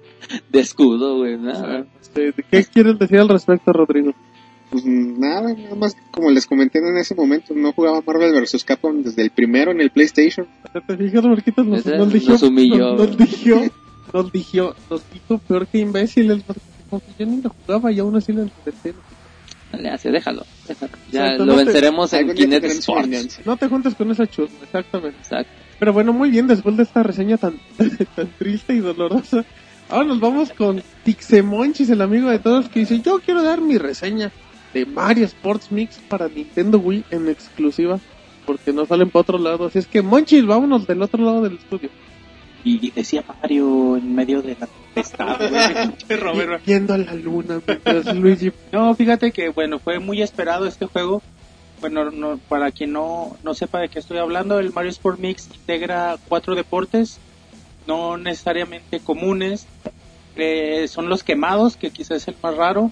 Speaker 5: de escudo, güey. Nada.
Speaker 3: este, ¿Qué quieres decir al respecto, Rodrigo?
Speaker 7: Pues nada, nada más como les comenté en ese momento, no jugaba Marvel vs. Capcom desde el primero en el PlayStation.
Speaker 3: ¿Te fijas, Marquitos? Nos,
Speaker 5: Ese
Speaker 3: nos dijo,
Speaker 5: nos humilló.
Speaker 3: Nos, nos dijo, nos dijo, nos dijo peor que imbéciles. Porque yo ni lo jugaba y aún así lo
Speaker 5: Dale, hace, déjalo. déjalo. Ya
Speaker 3: Exacto,
Speaker 5: lo
Speaker 3: no te-
Speaker 5: venceremos en
Speaker 7: su
Speaker 5: Sports.
Speaker 3: No te juntes con esa chusma, exactamente.
Speaker 5: Exacto.
Speaker 3: Pero bueno, muy bien, después de esta reseña tan, tan triste y dolorosa, ahora nos vamos con Tixemonchis, el amigo de todos, que dice, yo quiero dar mi reseña de Mario Sports Mix para Nintendo Wii en exclusiva, porque no salen para otro lado. Así es que, Monchis, vámonos del otro lado del estudio.
Speaker 6: Y decía Mario en medio de la tempestad, güey.
Speaker 3: Viendo a la luna mientras Luigi...
Speaker 6: No, fíjate que, bueno, fue muy esperado este juego. Bueno, no, para quien no, no sepa de qué estoy hablando, el Mario Sport Mix integra cuatro deportes, no necesariamente comunes, Eh, son los quemados, que quizás es el más raro,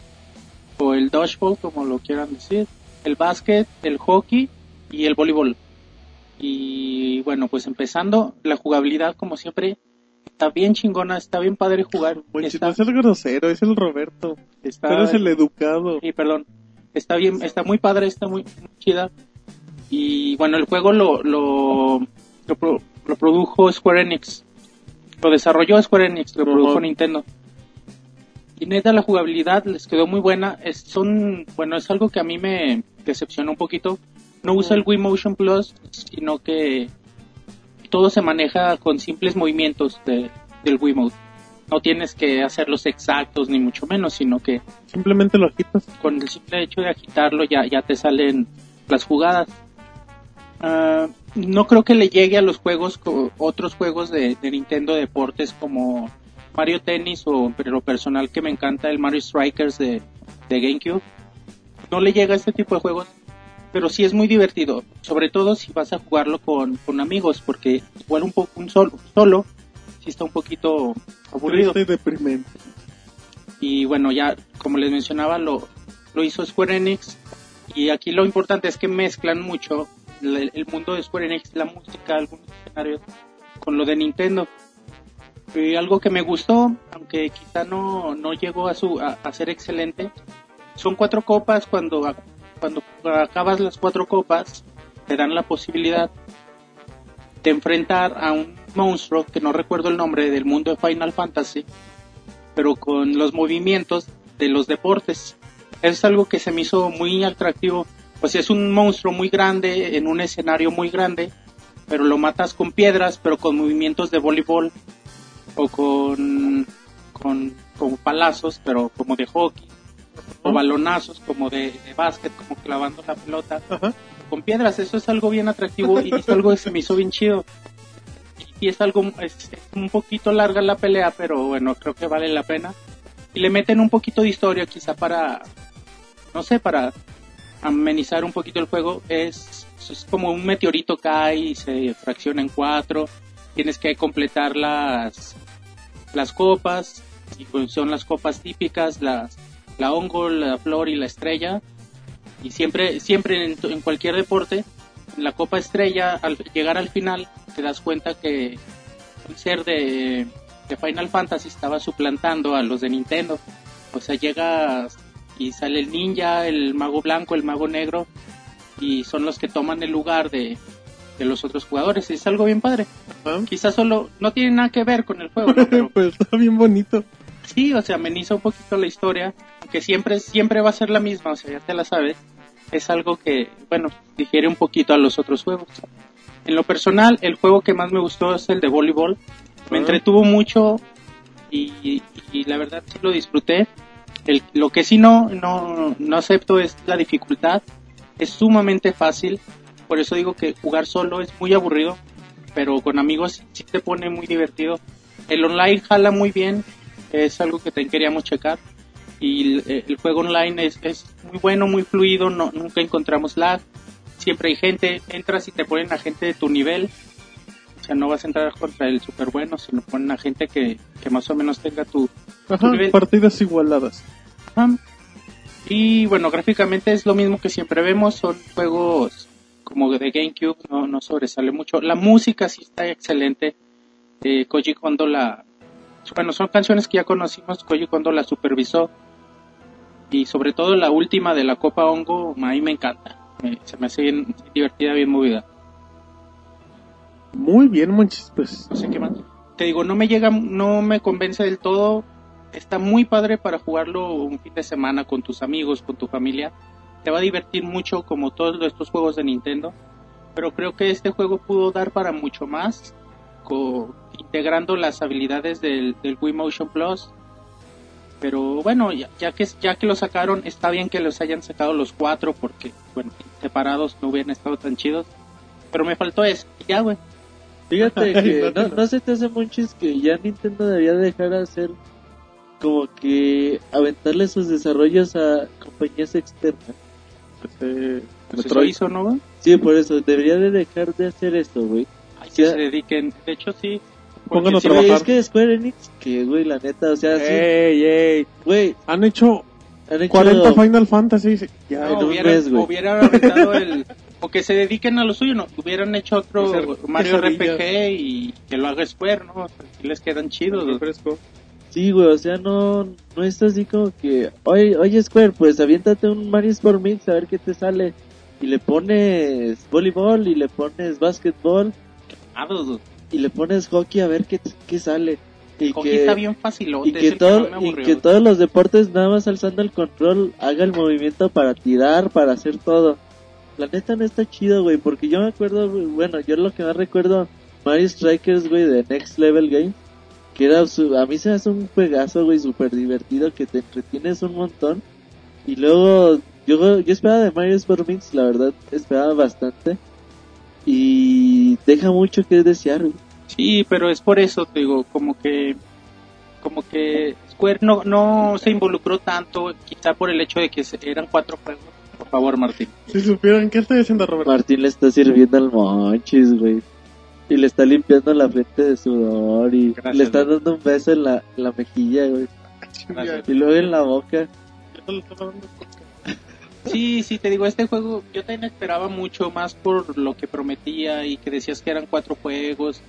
Speaker 6: o el dodgeball, como lo quieran decir, el básquet, el hockey y el voleibol. Y bueno, pues empezando, la jugabilidad, como siempre, está bien chingona, está bien padre jugar.
Speaker 3: Monchis,
Speaker 6: Está-
Speaker 3: no es el grosero, es el Roberto.
Speaker 6: está-
Speaker 3: Tú eres el educado.
Speaker 6: Sí, perdón. Está bien, está muy padre, está muy, muy chida. Y bueno, el juego lo, lo, lo, pro- lo produjo Square Enix. Lo desarrolló Square Enix, lo produjo Nintendo. Y neta, la jugabilidad les quedó muy buena. Es, son, bueno, es algo que a mí me decepcionó un poquito. No usa el Wii Motion Plus, sino que todo se maneja con simples movimientos de, del Wiimote. No tienes que hacerlos exactos, ni mucho menos, sino que
Speaker 3: Simplemente lo agitas.
Speaker 6: con el simple hecho de agitarlo ya, ya te salen las jugadas. Ah, no creo que le llegue a los juegos, otros juegos de, de Nintendo Deportes como Mario Tennis o pero lo personal que me encanta el Mario Strikers de, de GameCube. No le llega a este tipo de juegos, pero sí es muy divertido, sobre todo si vas a jugarlo con, con amigos, porque igual un poco un solo, solo sí está un poquito aburrido.
Speaker 3: Triste y deprimente.
Speaker 6: Y bueno, ya como les mencionaba, lo, lo hizo Square Enix. Y aquí lo importante es que mezclan mucho el, el mundo de Square Enix, la música, algunos escenarios, con lo de Nintendo. Y algo que me gustó, aunque quizá no, no llegó a, su, a, a ser excelente, son cuatro copas. Cuando, cuando acabas las cuatro copas, te dan la posibilidad de enfrentar a un monstruo que no recuerdo el nombre del mundo de Final Fantasy pero con los movimientos de los deportes. Es algo que se me hizo muy atractivo, pues es un monstruo muy grande en un escenario muy grande, pero lo matas con piedras, pero con movimientos de voleibol o con con, con palazos, pero como de hockey, o balonazos como de, de básquet, como clavando la pelota
Speaker 3: Ajá.
Speaker 6: con piedras. Eso es algo bien atractivo y es algo que se me hizo bien chido. Y es algo, es, es un poquito larga la pelea, pero bueno, creo que vale la pena. Y le meten un poquito de historia quizá para, no sé, para amenizar un poquito el juego. Es, es como un meteorito cae y se fracciona en cuatro. Tienes que completar las, las copas, y pues son las copas típicas, las, la hongo, la flor y la estrella. Y siempre, siempre en, en cualquier deporte, en la copa estrella, al llegar al final, te das cuenta que el ser de, de Final Fantasy estaba suplantando a los de Nintendo. O sea, llegas y sale el ninja, el mago blanco, el mago negro, y son los que toman el lugar de, de los otros jugadores. Es algo bien padre. Quizás solo no tiene nada que ver con el juego, ¿no? pero
Speaker 3: pues está bien bonito.
Speaker 6: sí, o sea, ameniza un poquito la historia, aunque siempre, siempre va a ser la misma, o sea, ya te la sabes. Es algo que, bueno, difiere un poquito a los otros juegos. En lo personal, el juego que más me gustó es el de voleibol. Me
Speaker 3: Ah.
Speaker 6: entretuvo mucho y, y la verdad sí lo disfruté. El, lo que sí no, no, no acepto es la dificultad. Es sumamente fácil. Por eso digo que jugar solo es muy aburrido. Pero con amigos sí te pone muy divertido. El online jala muy bien. Es algo que te queríamos checar. Y el, el juego online es, es muy bueno, muy fluido. No, nunca encontramos lag. Siempre hay gente. Entras y te ponen a gente de tu nivel. O sea, no vas a entrar contra el super bueno, sino ponen a gente que, que más o menos tenga tu,
Speaker 3: Ajá,
Speaker 6: nivel.
Speaker 3: partidas igualadas.
Speaker 6: Ajá. Y bueno, gráficamente es lo mismo que siempre vemos, son juegos como de GameCube, no, no sobresale mucho. La música sí está excelente. Eh, Koji Kondo la... Bueno, son canciones que ya conocimos, Koji Kondo la supervisó. Y sobre todo la última de la Copa Hongo, a mí me encanta. Se me hace bien divertida, bien movida.
Speaker 3: Muy bien, Monchis, pues.
Speaker 6: no sé qué más. Te digo, no me llega, no me convence del todo. Está muy padre para jugarlo un fin de semana con tus amigos, con tu familia. Te va a divertir mucho como todos estos juegos de Nintendo. Pero creo que este juego pudo dar para mucho más, integrando las habilidades del, del Wii Motion Plus. Pero bueno, ya, ya que ya que lo sacaron, está bien que los hayan sacado los cuatro porque, bueno, separados no hubieran estado tan chidos. Pero me faltó eso. Y ya, güey.
Speaker 4: Fíjate que
Speaker 3: No
Speaker 4: no, se te hace monchis que ya Nintendo debería dejar de hacer como que aventarle sus desarrollos a compañías externas.
Speaker 3: Este,
Speaker 6: Pues eso
Speaker 3: Metroid.
Speaker 6: hizo, ¿no, güey?
Speaker 4: Sí, por eso debería de dejar de hacer esto, güey.
Speaker 6: Que
Speaker 4: Ya.
Speaker 6: se dediquen. De hecho, sí.
Speaker 3: Pónganlo a
Speaker 4: Sí, güey,
Speaker 3: trabajar.
Speaker 4: es que Square Enix, que güey, la neta, o sea, sí,
Speaker 3: Ey, ey.
Speaker 4: güey,
Speaker 3: Han hecho
Speaker 4: han hecho
Speaker 3: 40 Final Fantasy. Ya,
Speaker 4: en
Speaker 6: No,
Speaker 4: un
Speaker 6: hubieran,
Speaker 4: mes, güey.
Speaker 6: hubieran aventado el... O que se dediquen a lo suyo, ¿no? Hubieran hecho otro Mario. RPG y que lo haga Square, ¿no? Así les quedan chidos.
Speaker 3: refresco.
Speaker 4: Sí, güey, o sea, no, no es así como que, oye, oye Square, pues aviéntate un Mario Sport Mix a ver qué te sale. Y le pones voleibol, y le pones básquetbol,
Speaker 6: Ah, dos-
Speaker 4: y le pones hockey a ver qué, qué sale. Y
Speaker 6: Hockey
Speaker 4: que,
Speaker 6: está bien facilote.
Speaker 4: y que, todo, y que todos los deportes, nada más alzando el control, haga el movimiento para tirar, para hacer todo. La neta no está chido, güey, porque yo me acuerdo, bueno, yo lo que más recuerdo, Mario Strikers, güey, de Next Level Game, que era, a mí se me hace un juegazo, güey, súper divertido, que te entretienes un montón. Y luego, yo, yo esperaba de Mario Sport Mix, la verdad, esperaba bastante. Y deja mucho que desear, güey.
Speaker 6: Sí, pero es por eso, te digo, como que como que Square no, no se involucró tanto, quizá por el hecho de que se- eran cuatro juegos. Por favor, Martín.
Speaker 3: Si supieran, ¿qué estoy haciendo, Roberto?
Speaker 4: Martín le está sirviendo al monchis, güey. Y le está limpiando la frente de sudor y
Speaker 6: Gracias,
Speaker 4: le está
Speaker 6: güey.
Speaker 4: dando un beso en la, en la mejilla, güey.
Speaker 6: Gracias.
Speaker 4: Y luego en la boca.
Speaker 6: Sí, sí, te digo, este juego yo también esperaba mucho más por lo que prometía y que decías que eran cuatro juegos.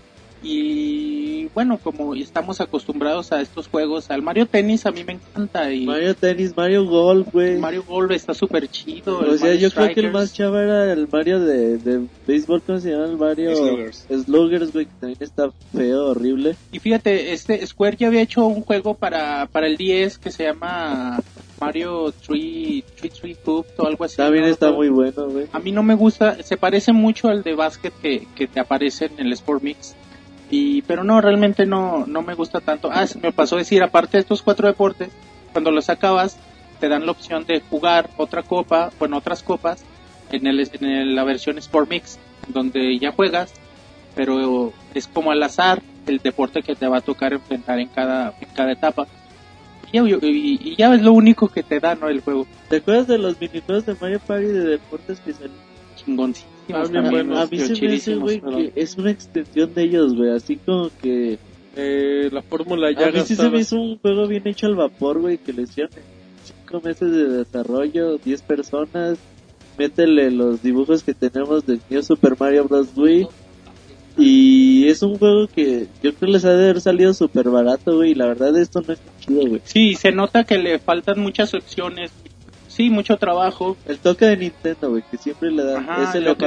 Speaker 6: Y bueno, como estamos acostumbrados a estos juegos, al Mario Tennis a mí me encanta y
Speaker 4: Mario Tennis, Mario Golf, güey.
Speaker 6: Mario Golf está súper chido.
Speaker 4: O sea,
Speaker 6: Mario
Speaker 4: yo creo que el más chavo era el Mario de, de béisbol, ¿cómo se llama? El Mario
Speaker 7: Sluggers.
Speaker 4: Sluggers, güey, que también está feo, horrible.
Speaker 6: Y fíjate, este Square ya había hecho un juego para, para el 10 que se llama Mario Tree Tree Tree Hoop o algo así.
Speaker 4: También
Speaker 6: ¿no?
Speaker 4: está muy bueno, güey.
Speaker 6: A mí no me gusta, se parece mucho al de básquet que, que te aparece en el Sport Mix. Y, pero no, realmente no, no me gusta tanto. Ah, se me pasó a decir, aparte de estos cuatro deportes, cuando los acabas, te dan la opción de jugar otra copa, bueno, otras copas, en, el, en el- la versión Sport Mix, donde ya juegas, pero es como al azar el deporte que te va a tocar enfrentar en cada, en cada etapa. Y, ya- y- y ya es lo único que te da, ¿no? El juego.
Speaker 4: ¿Te acuerdas de los minijuegos de Mario Party de deportes que salían?
Speaker 6: Chingoncísimos
Speaker 3: Bien
Speaker 6: también,
Speaker 3: buenos,
Speaker 4: a mí se me hace, güey,
Speaker 6: pero-
Speaker 4: que es una extensión de ellos, güey. Así como que
Speaker 3: Eh, la fórmula ya
Speaker 4: a mí sí se me hizo un juego bien hecho al vapor, güey, que le hicieron en cinco meses de desarrollo, 10 personas, métele los dibujos que tenemos del New Super Mario Bros. Wii. Y es un juego que yo creo les ha de haber salido súper barato, güey. Y la verdad esto no es chido, güey.
Speaker 6: Sí, se nota que le faltan muchas opciones. Sí, mucho trabajo.
Speaker 4: El toque de Nintendo, güey, que siempre le da.
Speaker 6: Ajá,
Speaker 4: ese
Speaker 6: lo que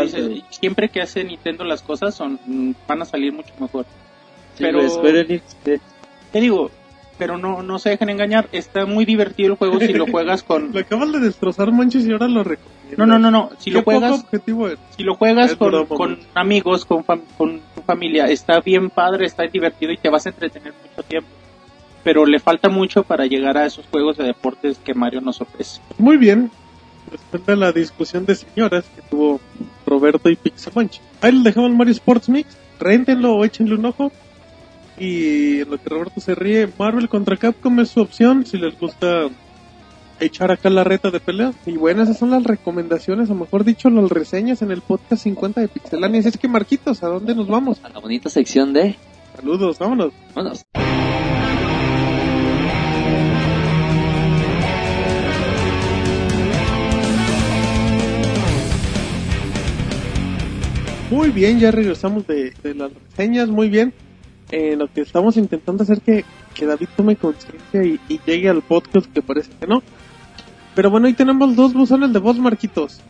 Speaker 6: siempre que hace Nintendo las cosas son van a salir mucho mejor.
Speaker 4: Sí,
Speaker 6: pero-
Speaker 4: que-
Speaker 6: Te digo, pero no no se dejen engañar, está muy divertido el juego si lo juegas con
Speaker 3: Lo acabas de destrozar, Manches, y ahora lo recomiendo.
Speaker 6: No, no, no, no, si lo juegas si lo juegas con,
Speaker 3: broma,
Speaker 6: con amigos, con, fam- con tu familia, está bien padre, está divertido y te vas a entretener mucho tiempo. Pero le falta mucho para llegar a esos juegos de deportes que Mario nos ofrece.
Speaker 3: Muy bien. Después de la discusión de señoras que tuvo Roberto y Pixamonchi. Ahí les dejamos el Mario Sports Mix. Réntenlo o échenle un ojo. Y en lo que Roberto se ríe, Marvel contra Capcom es su opción si les gusta echar acá la reta de pelea. Y bueno, esas son las recomendaciones, o mejor dicho, las reseñas en el podcast 50 de Pixelania. Así es que, Marquitos, ¿a dónde nos vamos?
Speaker 5: A la bonita sección de...
Speaker 3: Saludos, vámonos.
Speaker 5: Vámonos.
Speaker 3: Muy bien, ya regresamos de, de las reseñas, muy bien. Eh, lo que estamos intentando hacer que, que David tome conciencia y, y llegue al podcast, que parece que no. Pero bueno, ahí tenemos dos buzones de voz, Marquitos.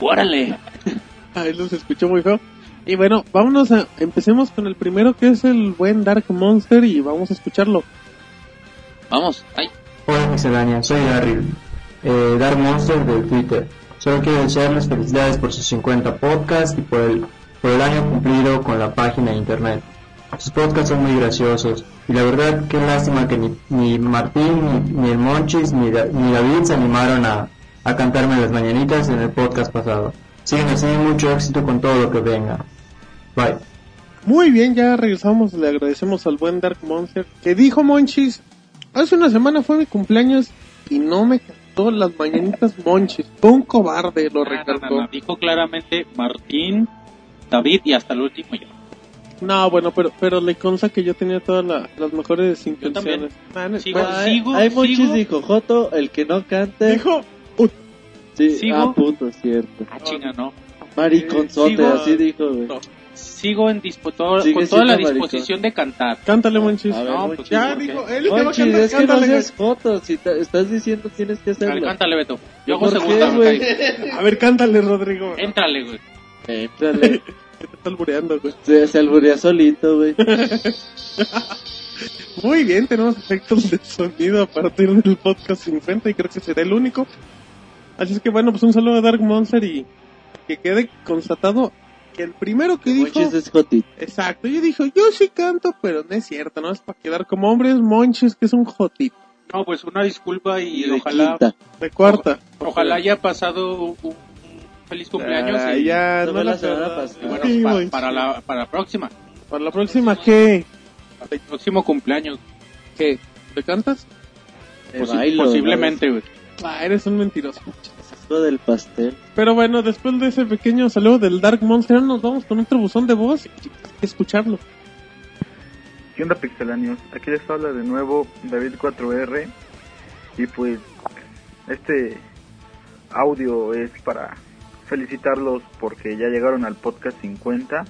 Speaker 6: ¡Órale!
Speaker 3: Ahí los escuchó muy feo. Y bueno, vámonos a, empecemos con el primero que es el buen Dark Monster y vamos a escucharlo.
Speaker 5: Vamos. Ay.
Speaker 10: Hola Miscelánea, soy Darryl, eh, Dark Monster del Twitter. Solo quiero desearles felicidades por sus 50 podcasts y por el, por el año cumplido con la página de internet. Sus podcasts son muy graciosos y la verdad qué lástima que ni, ni Martín, ni, el Monchis, ni, ni David se animaron a, a cantarme las mañanitas en el podcast pasado. Sigan así, mucho éxito con todo lo que venga. Bye.
Speaker 3: Muy bien, ya regresamos, le agradecemos al buen Dark Monster que dijo Monchis, hace una semana fue mi cumpleaños y no me cantó las mañanitas Monchis, fue un cobarde, lo
Speaker 6: No, no, no,
Speaker 3: recalcó.
Speaker 6: Dijo claramente Martín, David y hasta el último yo.
Speaker 3: No, bueno, pero, pero le consta que yo tenía todas la- las mejores intenciones. No,
Speaker 6: Sigo,
Speaker 3: bueno,
Speaker 4: Hay,
Speaker 6: sigo,
Speaker 4: hay muchos
Speaker 6: sigo.
Speaker 4: dijo, Joto, el que no cante.
Speaker 3: dijo,
Speaker 4: sí,
Speaker 6: sigo.
Speaker 4: ah, puto, cierto.
Speaker 6: Ah, chinga, no.
Speaker 4: Mariconzote,
Speaker 6: Sigo.
Speaker 4: así dijo, güey.
Speaker 3: No.
Speaker 6: Sigo en
Speaker 4: Sigue
Speaker 6: con toda la disposición de cantar.
Speaker 3: cántale, Monchis.
Speaker 4: Ver,
Speaker 6: No,
Speaker 4: Monchis,
Speaker 6: pues,
Speaker 3: ya
Speaker 6: ¿por qué?
Speaker 3: dijo, él que va a
Speaker 4: Monchis,
Speaker 3: cantar,
Speaker 4: es que no seas Joto, si te- estás diciendo tienes que
Speaker 6: A ver,
Speaker 4: hacerlo.
Speaker 6: cántale, Beto. Yo hago
Speaker 4: ¿Por qué,
Speaker 6: segunda.
Speaker 4: güey?
Speaker 3: A ver, cántale, Rodrigo.
Speaker 6: Éntrale, güey.
Speaker 4: Éntrale.
Speaker 3: Que te está albureando, güey.
Speaker 4: Se, se alburea solito, güey.
Speaker 3: Muy bien, tenemos efectos de sonido a partir del podcast 50 y creo que será el único. Así es que bueno, pues un saludo a Dark Monster y que quede constatado que el primero que dijo...
Speaker 4: Monchis es Jotito.
Speaker 3: Exacto, yo dijo, yo sí canto, pero no es cierto, no es para quedar como hombre, es Monchis, que es un jotito
Speaker 6: No, pues una disculpa y,
Speaker 4: Y de
Speaker 6: ojalá
Speaker 4: quinta.
Speaker 3: de cuarta.
Speaker 6: ojalá haya pasado un, un feliz cumpleaños
Speaker 3: Ah,
Speaker 6: y,
Speaker 3: ya, no la
Speaker 4: la semana
Speaker 3: semana
Speaker 4: pasada.
Speaker 6: y bueno,
Speaker 3: Sí,
Speaker 6: pa-
Speaker 3: Monchis.
Speaker 6: para la para la próxima,
Speaker 3: Para la próxima, ¿qué?
Speaker 6: para el próximo cumpleaños,
Speaker 3: ¿Qué? ¿Te cantas?
Speaker 6: Posi-
Speaker 4: bailo,
Speaker 6: posiblemente, güey.
Speaker 3: Ah, eres un mentiroso.
Speaker 4: Del pastel.
Speaker 3: Pero bueno, después de ese pequeño saludo del Dark Monster, nos vamos con otro buzón de voz y escucharlo.
Speaker 11: ¿Qué onda pixelanios? Aquí les habla de nuevo David 4R y pues este audio es para felicitarlos porque ya llegaron al podcast 50.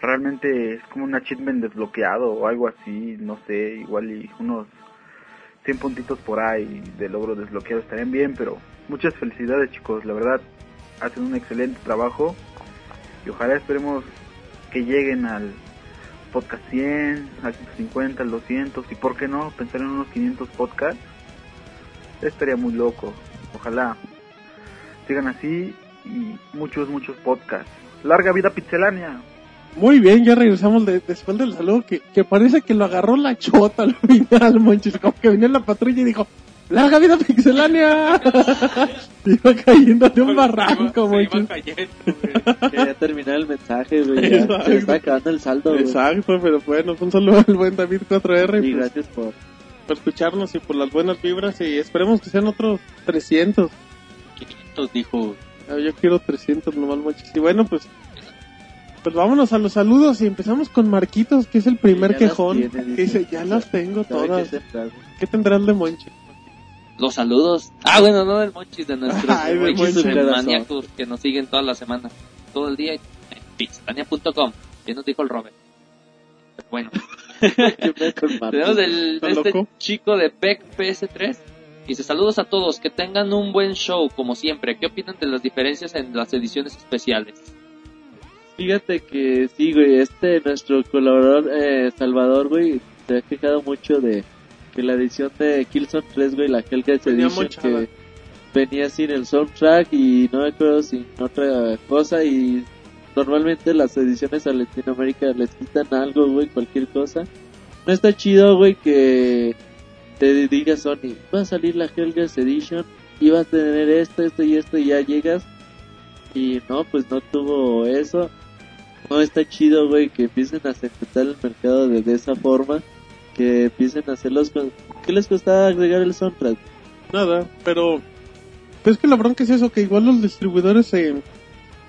Speaker 11: Realmente es como un achievement desbloqueado o algo así, no sé, igual y unos 100 puntitos por ahí de logro desbloqueado estarían bien, pero muchas felicidades chicos, la verdad hacen un excelente trabajo y ojalá esperemos que lleguen al podcast 100, al 150, al 200 y por qué no pensar en unos 500 podcasts. Estaría muy loco. Ojalá sigan así y muchos, muchos podcasts. Larga vida pixelánea.
Speaker 3: Muy bien, ya regresamos de- después del saludo que, que parece que lo agarró la chota al final, Monchis, como que en la patrulla y dijo, ¡Larga vida pixelánea! iba cayendo de un barranco,
Speaker 6: güey.
Speaker 4: Quería terminar el mensaje, güey. Se le está acabando el saldo, güey.
Speaker 3: Exacto, pero bueno, un saludo al buen David 4R
Speaker 4: Y
Speaker 3: pues,
Speaker 4: gracias por...
Speaker 3: por escucharnos y por las buenas vibras y esperemos que sean otros 300.
Speaker 6: 500 dijo.
Speaker 3: Ah, Yo quiero 300 nomás, Monchis. Y bueno, pues, pues vámonos a los saludos y empezamos con Marquitos, que es el primer quejón.
Speaker 4: tiene,
Speaker 3: que
Speaker 4: dice.
Speaker 3: dice, ya las tengo todas. ¿Qué tendrás de Monchis?
Speaker 5: Los saludos. Ah, bueno, no del Monchis, de nuestros
Speaker 3: Ay,
Speaker 5: Monchis maníacos que nos siguen toda la semana, todo el día en pixelania.com. Ya nos dijo el Robert. Bueno, tenemos el,
Speaker 3: ¿Está
Speaker 5: este
Speaker 3: loco?
Speaker 5: chico de Beck PS3. Dice, saludos a todos, que tengan un buen show, como siempre. ¿Qué opinan de las diferencias en las ediciones especiales?
Speaker 4: Fíjate que sí, güey, este nuestro colaborador eh, Salvador, güey, se ha quejado mucho de que la edición de Killzone 3, güey, la Hellcat Edition, que venía sin el soundtrack y no me acuerdo sin otra cosa y normalmente las ediciones a Latinoamérica les quitan algo, güey, cualquier cosa. No está chido, güey, que te diga Sony, va a salir la Hellcat Edition y va a tener esto, esto y esto y ya llegas y no, pues no tuvo eso. No está chido, güey, que empiecen a segmentar el mercado de, de esa forma. Que empiecen a hacerlos con... ¿Qué les costaba agregar el soundtrack?
Speaker 3: Nada, pero pues es que la bronca es eso, que igual los distribuidores se,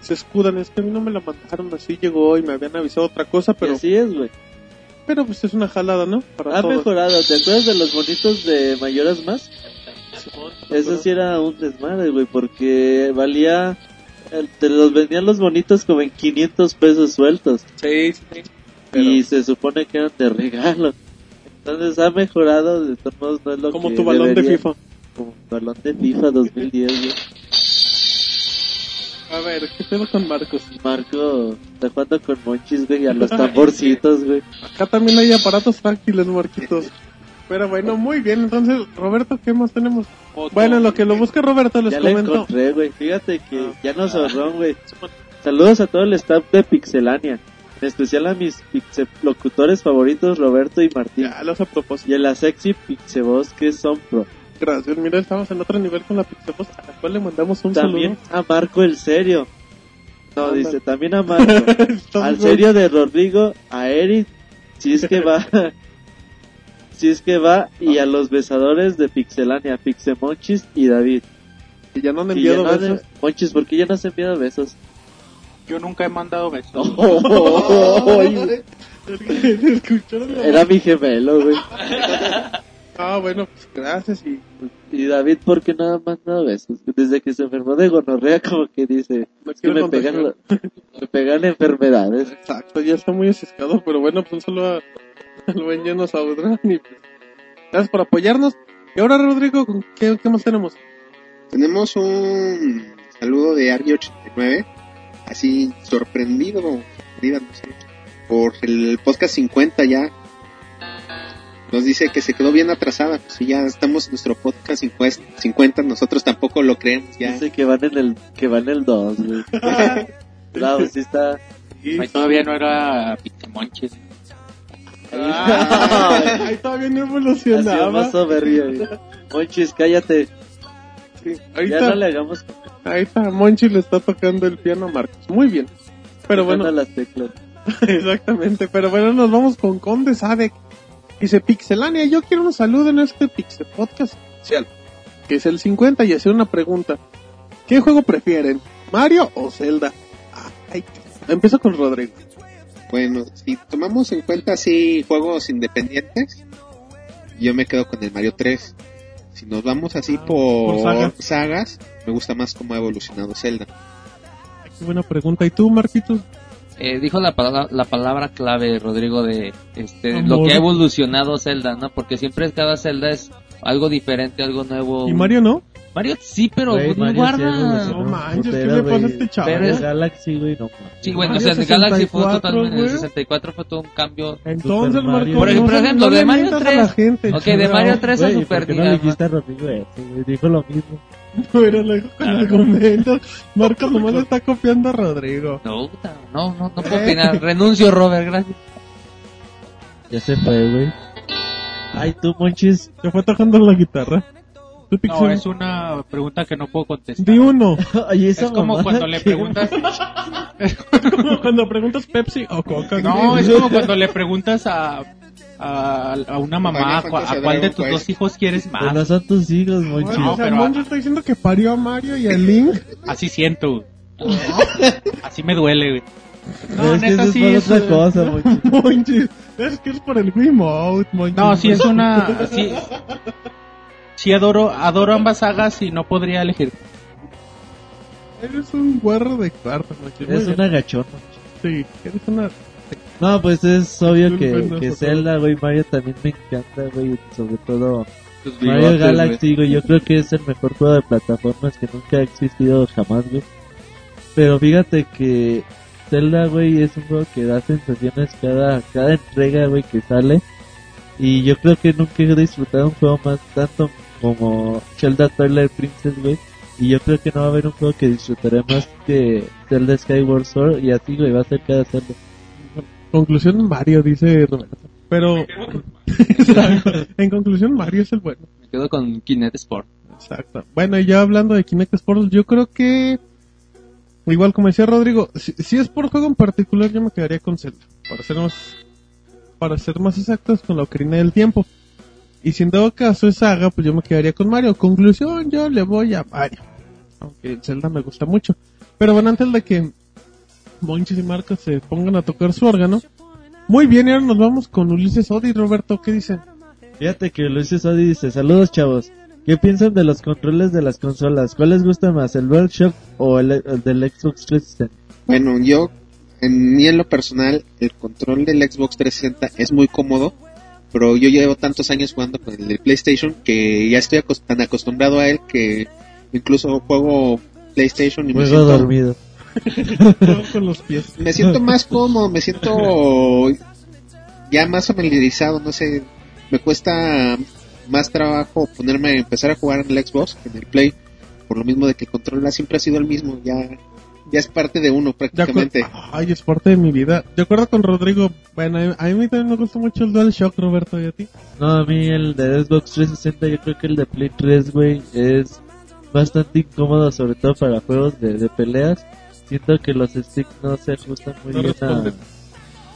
Speaker 3: se escudan, es que a mí no me la mandaron así, llegó y me habían avisado otra cosa,
Speaker 4: Pero así es, güey.
Speaker 3: pero pues es una jalada, ¿no? Para
Speaker 4: Ha
Speaker 3: todos.
Speaker 4: mejorado. ¿Te acuerdas de los bonitos de Mayoras Más? Eso sí era un desmadre, güey, porque valía... Te los vendían los bonitos como en 500 pesos sueltos.
Speaker 3: Sí, sí, sí. Pero
Speaker 4: Y se supone que eran de regalo. Entonces ha mejorado, de todos modos no es lo
Speaker 3: como
Speaker 4: que
Speaker 3: tu balón de. FIFA.
Speaker 4: Como tu balón de FIFA 2010, güey.
Speaker 3: A ver, ¿qué pedo con Marcos?
Speaker 4: Marco está jugando con monchis, güey, a los tamborcitos, güey.
Speaker 3: Acá también hay aparatos táctiles, Marquitos. Pero bueno, muy bien. Entonces, Roberto, ¿qué más tenemos? Bueno, en lo que lo busca Roberto, les
Speaker 4: Ya lo
Speaker 3: comento.
Speaker 4: encontré, güey. Fíjate que
Speaker 3: Ah.
Speaker 4: ya nos ahorró, güey. Saludos a todo el staff de Pixelania. En especial a mis locutores favoritos, Roberto y Martín.
Speaker 3: Ya los a propósito.
Speaker 4: Y a la sexy Pixevoz que son pro.
Speaker 3: Gracias. Mira, estamos en otro nivel con la Pixelbox, a la cual le mandamos un
Speaker 4: También a Marco el serio. No,
Speaker 3: Anda.
Speaker 4: dice, también a Marco.
Speaker 3: saludo.
Speaker 4: Al serio de Rodrigo, a Eric, si es que va, si es que va, y a los besadores de Pixelania, Pixemonchis y David.
Speaker 3: Que ya no han enviado
Speaker 4: no
Speaker 3: besos.
Speaker 4: Monchis, ¿por qué ya no has enviado besos?
Speaker 6: Yo nunca he mandado besos.
Speaker 12: Oh,
Speaker 3: ¿Escucharon la-
Speaker 12: Era mi gemelo, güey.
Speaker 3: Ah, bueno, pues gracias y
Speaker 12: Y David, ¿por qué no ha mandado besos? Desde que se enfermó de gonorrea, como que dice,
Speaker 3: No
Speaker 12: es que me pegan, me pegan enfermedades.
Speaker 3: Exacto, ya está muy asescado, pero bueno, pues un saludo a- al buen Lleno Saudrán y pues, gracias por apoyarnos. Y ahora, Rodrigo, ¿con ¿qué, qué más tenemos?
Speaker 7: Tenemos un saludo de Argy89, así sorprendido, sé, por el podcast 50 ya. Nos dice que se quedó bien atrasada, pues sí, ya estamos en nuestro podcast 50, nosotros tampoco lo creemos ya.
Speaker 12: Dice que van en el, que van en el 2, güey. Claro, sí está.
Speaker 6: Ahí todavía no era Pixemonches.
Speaker 3: Ah, ahí todavía no
Speaker 12: Ha sido
Speaker 3: evolucionaba.
Speaker 12: más soberbia, güey. Monchis, cállate.
Speaker 3: Sí,
Speaker 12: Ya
Speaker 3: ahorita,
Speaker 12: no le hagamos
Speaker 3: ahí está, Monchi le está tocando el piano a Marcos. Muy bien. Pero bueno,
Speaker 12: las teclas.
Speaker 3: exactamente. Pero bueno, nos vamos con Conde Sadek. Dice Pixelania, yo quiero un saludo en este Pixel Podcast especial, que es el 50, y hacer una pregunta. ¿Qué juego prefieren? ¿Mario o Zelda? Ay, empiezo con Rodrigo.
Speaker 7: Bueno, si tomamos en cuenta así juegos independientes, yo me quedo con el Mario 3. Si nos vamos así por,
Speaker 3: por sagas.
Speaker 7: sagas, me gusta más cómo ha evolucionado Zelda.
Speaker 3: Qué buena pregunta. ¿Y tú, Marquitos?
Speaker 8: Eh, dijo la palabra, la palabra clave, Rodrigo, de este,
Speaker 3: Amor.
Speaker 8: lo que ha evolucionado Zelda, ¿no? Porque siempre cada Zelda es algo diferente, algo nuevo.
Speaker 3: ¿Y Mario no?
Speaker 8: Mario sí, pero
Speaker 4: Güey,
Speaker 8: no
Speaker 4: Mario sí
Speaker 8: guarda.
Speaker 3: No manches, ¿qué le pasa a este chavo?
Speaker 8: Pero es-
Speaker 4: Galaxy, güey, no.
Speaker 8: Sí, bueno, o sea, en Galaxy fue
Speaker 3: 64,
Speaker 8: totalmente, en el
Speaker 3: güey.
Speaker 8: 64 fue todo un cambio.
Speaker 3: Entonces,
Speaker 4: Mario.
Speaker 8: Por ejemplo,
Speaker 3: no,
Speaker 8: ejemplo,
Speaker 3: no
Speaker 8: de
Speaker 3: le
Speaker 8: Mario
Speaker 3: mientas
Speaker 8: 3.
Speaker 3: a la gente,
Speaker 8: Ok, de. Mario 3 a Super
Speaker 4: ¿por qué no le
Speaker 8: Nintendo.
Speaker 4: dijiste a Rodrigo eso, güey? Dijo lo mismo.
Speaker 3: Pero con argumentos. Marcos nomás le está copiando a Rodrigo.
Speaker 8: No, no, no, no puedo opinar. Renuncio, Robert, gracias.
Speaker 4: Ya se fue, güey. Ay, tú, Monchis.
Speaker 3: Se fue tocando la guitarra. ¿Tú,
Speaker 6: No, es una pregunta que no puedo contestar.
Speaker 3: Di uno.
Speaker 4: Oye,
Speaker 6: Es
Speaker 4: esa
Speaker 6: como cuando le preguntas.
Speaker 3: Como cuando preguntas Pepsi o Coca.
Speaker 6: No, es como cuando le preguntas a, a, a una mamá a, cua- a cuál de tus dos hijos quieres más.
Speaker 4: no son tus hijos, Monchis.
Speaker 3: Bueno, o sea,
Speaker 6: pero-
Speaker 3: está diciendo que parió a Mario y a Link.
Speaker 6: Así siento. güey. Así me duele, güey. No,
Speaker 4: es que
Speaker 6: neta
Speaker 4: eso es
Speaker 6: sí es.
Speaker 4: otra cosa. Monchis.
Speaker 3: Es que es por el Wiimote, Monchis.
Speaker 6: No, sí es una. Sí, sí adoro, adoro ambas sagas y no podría elegir.
Speaker 3: Eres un guarro de cuarto. Muy
Speaker 4: Es una gachona.
Speaker 3: Sí, eres una...
Speaker 4: No, pues es obvio que, que. Zelda, güey, Mario también me encanta, güey, sobre todo Mario
Speaker 8: bigotes.
Speaker 4: Galaxy, güey, yo creo que es el mejor juego de plataformas que nunca ha existido jamás, güey. Pero fíjate que Zelda, güey, es un juego que da sensaciones cada, cada entrega, güey, que sale. Y yo creo que nunca he disfrutado un juego más tanto como Zelda Twilight Princess, güey. Y yo creo que no va a haber un juego que disfrutaré más que Zelda Skyward Sword. Y así, güey, va a ser cada Zelda.
Speaker 3: Conclusión, Mario, dice Roberto. Pero... en conclusión, Mario es el bueno.
Speaker 8: Me quedo con Kinect Sport.
Speaker 3: Exacto. Bueno, y ya hablando de Kinect Sports, yo creo que... Igual como decía Rodrigo, si, si es por juego en particular, yo me quedaría con Zelda. Para ser más, para ser más exactos con la Ocarina del Tiempo. Y si en dado caso es saga, pues yo me quedaría con Mario. Conclusión, yo le voy a Mario. Aunque Zelda me gusta mucho. Pero bueno, antes de que Monchis y Marcos se pongan a tocar su órgano. Muy bien, y ahora nos vamos con Ulises Odi. Roberto, ¿qué dicen?
Speaker 4: Fíjate que Luis Sodi dice, saludos chavos. ¿Qué piensan de los controles de las consolas? ¿Cuál les gusta más, el DualShock o el, el del Xbox 360?
Speaker 7: Bueno, yo, en mí en lo personal, el control del Xbox 360 es muy cómodo, pero yo llevo tantos años jugando con el PlayStation que ya estoy tan acostumbrado a él que incluso juego PlayStation y me
Speaker 4: Juego
Speaker 7: siento,
Speaker 4: dormido.
Speaker 3: Todo con los pies.
Speaker 7: me siento más cómodo, me siento ya más familiarizado, no sé, me cuesta más trabajo ponerme, empezar a jugar en el Xbox que en el Play, por lo mismo de que el control siempre ha sido el mismo, ya, ya es parte de uno
Speaker 3: De
Speaker 7: prácticamente.
Speaker 3: Ay, es parte de mi vida. De acuerdo con Rodrigo, bueno, a mí también me gusta mucho el DualShock, Roberto, ¿y a ti?
Speaker 4: No, a mí el de Xbox 360, yo creo que el de Play 3, güey, es bastante incómodo, sobre todo para juegos de, de peleas. Siento que los sticks no se ajustan muy
Speaker 3: No
Speaker 4: bien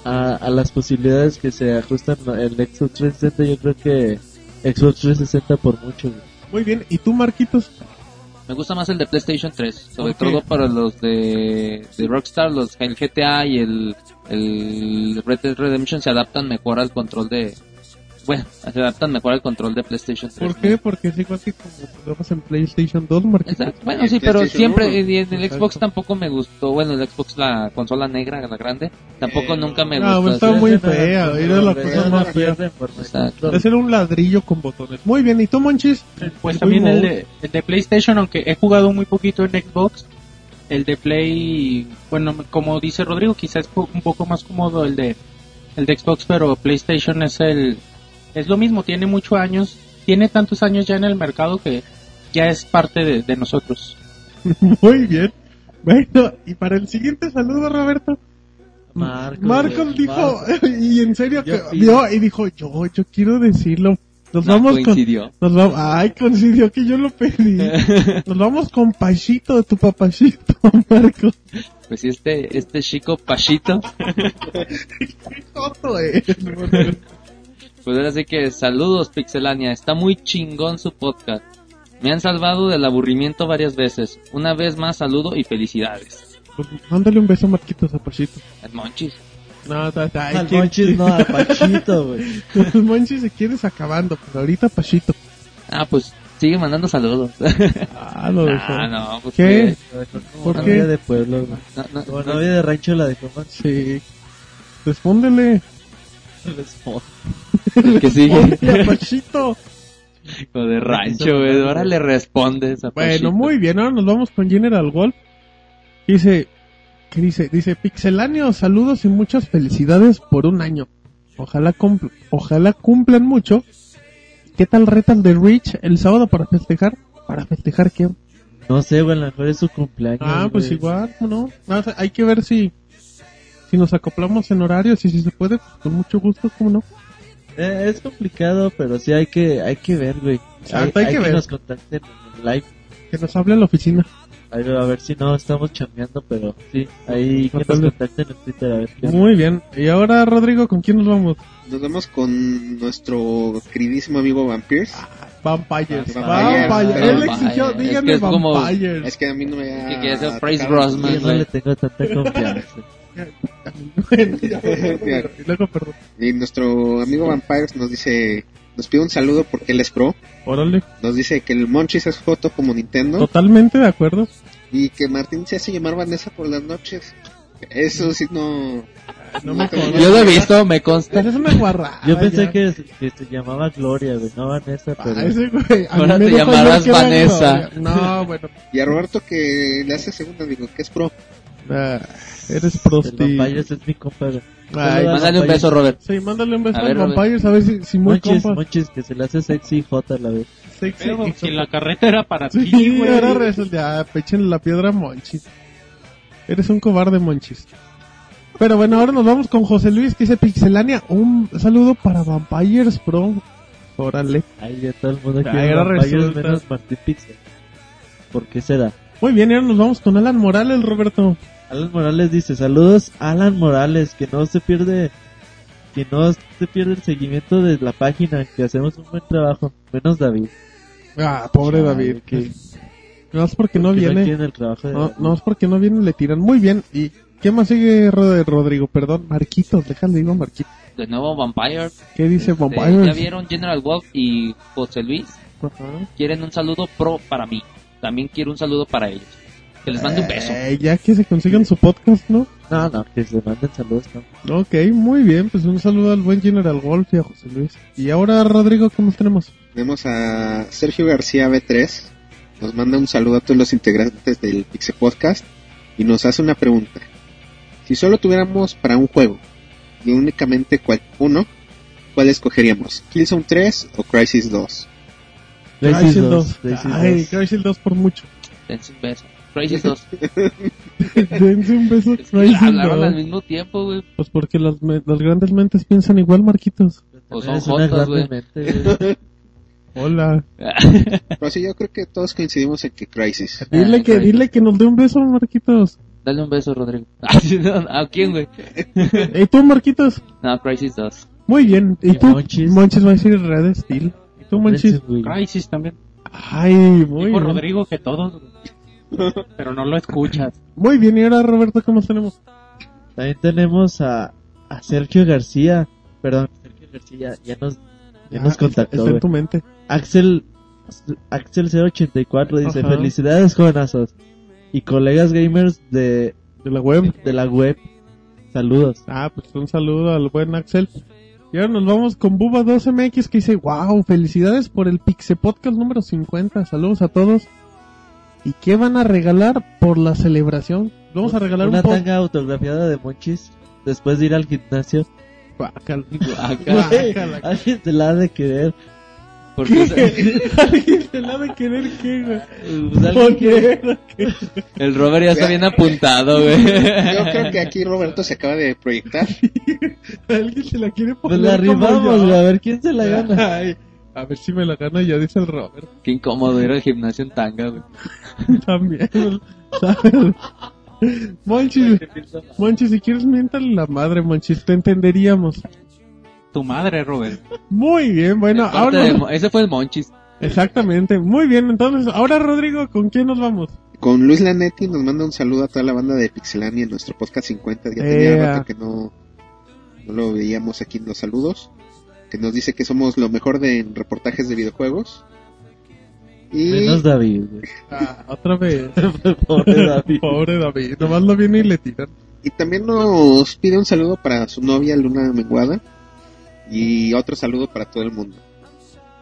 Speaker 4: a, a las posibilidades que se ajustan el Xbox 360. Yo creo que Xbox 360 por mucho, güey.
Speaker 3: Muy bien, ¿y tú, Marquitos?
Speaker 8: Me gusta más el de PlayStation 3, sobre todo para los de, de Rockstar, los el GTA y el, el Red Dead Redemption se adaptan mejor al control de bueno, se adaptan mejor al control de PlayStation 3.
Speaker 3: ¿Por qué? Porque es igual que como jugamos en PlayStation 2, Marquitos.
Speaker 8: Exacto. Bueno, sí, pero siempre y en el Xbox tampoco me gustó. Bueno, el Xbox, la consola negra, la grande, tampoco nunca me
Speaker 3: No,
Speaker 8: gustó.
Speaker 3: pues está
Speaker 8: así.
Speaker 3: muy fea, era la cosa más fea.
Speaker 8: Exacto.
Speaker 3: Es un ladrillo con botones. Muy bien, ¿y tú, Monchis?
Speaker 6: Pues también el de, el de PlayStation, aunque he jugado muy poquito en Xbox, el de Play, bueno, como dice Rodrigo, quizás es un poco más cómodo el de el de Xbox, pero PlayStation es el es lo mismo, tiene muchos años, tiene tantos años ya en el mercado que ya es parte de, de nosotros.
Speaker 3: Muy bien. Bueno, y para el siguiente saludo, Roberto.
Speaker 13: Marcos,
Speaker 3: Marcos dijo,
Speaker 13: Marcos.
Speaker 3: y en serio,
Speaker 13: Yo
Speaker 3: que
Speaker 13: pido.
Speaker 3: vio y dijo, yo, yo quiero decirlo. Nos
Speaker 8: No,
Speaker 3: vamos
Speaker 8: coincidió.
Speaker 3: con, nos vamos, ay, coincidió que yo lo pedí. Nos vamos con Pachito, tu papachito, Marcos.
Speaker 8: Pues este, este chico Pachito.
Speaker 3: Qué joto es.
Speaker 8: Pues ahora sí que saludos Pixelania, está muy chingón su podcast. Me han salvado del aburrimiento varias veces. Una vez más saludo y felicidades.
Speaker 3: Pues, mándale un beso, Marquitos, a Pachito.
Speaker 8: El Monchis.
Speaker 3: No, ta, ta,
Speaker 13: Al
Speaker 3: ¿quién-
Speaker 13: Monchis no, al Pachito, güey.
Speaker 3: El Monchis se quiere acabando, pero ahorita Pachito.
Speaker 8: Ah, pues sigue mandando saludos.
Speaker 3: Ah, lo dejó.
Speaker 8: Ah, no, pues
Speaker 3: ¿Qué?
Speaker 8: que-
Speaker 3: ¿Por qué?
Speaker 13: novia de pueblo, güey.
Speaker 8: No, no,
Speaker 13: Como
Speaker 8: no.
Speaker 13: novia de rancho la dejó
Speaker 3: Sí. Respóndele.
Speaker 8: El que sigue.
Speaker 3: Pachito.
Speaker 8: Lo de rancho, güey. Ahora le respondes a
Speaker 3: Bueno,
Speaker 8: Pachito.
Speaker 3: muy bien, ahora nos vamos con General Wolf. Dice, ¿qué dice? Dice, Pixeláneo, saludos y muchas felicidades por un año. Ojalá, cumpl- ojalá cumplan mucho. ¿Qué tal retan de Rich el sábado para festejar? ¿Para festejar qué?
Speaker 13: No sé, güey, a lo mejor es su cumpleaños.
Speaker 3: Ah, pues
Speaker 13: güey.
Speaker 3: igual, ¿no? Hay que ver si, si nos acoplamos en horarios y si se puede, pues, con mucho gusto, ¿cómo no?
Speaker 13: Eh, es complicado, pero sí hay que, hay que ver, güey.
Speaker 3: Exacto, hay que ver.
Speaker 13: nos contacten en el live.
Speaker 3: Que nos hable a la oficina.
Speaker 13: Ahí, a ver si no estamos chambeando, pero sí, ahí que nos contacten en Twitter a ver qué.
Speaker 3: Muy bien. Y ahora, Rodrigo, ¿con quién nos vamos?
Speaker 7: Nos vemos con nuestro queridísimo amigo Vampires.
Speaker 3: Vampires.
Speaker 7: Vampires.
Speaker 3: Vampires. Él exigió,
Speaker 8: Es que
Speaker 3: díganme
Speaker 8: es como-
Speaker 3: Vampires.
Speaker 7: Es que a mí no me ha...
Speaker 8: Que quiere ser Praise Brosnan,
Speaker 13: Yo no le tengo tanta confianza.
Speaker 3: Bueno, ya, y luego, perdón.
Speaker 7: Y nuestro amigo Vampires nos dice, nos pide un saludo porque él es pro.
Speaker 3: Órale.
Speaker 7: Nos dice que el Monchis es foto como Nintendo
Speaker 3: Totalmente de acuerdo.
Speaker 7: y que Martín se hace llamar Vanessa por las noches. Eso sí no...
Speaker 3: No me.
Speaker 8: Yo lo he visto, me consta.
Speaker 3: Pero es una guarrada.
Speaker 13: Yo pensé
Speaker 3: ya.
Speaker 13: que, que se llamaba Gloria, güey, no Vanessa,
Speaker 3: Ah,
Speaker 13: pero...
Speaker 3: ese güey, a
Speaker 8: Ahora
Speaker 3: mí me
Speaker 8: te llamarás Vanessa.
Speaker 3: No, bueno.
Speaker 7: Y a Roberto que le hace segunda, digo, que es pro.
Speaker 3: Ah, eres
Speaker 13: El
Speaker 3: prosti.
Speaker 13: Vampires es mi compadre.
Speaker 3: Ay,
Speaker 8: Mándale un beso, Robert.
Speaker 3: Sí, mándale un beso
Speaker 8: A ver, Robert.
Speaker 3: Vampires a ver si, si muy
Speaker 13: Monchis,
Speaker 3: compas.
Speaker 13: Monchis, que se le hace sexy J a la vez.
Speaker 3: Sexy.
Speaker 6: Pero si la carreta era para ti,
Speaker 3: Sí,
Speaker 6: güey.
Speaker 3: ahora resulta, ya, péchenle la piedra a Monchis. Eres un cobarde, Monchis. Pero bueno, ahora nos vamos con José Luis, que dice Pixelania. Un saludo para Vampires Pro. Órale.
Speaker 13: Ay, ya todo el mundo quiere Vampires
Speaker 3: resulta.
Speaker 13: menos Martín Pixel. ¿Por qué será?
Speaker 3: Muy bien, y ahora nos vamos con Alan Morales, Roberto.
Speaker 13: Alan Morales dice, saludos Alan Morales, que no se pierde, que no se pierde el seguimiento de la página, que hacemos un buen trabajo, menos David.
Speaker 3: Ah, pobre David.
Speaker 13: que-
Speaker 3: No es porque no viene.
Speaker 13: quieren el trabajo de
Speaker 3: No, no es porque no viene, le tiran. Muy bien. ¿Y qué más sigue, Ro- Rodrigo? Perdón, Marquitos, déjale, digo Marquitos.
Speaker 8: De nuevo Vampire.
Speaker 3: ¿Qué dice
Speaker 8: Este,
Speaker 3: Vampires?
Speaker 8: ya vieron General Wolf y José Luis. Quieren un saludo pro para mí. También quiero un saludo para ellos. Que les mande un beso.
Speaker 3: Eh, ya que se consigan su podcast, ¿no?
Speaker 13: No, no, que se manden saludos. No.
Speaker 3: Ok, muy bien. Pues un saludo al buen General Wolf y a José Luis. Y ahora, Rodrigo, ¿qué más tenemos?
Speaker 7: Tenemos a Sergio García B3. Nos manda un saludo a todos los integrantes del Pixel Podcast y nos hace una pregunta. Si solo tuviéramos para un juego y únicamente cual, uno, ¿cuál escogeríamos? ¿Killzone 3 o Crisis 2?
Speaker 13: Crisis
Speaker 3: Crysis
Speaker 13: 2, Crisis
Speaker 3: Ay,
Speaker 13: 2.
Speaker 3: Crisis 2 por mucho.
Speaker 8: Dense un beso. Crisis 2.
Speaker 3: Dense un beso,
Speaker 8: Es que
Speaker 3: Crisis
Speaker 8: hablaron
Speaker 3: 2.
Speaker 8: al mismo tiempo, güey.
Speaker 3: Pues porque las, me- las grandes mentes piensan igual, Marquitos.
Speaker 8: Pues son jotas, güey.
Speaker 3: Hola.
Speaker 7: Pero sí, yo creo que todos coincidimos en que Crisis.
Speaker 3: Dile
Speaker 8: Ah,
Speaker 3: que,
Speaker 8: Crisis.
Speaker 3: dile que nos dé un beso, Marquitos.
Speaker 8: Dale un beso, Rodrigo. Ah, sí, no, ¿A quién, güey?
Speaker 3: ¿Y tú, Marquitos?
Speaker 8: No, Crisis 2.
Speaker 3: Muy bien. ¿Y
Speaker 13: Y
Speaker 3: tú?
Speaker 13: Monchis.
Speaker 3: Monchis va a decir Red Steel. ¿Y tú, Monchis?
Speaker 6: Crisis también.
Speaker 3: Ay, muy
Speaker 6: Dijo
Speaker 3: bien.
Speaker 6: Rodrigo que todos, güey. Pero no lo escuchas.
Speaker 3: Muy bien, y ahora Roberto, ¿cómo tenemos?
Speaker 4: También tenemos a, a Sergio García. Perdón, Sergio García ya nos, ya
Speaker 3: Ah,
Speaker 4: nos
Speaker 3: está-
Speaker 4: contactó.
Speaker 3: Está en
Speaker 4: güey.
Speaker 3: tu mente.
Speaker 4: Axel, Axel 084 dice,
Speaker 3: Ajá.
Speaker 4: felicidades jovenazos y colegas gamers de,
Speaker 3: De la web.
Speaker 4: de la web. Saludos.
Speaker 3: Ah, pues un saludo al buen Axel. Y ahora nos vamos con Buba2MX que dice, wow, felicidades por el Pixe Podcast número 50. Saludos a todos. ¿Y qué van a regalar por la celebración? Vamos a regalar
Speaker 4: Una
Speaker 3: un
Speaker 4: tanga autografiada de Monchis después de ir al gimnasio.
Speaker 3: Guácala.
Speaker 4: Güey,
Speaker 3: Guácala.
Speaker 4: Alguien te la ha de querer.
Speaker 8: Porque
Speaker 3: ¿Qué? ¿Alguien se la ha de querer qué, güey?
Speaker 4: Pues
Speaker 8: el Robert ya está bien apuntado, güey.
Speaker 7: Yo creo que aquí Roberto se acaba de proyectar.
Speaker 3: Alguien se la quiere
Speaker 4: Pues
Speaker 3: poner
Speaker 4: la
Speaker 3: como
Speaker 4: arrimamos, güey, a ver quién se la gana.
Speaker 3: Ay, a ver si me la gana ya, dice el Robert.
Speaker 8: Qué incómodo ir al gimnasio en tanga, güey.
Speaker 3: También, ¿sabes? Monchis, Monchis, si quieres miéntale la madre, Monchis, te entenderíamos.
Speaker 6: Tu madre, Robert.
Speaker 3: Muy bien, bueno, ahora...
Speaker 8: de ese fue el Monchis.
Speaker 3: Exactamente, muy bien, entonces, ahora Rodrigo, ¿con quién nos vamos?
Speaker 7: Con Luis Lanetti nos manda un saludo a toda la banda de Pixelania en nuestro podcast 50. Ya tenía
Speaker 3: Ea.
Speaker 7: rato que no, no lo veíamos aquí en los saludos. Que nos dice que somos lo mejor de en reportajes de videojuegos. Y
Speaker 4: Menos David, güey.
Speaker 3: Ah, otra vez.
Speaker 4: Pobre David.
Speaker 3: Pobre David, nomás lo viene y le tiran.
Speaker 7: Y también nos pide un saludo para su novia Luna Menguada. Y otro saludo para todo el mundo.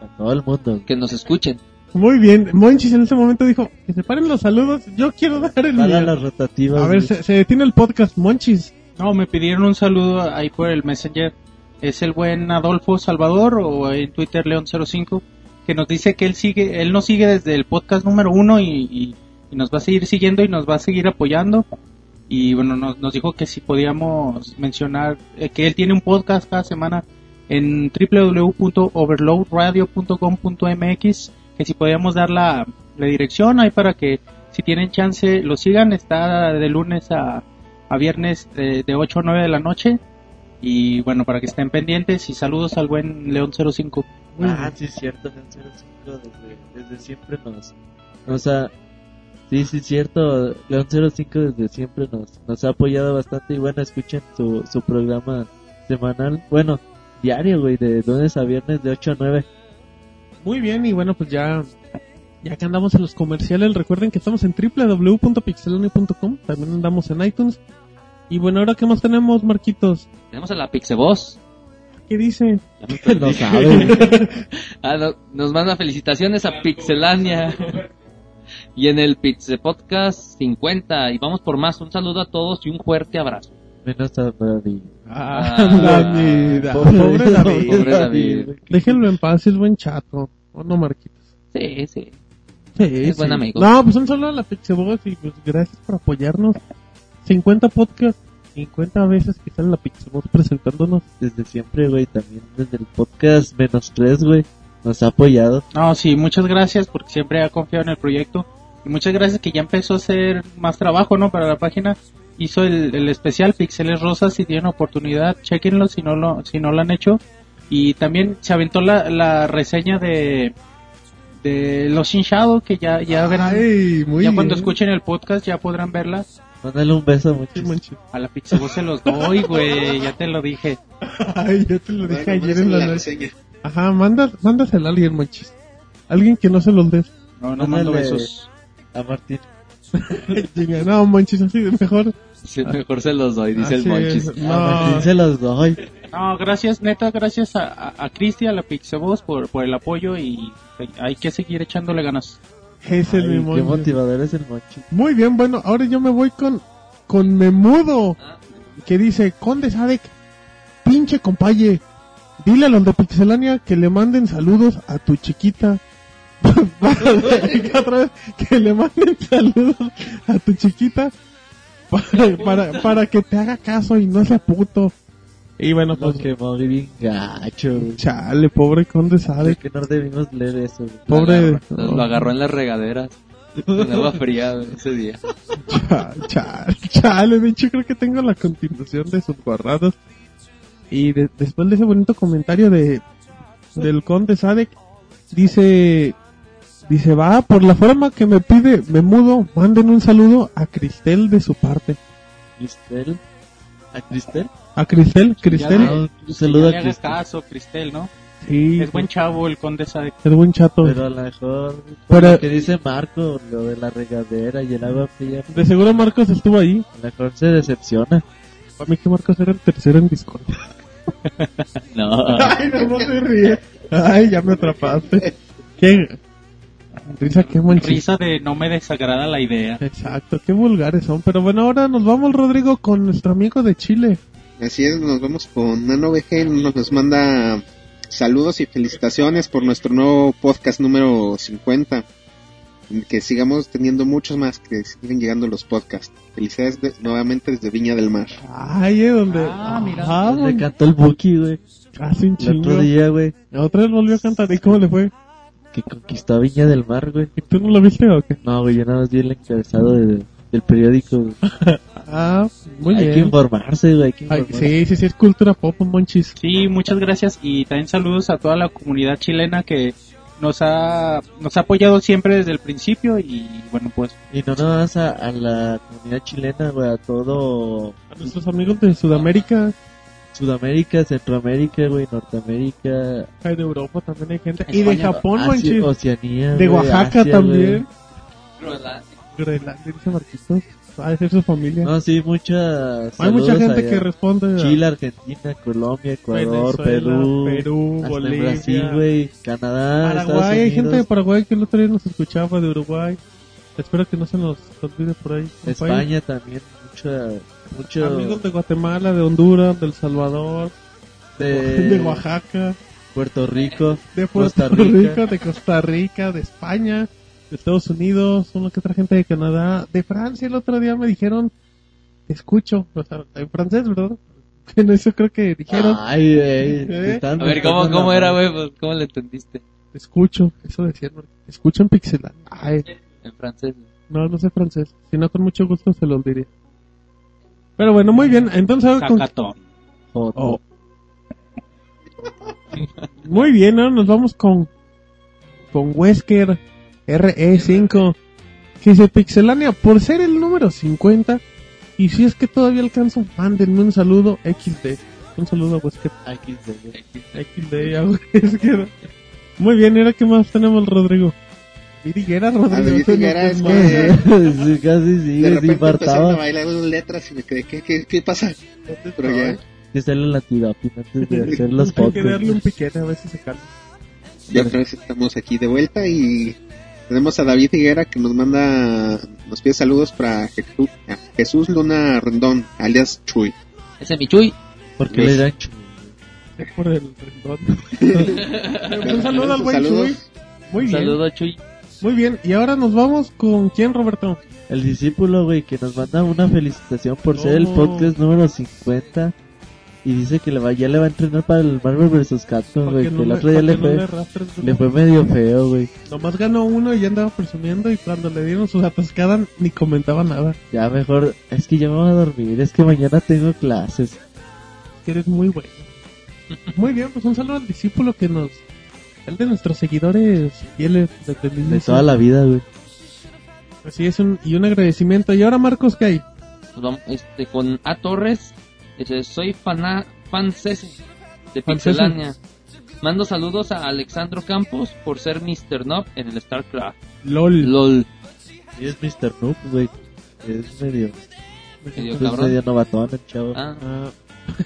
Speaker 4: A todo el mundo.
Speaker 8: Que nos escuchen.
Speaker 3: Muy bien, Monchis en ese momento dijo, que se paren los saludos, yo quiero dar el
Speaker 4: Para las rotativas.
Speaker 3: A ver, se, se detiene el podcast, Monchis.
Speaker 6: No, me pidieron un saludo ahí por el Messenger. Es el buen Adolfo Salvador o en Twitter León05 que nos dice que él sigue, él nos sigue desde el podcast número uno y, y- nos va a seguir siguiendo y nos va a seguir apoyando. Y bueno, nos, nos dijo que si podíamos mencionar eh, que él tiene un podcast cada semana en www.overloadradio.com.mx que si podíamos dar la, la dirección ahí para que si tienen chance lo sigan. Está de lunes a, a viernes de, de 8 a 9 de la noche. Y bueno, para que estén pendientes y saludos al buen León 05.
Speaker 4: Ah, sí, es cierto, León 05 desde, desde siempre nos, nos ha... Sí, sí, es cierto, León 05 desde siempre nos, nos ha apoyado bastante y bueno, escuchen su, su programa semanal, bueno, diario, güey, de lunes a viernes de 8 a 9.
Speaker 3: Muy bien, y bueno, pues ya, ya que andamos en los comerciales, recuerden que estamos en www.pixelania.com, también andamos en iTunes. Y bueno, ahora qué más tenemos, Marquitos?
Speaker 8: Tenemos a la Pixeboss.
Speaker 3: ¿Qué dice?
Speaker 8: Perdí.
Speaker 4: No sabe.
Speaker 8: Ah, no, nos manda felicitaciones a Pixelania. Y en el Pixe Podcast 50. Y vamos por más. Un saludo a todos y un fuerte abrazo.
Speaker 4: Menos a David.
Speaker 3: Ah,
Speaker 8: Ah,
Speaker 3: David,
Speaker 4: pobre
Speaker 3: pobre David.
Speaker 8: Pobre David.
Speaker 3: Déjenlo en paz, es buen chato. ¿O no, Marquitos?
Speaker 8: Sí, sí.
Speaker 3: Sí,
Speaker 8: Es buen amigo.
Speaker 3: No, pues un saludo a la Pixebox y pues gracias por apoyarnos. 50 podcasts, 50 veces que sale la Pixebox presentándonos.
Speaker 4: Desde siempre, güey, también desde el podcast menos 3, güey, nos ha apoyado.
Speaker 6: No, sí, muchas gracias porque siempre ha confiado en el proyecto. Y muchas gracias que ya empezó a hacer más trabajo, ¿no? Para la página. Hizo el, el especial Pixeles Rosas. Si tienen oportunidad, chequenlo si no lo, si no lo han hecho. Y también se aventó la, la reseña de, de Los Sin Shadow, que ya, ya verán.
Speaker 3: Ay, muy
Speaker 6: ya
Speaker 3: bien.
Speaker 6: cuando escuchen el podcast ya podrán verla.
Speaker 4: Mándale un beso.
Speaker 3: Sí, manches.
Speaker 6: A la Pixebox se los doy, güey. Ya te lo dije.
Speaker 3: Ay, ya te lo dije
Speaker 7: Bueno,
Speaker 3: ayer en la
Speaker 7: la
Speaker 3: noche. Ajá, manda, mándasela a alguien, manches. Alguien que no se los des.
Speaker 6: No, no mando
Speaker 4: Mándale
Speaker 6: besos.
Speaker 4: A Martín.
Speaker 3: No, manches, así de mejor.
Speaker 8: Sí, mejor se los doy, dice el Monchis.
Speaker 4: A Martín
Speaker 3: No,
Speaker 4: se los doy.
Speaker 6: No, gracias, neta, gracias a, a, a Cristi, a la Pixebox por, por el apoyo y hay que seguir echándole ganas.
Speaker 3: es
Speaker 4: Ay, qué
Speaker 3: monche.
Speaker 4: motivador es el.
Speaker 3: Muy bien, bueno, ahora yo me voy con, con Memudo, que dice, Conde Sadek, pinche compaye, dile a los de Pixelania que le manden saludos a tu chiquita. Otra vez, que le manden saludos a tu chiquita para, para, para que te haga caso y no sea puto. Y bueno, pues,
Speaker 4: que muy bien gacho, güey.
Speaker 3: chale, pobre Conde Sadek,
Speaker 4: que no debimos leer eso, güey.
Speaker 3: pobre...
Speaker 8: Lo, lo agarró en las regaderas. Con agua fría güey, ese día.
Speaker 3: Chale, chale, chale, de hecho creo que tengo la continuación de sus guarradas. Y de- después de ese bonito comentario de del conde Sadek, dice, Dice, va, por la forma que me pide, me mudo, manden un saludo a Cristel de su parte.
Speaker 4: Cristel. ¿A Cristel?
Speaker 3: A Cristel, Cristel.
Speaker 4: Saludo
Speaker 6: ya le
Speaker 4: a Cristel.
Speaker 6: caso, Cristel, ¿no?
Speaker 3: Sí,
Speaker 6: Es buen chavo el conde sabe.
Speaker 3: es buen chato.
Speaker 4: Pero a lo mejor,
Speaker 3: Pero-
Speaker 4: lo que dice Marco, lo de la regadera y el agua fría,
Speaker 3: De seguro Marcos estuvo ahí.
Speaker 4: a lo mejor se decepciona.
Speaker 3: Para mí que Marcos era el tercero en Discord.
Speaker 4: No.
Speaker 3: Ay, no, no se ríe. Ay, ya me atrapaste. Qué risa, qué.
Speaker 6: Risa de no me desagrada la idea.
Speaker 3: Exacto, qué vulgares son. Pero bueno, ahora nos vamos, Rodrigo, con nuestro amigo de Chile.
Speaker 7: Así es, nos vamos con Nano VG, nos, nos manda saludos y felicitaciones por nuestro nuevo podcast número 50. Que sigamos teniendo muchos más, que sigan llegando los podcasts. Felicidades de- nuevamente desde Viña del Mar.
Speaker 3: Ay, ¿eh? ¿dónde?
Speaker 6: Ah, mira.
Speaker 3: Ah,
Speaker 4: Le
Speaker 3: man,
Speaker 4: cantó el Buki, güey.
Speaker 3: casi un
Speaker 4: El otro
Speaker 3: chingo.
Speaker 4: día, güey,
Speaker 3: Otra vez volvió a cantar. ¿Y cómo le fue?
Speaker 4: que conquistó a Viña del Mar, güey.
Speaker 3: ¿Y tú no lo viste o qué?
Speaker 4: No, güey, yo nada más vi el encabezado de- del periódico.
Speaker 3: Ah, muy
Speaker 4: hay que
Speaker 3: bien.
Speaker 4: informarse, güey, hay que
Speaker 3: Ay,
Speaker 4: informarse.
Speaker 3: sí, sí, sí, es cultura pop, monchis.
Speaker 6: Sí, muchas gracias y también saludos a toda la comunidad chilena que nos ha nos ha apoyado siempre desde el principio y bueno pues
Speaker 4: Y no nada más a, a la comunidad chilena, güey, a todo
Speaker 3: A nuestros amigos de Sudamérica,
Speaker 4: Sudamérica, Centroamérica, güey, Norteamérica,
Speaker 3: hay de Europa también hay gente. Y de
Speaker 6: España,
Speaker 3: Japón,
Speaker 4: Asia-
Speaker 3: monchis.
Speaker 4: Oceanía,
Speaker 3: De Oaxaca
Speaker 4: Asia,
Speaker 3: también.
Speaker 4: güey.
Speaker 3: Groenlandia, dice Marquitos. Va a ser su familia.
Speaker 4: No, sí, muchas.
Speaker 3: hay mucha gente
Speaker 4: allá.
Speaker 3: que responde. a
Speaker 4: Chile, Argentina, Colombia, Ecuador,
Speaker 3: Venezuela,
Speaker 4: Perú,
Speaker 3: Perú,
Speaker 4: hasta
Speaker 3: Bolivia.
Speaker 4: Brasil, güey, Canadá,
Speaker 3: Paraguay, hay gente de Paraguay que el otro día nos escuchaba, de Uruguay. Espero que no se nos olvide por ahí.
Speaker 4: España también, mucha, mucho
Speaker 3: Amigos de Guatemala, de Honduras, del Salvador,
Speaker 4: de,
Speaker 3: de Oaxaca,
Speaker 4: Puerto Rico,
Speaker 3: de Puerto
Speaker 4: Costa Rica.
Speaker 3: Rico, de Costa Rica, de España, de Estados Unidos, una que otra gente de Canadá, de Francia. El otro día me dijeron, te escucho, o sea, en francés, ¿verdad? En eso creo que dijeron,
Speaker 4: Ay, güey,
Speaker 3: ¿Eh?
Speaker 8: A ver, ¿cómo, cómo era, güey? Pues, ¿Cómo le entendiste?
Speaker 3: te escucho, eso decían, te escucho en pixelar. Ay,
Speaker 8: En francés.
Speaker 3: no, no sé francés, si no con mucho gusto se lo diría. Pero bueno, muy bien, entonces con-. Oh. Muy bien, ahora nos vamos con con Wesker RE5 que dice Pixelania por ser el número 50 y si es que todavía alcanzo, mándenme un saludo XD. Un saludo a
Speaker 4: se ve.
Speaker 3: XD a Wesker. Muy bien, ¿y ahora qué más tenemos, Rodrigo? Vidiguera, Rodrigo.
Speaker 7: Figuera
Speaker 3: es
Speaker 7: que
Speaker 4: sí, casi sí,
Speaker 7: de repente empezaron a
Speaker 4: infartaba.
Speaker 7: bailar las letras y me quedé, ¿qué, qué, qué pasa? Pero ya,
Speaker 4: Que sale la tirapina antes de hacer los
Speaker 3: Hay que darle un
Speaker 4: fotos.
Speaker 3: piquete a ver si se calma.
Speaker 7: ya otra vez estamos aquí de vuelta y tenemos a David Higuera que nos manda, nos pide saludos para Jesús, a Jesús Luna Rendón, alias Chuy.
Speaker 8: Ese es mi Chuy.
Speaker 4: Porque le dan chu-
Speaker 3: Es por el rendón. un saludo al buen. Chuy. Muy bien.
Speaker 8: Saludo, Chuy.
Speaker 3: Muy bien, y ahora nos vamos con quién, Roberto.
Speaker 4: El discípulo, güey, que nos manda una felicitación por ser el
Speaker 3: No.
Speaker 4: podcast número 50. Y dice que le va, ya le va a entrenar para el Marvel vs. Capcom, güey.
Speaker 3: que
Speaker 4: el
Speaker 3: le-
Speaker 4: otro día le
Speaker 3: no
Speaker 4: fue,
Speaker 3: le
Speaker 4: fue medio feo, güey.
Speaker 3: Nomás ganó uno y ya andaba presumiendo y cuando le dieron sus atascadas ni comentaba nada.
Speaker 4: Ya mejor, es que ya me voy a dormir, es que mañana tengo clases.
Speaker 3: Que eres muy bueno. Muy bien, pues un saludo al discípulo que nos... El de nuestros seguidores fieles desde el
Speaker 4: De
Speaker 3: inicio.
Speaker 4: toda la vida, güey.
Speaker 3: Así es, un, y un agradecimiento. Y ahora, Marcos, ¿qué hay?
Speaker 8: Pues vamos, este, con A Torres. Dice, soy fana, fan cese de Pixelania. Mando saludos a Alexandro Campos por ser Mr. Noob en el StarCraft.
Speaker 3: LOL.
Speaker 8: LOL.
Speaker 4: Y es Mr. Noob, güey. Es medio,
Speaker 8: Medio
Speaker 4: es
Speaker 8: cabrón.
Speaker 4: medio novatón el chavo.
Speaker 8: Ah,
Speaker 3: Ah,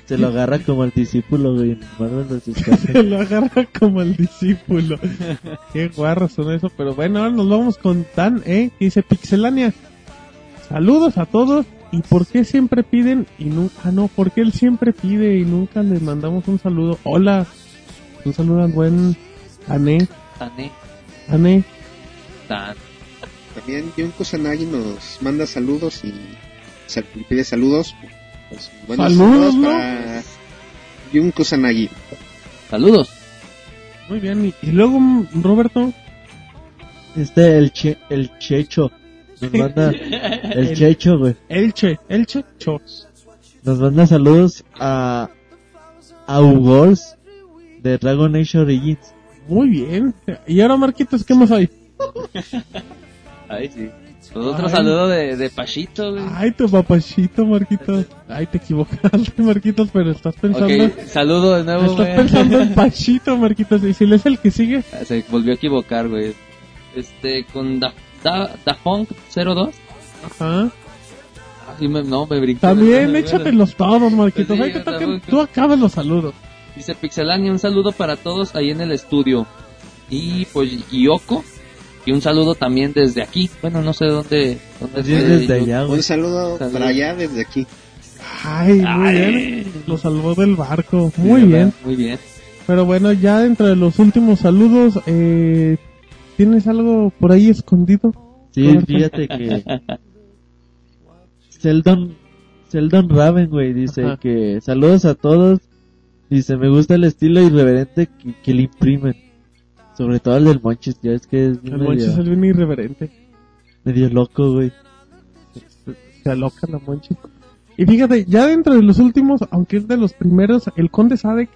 Speaker 4: Se lo agarra como el discípulo, güey. Capcom.
Speaker 3: lo agarra como el discípulo. Qué guarros son eso. Pero bueno, ahora nos vamos con Tan, ¿eh? Que dice Pixelania. Saludos a todos. ¿Y por qué siempre piden y nunca... Ah, no, porque él siempre pide y nunca le mandamos un saludo? Hola. Un saludo al buen Ané.
Speaker 8: Tané,
Speaker 3: Ané.
Speaker 8: Tan.
Speaker 7: También Jun Kusanagi nos manda saludos y sal- pide saludos. Pues, buenos
Speaker 3: Saludos,
Speaker 7: saludos
Speaker 3: ¿no?
Speaker 7: para Jun Kusanagi.
Speaker 8: Saludos.
Speaker 3: Muy bien. Y, y luego, mm, Roberto.
Speaker 4: Este, el, che, el Checho. Nos manda, el
Speaker 3: El-
Speaker 4: Checho, güey.
Speaker 3: Elche. Elche. Chos.
Speaker 4: Nos manda saludos a, a Ugors de Dragon Age Origins.
Speaker 3: Muy bien. Y ahora, Marquitos, ¿qué más hay?
Speaker 8: Ay, sí. Pues otro
Speaker 3: Ay.
Speaker 8: saludo de, de Pachito, güey.
Speaker 3: Ay, tu papachito, Marquitos. Ay, te equivocaste, Marquitos, pero estás pensando...
Speaker 8: Ok, saludo de nuevo,
Speaker 3: Estás
Speaker 8: güey.
Speaker 3: pensando en Pachito, Marquitos. Y si él es el que sigue...
Speaker 8: Se volvió a equivocar, güey. Este, con Da, da, Da Funk 02.
Speaker 3: Ajá.
Speaker 8: Ay, me, no, me brinqué.
Speaker 3: También
Speaker 8: Bueno,
Speaker 3: échatelos todos, Marquitos.
Speaker 8: Pues sí,
Speaker 3: Ay, tú acabas los saludos.
Speaker 8: Dice Pixelania, un saludo para todos ahí en el estudio. Y pues Yoko. Y un saludo también desde aquí. Bueno, no sé dónde.
Speaker 4: desde allá, güey.
Speaker 7: Un saludo para allá desde aquí.
Speaker 3: Ay, muy
Speaker 8: Ay.
Speaker 3: bien. Lo salvó del barco.
Speaker 8: Sí,
Speaker 3: Muy
Speaker 8: ¿verdad?
Speaker 3: bien.
Speaker 8: Muy bien.
Speaker 3: Pero bueno, ya dentro de los últimos saludos, eh, ¿tienes algo por ahí escondido?
Speaker 4: Sí, fíjate que Sheldon, Sheldon Raven, güey, dice
Speaker 3: Ajá.
Speaker 4: que saludos a todos. Dice, me gusta el estilo irreverente que, que le imprimen. Sobre todo el del Monchis, ya es que es
Speaker 3: El
Speaker 4: medio,
Speaker 3: Monchis es bien irreverente.
Speaker 4: medio loco, güey.
Speaker 3: Se aloca la Monchis. Y fíjate, ya dentro de los últimos, aunque es de los primeros, el Conde Sadek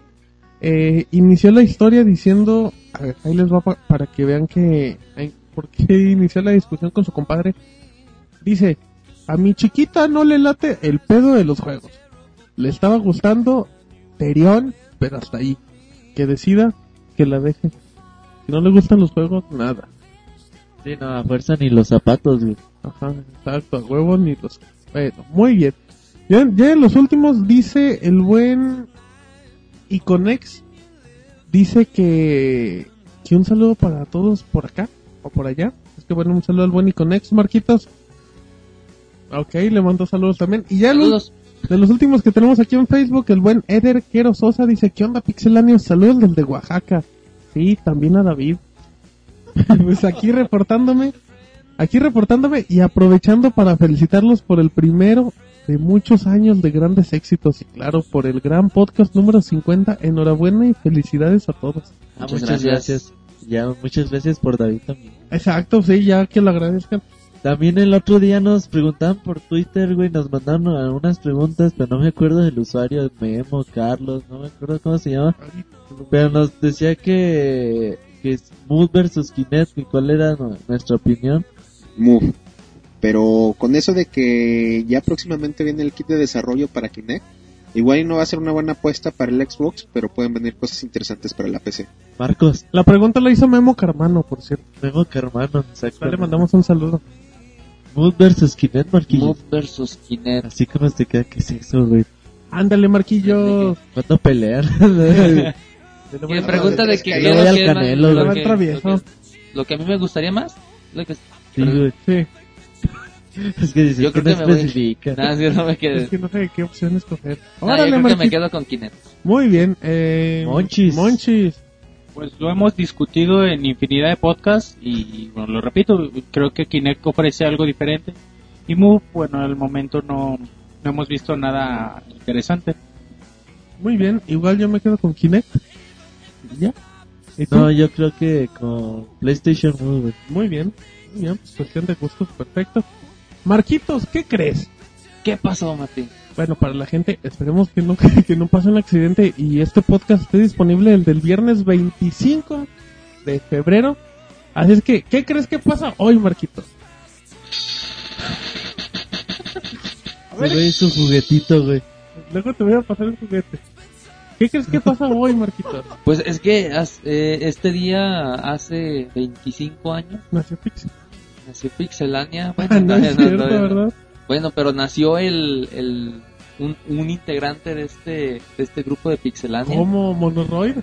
Speaker 3: eh, inició la historia diciendo, a ver, ahí les va pa- para que vean que, ay, por qué inició la discusión con su compadre. Dice, a mi chiquita no le late el pedo de los juegos. Le estaba gustando Terión, pero hasta ahí. Que decida que la deje. Si no le gustan los juegos, nada.
Speaker 4: Sí, no, a fuerza ni los zapatos, güey.
Speaker 3: Ajá, exacto, a huevo ni los... Bueno, muy bien. Ya, ya en los últimos dice el buen Iconex, dice que, que un saludo para todos por acá o por allá. Es que bueno, un saludo al buen Iconex, Marquitos. Ok, le mando saludos también. Y ya los, de los últimos que tenemos aquí en Facebook, el buen Eder Quero Sosa dice, ¿qué onda Pixelanios? Saludos del de Oaxaca. Sí, también a David. pues aquí reportándome, aquí reportándome y aprovechando para felicitarlos por el primero de muchos años de grandes éxitos y claro, por el gran podcast número 50. Enhorabuena y felicidades a todos.
Speaker 4: Ah, muchas, gracias. Ya, muchas gracias por David también.
Speaker 3: Exacto, sí, ya que lo agradezcan.
Speaker 4: También el otro día nos preguntaban por Twitter, güey, nos mandaron algunas preguntas, pero no me acuerdo del usuario, Memo, Carlos, no me acuerdo cómo se llama. Pero nos decía que, que Smooth versus Kinect, y cuál era nu- nuestra opinión.
Speaker 7: Move. Pero con eso de que ya próximamente viene el kit de desarrollo para Kinect, igual y no va a ser una buena apuesta para el Xbox, pero pueden venir cosas interesantes para la PC.
Speaker 4: Marcos.
Speaker 3: La pregunta la hizo Memo Carmano, por cierto.
Speaker 4: Memo Carmano, exacto.
Speaker 3: Le mandamos un saludo.
Speaker 4: Smooth versus Kinect, Marquillo.
Speaker 8: Move versus Kinect.
Speaker 4: Así como te queda, ¿qué es eso, güey?
Speaker 3: Ándale, Marquillo.
Speaker 4: ¿Cuándo pelear?
Speaker 8: Que pregunta de que lo
Speaker 4: al
Speaker 8: que lo que- lo que- que a mí me gustaría más. Lo que,
Speaker 4: Sí, güey.
Speaker 3: Sí.
Speaker 4: Es que dices
Speaker 8: yo creo
Speaker 4: no
Speaker 8: que me voy. sí, no me quedé.
Speaker 3: Es que no sé qué opción escoger.
Speaker 8: Yo que me quedo con Kinect.
Speaker 3: Muy bien. Eh,
Speaker 4: Monchis.
Speaker 3: Monchis.
Speaker 6: Pues lo hemos discutido en infinidad de podcasts y bueno, lo repito, creo que Kinect ofrece algo diferente y Move, bueno, al momento no, no hemos visto nada interesante.
Speaker 3: Muy bien. Igual yo me quedo con Kinect. ¿Y ¿Ya?
Speaker 4: No, yo creo que con PlayStation Move.
Speaker 3: Muy bien. Muy bien. Pues cuestión de gustos. Perfecto. Marquitos, ¿qué crees?
Speaker 8: ¿Qué pasó, Martín?
Speaker 3: Bueno, para la gente, esperemos que no, que no pase un accidente y este podcast esté disponible el del viernes 25 de febrero. Así es que, ¿qué crees que pasa hoy, Marquitos? A ver,
Speaker 4: Ese güey, su juguetito, güey.
Speaker 3: luego te voy a pasar el juguete. ¿Qué crees que pasa hoy, Marquitos?
Speaker 8: Pues es que eh, este día hace 25 años
Speaker 3: Nació Pixel.
Speaker 8: Nació Pixelania. Bueno,
Speaker 3: no es
Speaker 8: no,
Speaker 3: cierto,
Speaker 8: no, no.
Speaker 3: ¿verdad?
Speaker 8: Bueno, pero nació el, el un, un integrante de este de este grupo de Pixelania.
Speaker 3: ¿Cómo? ¿Monoroid?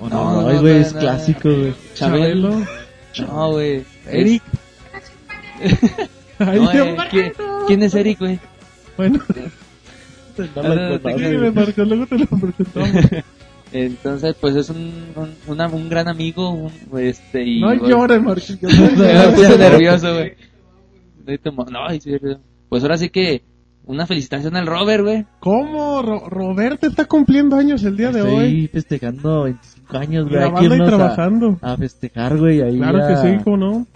Speaker 8: No,
Speaker 4: no,
Speaker 8: no,
Speaker 4: ay, güey, es clásico, güey.
Speaker 8: Chabelo. No, güey.
Speaker 3: Eric.
Speaker 8: No, eh, ¿quién, quién es Eric, güey?
Speaker 3: Bueno,
Speaker 4: No
Speaker 3: me marcó, luego te lo presentamos.
Speaker 8: Entonces, pues es un, un, una- un gran amigo, un, este, y...
Speaker 3: No
Speaker 8: güey,
Speaker 3: llores, Marquitos. no
Speaker 8: puse nervioso, güey. No. Pues ahora sí que una felicitación al Robert, güey.
Speaker 3: ¿Cómo? Ro- Roberto está cumpliendo años el día de
Speaker 4: Estoy
Speaker 3: hoy.
Speaker 4: festejando 25 años, güey.
Speaker 3: Grabando y
Speaker 4: irnos a-
Speaker 3: trabajando.
Speaker 4: A, festejar, güey. Ahí
Speaker 3: Claro
Speaker 4: a,
Speaker 3: que sí, ¿cómo no?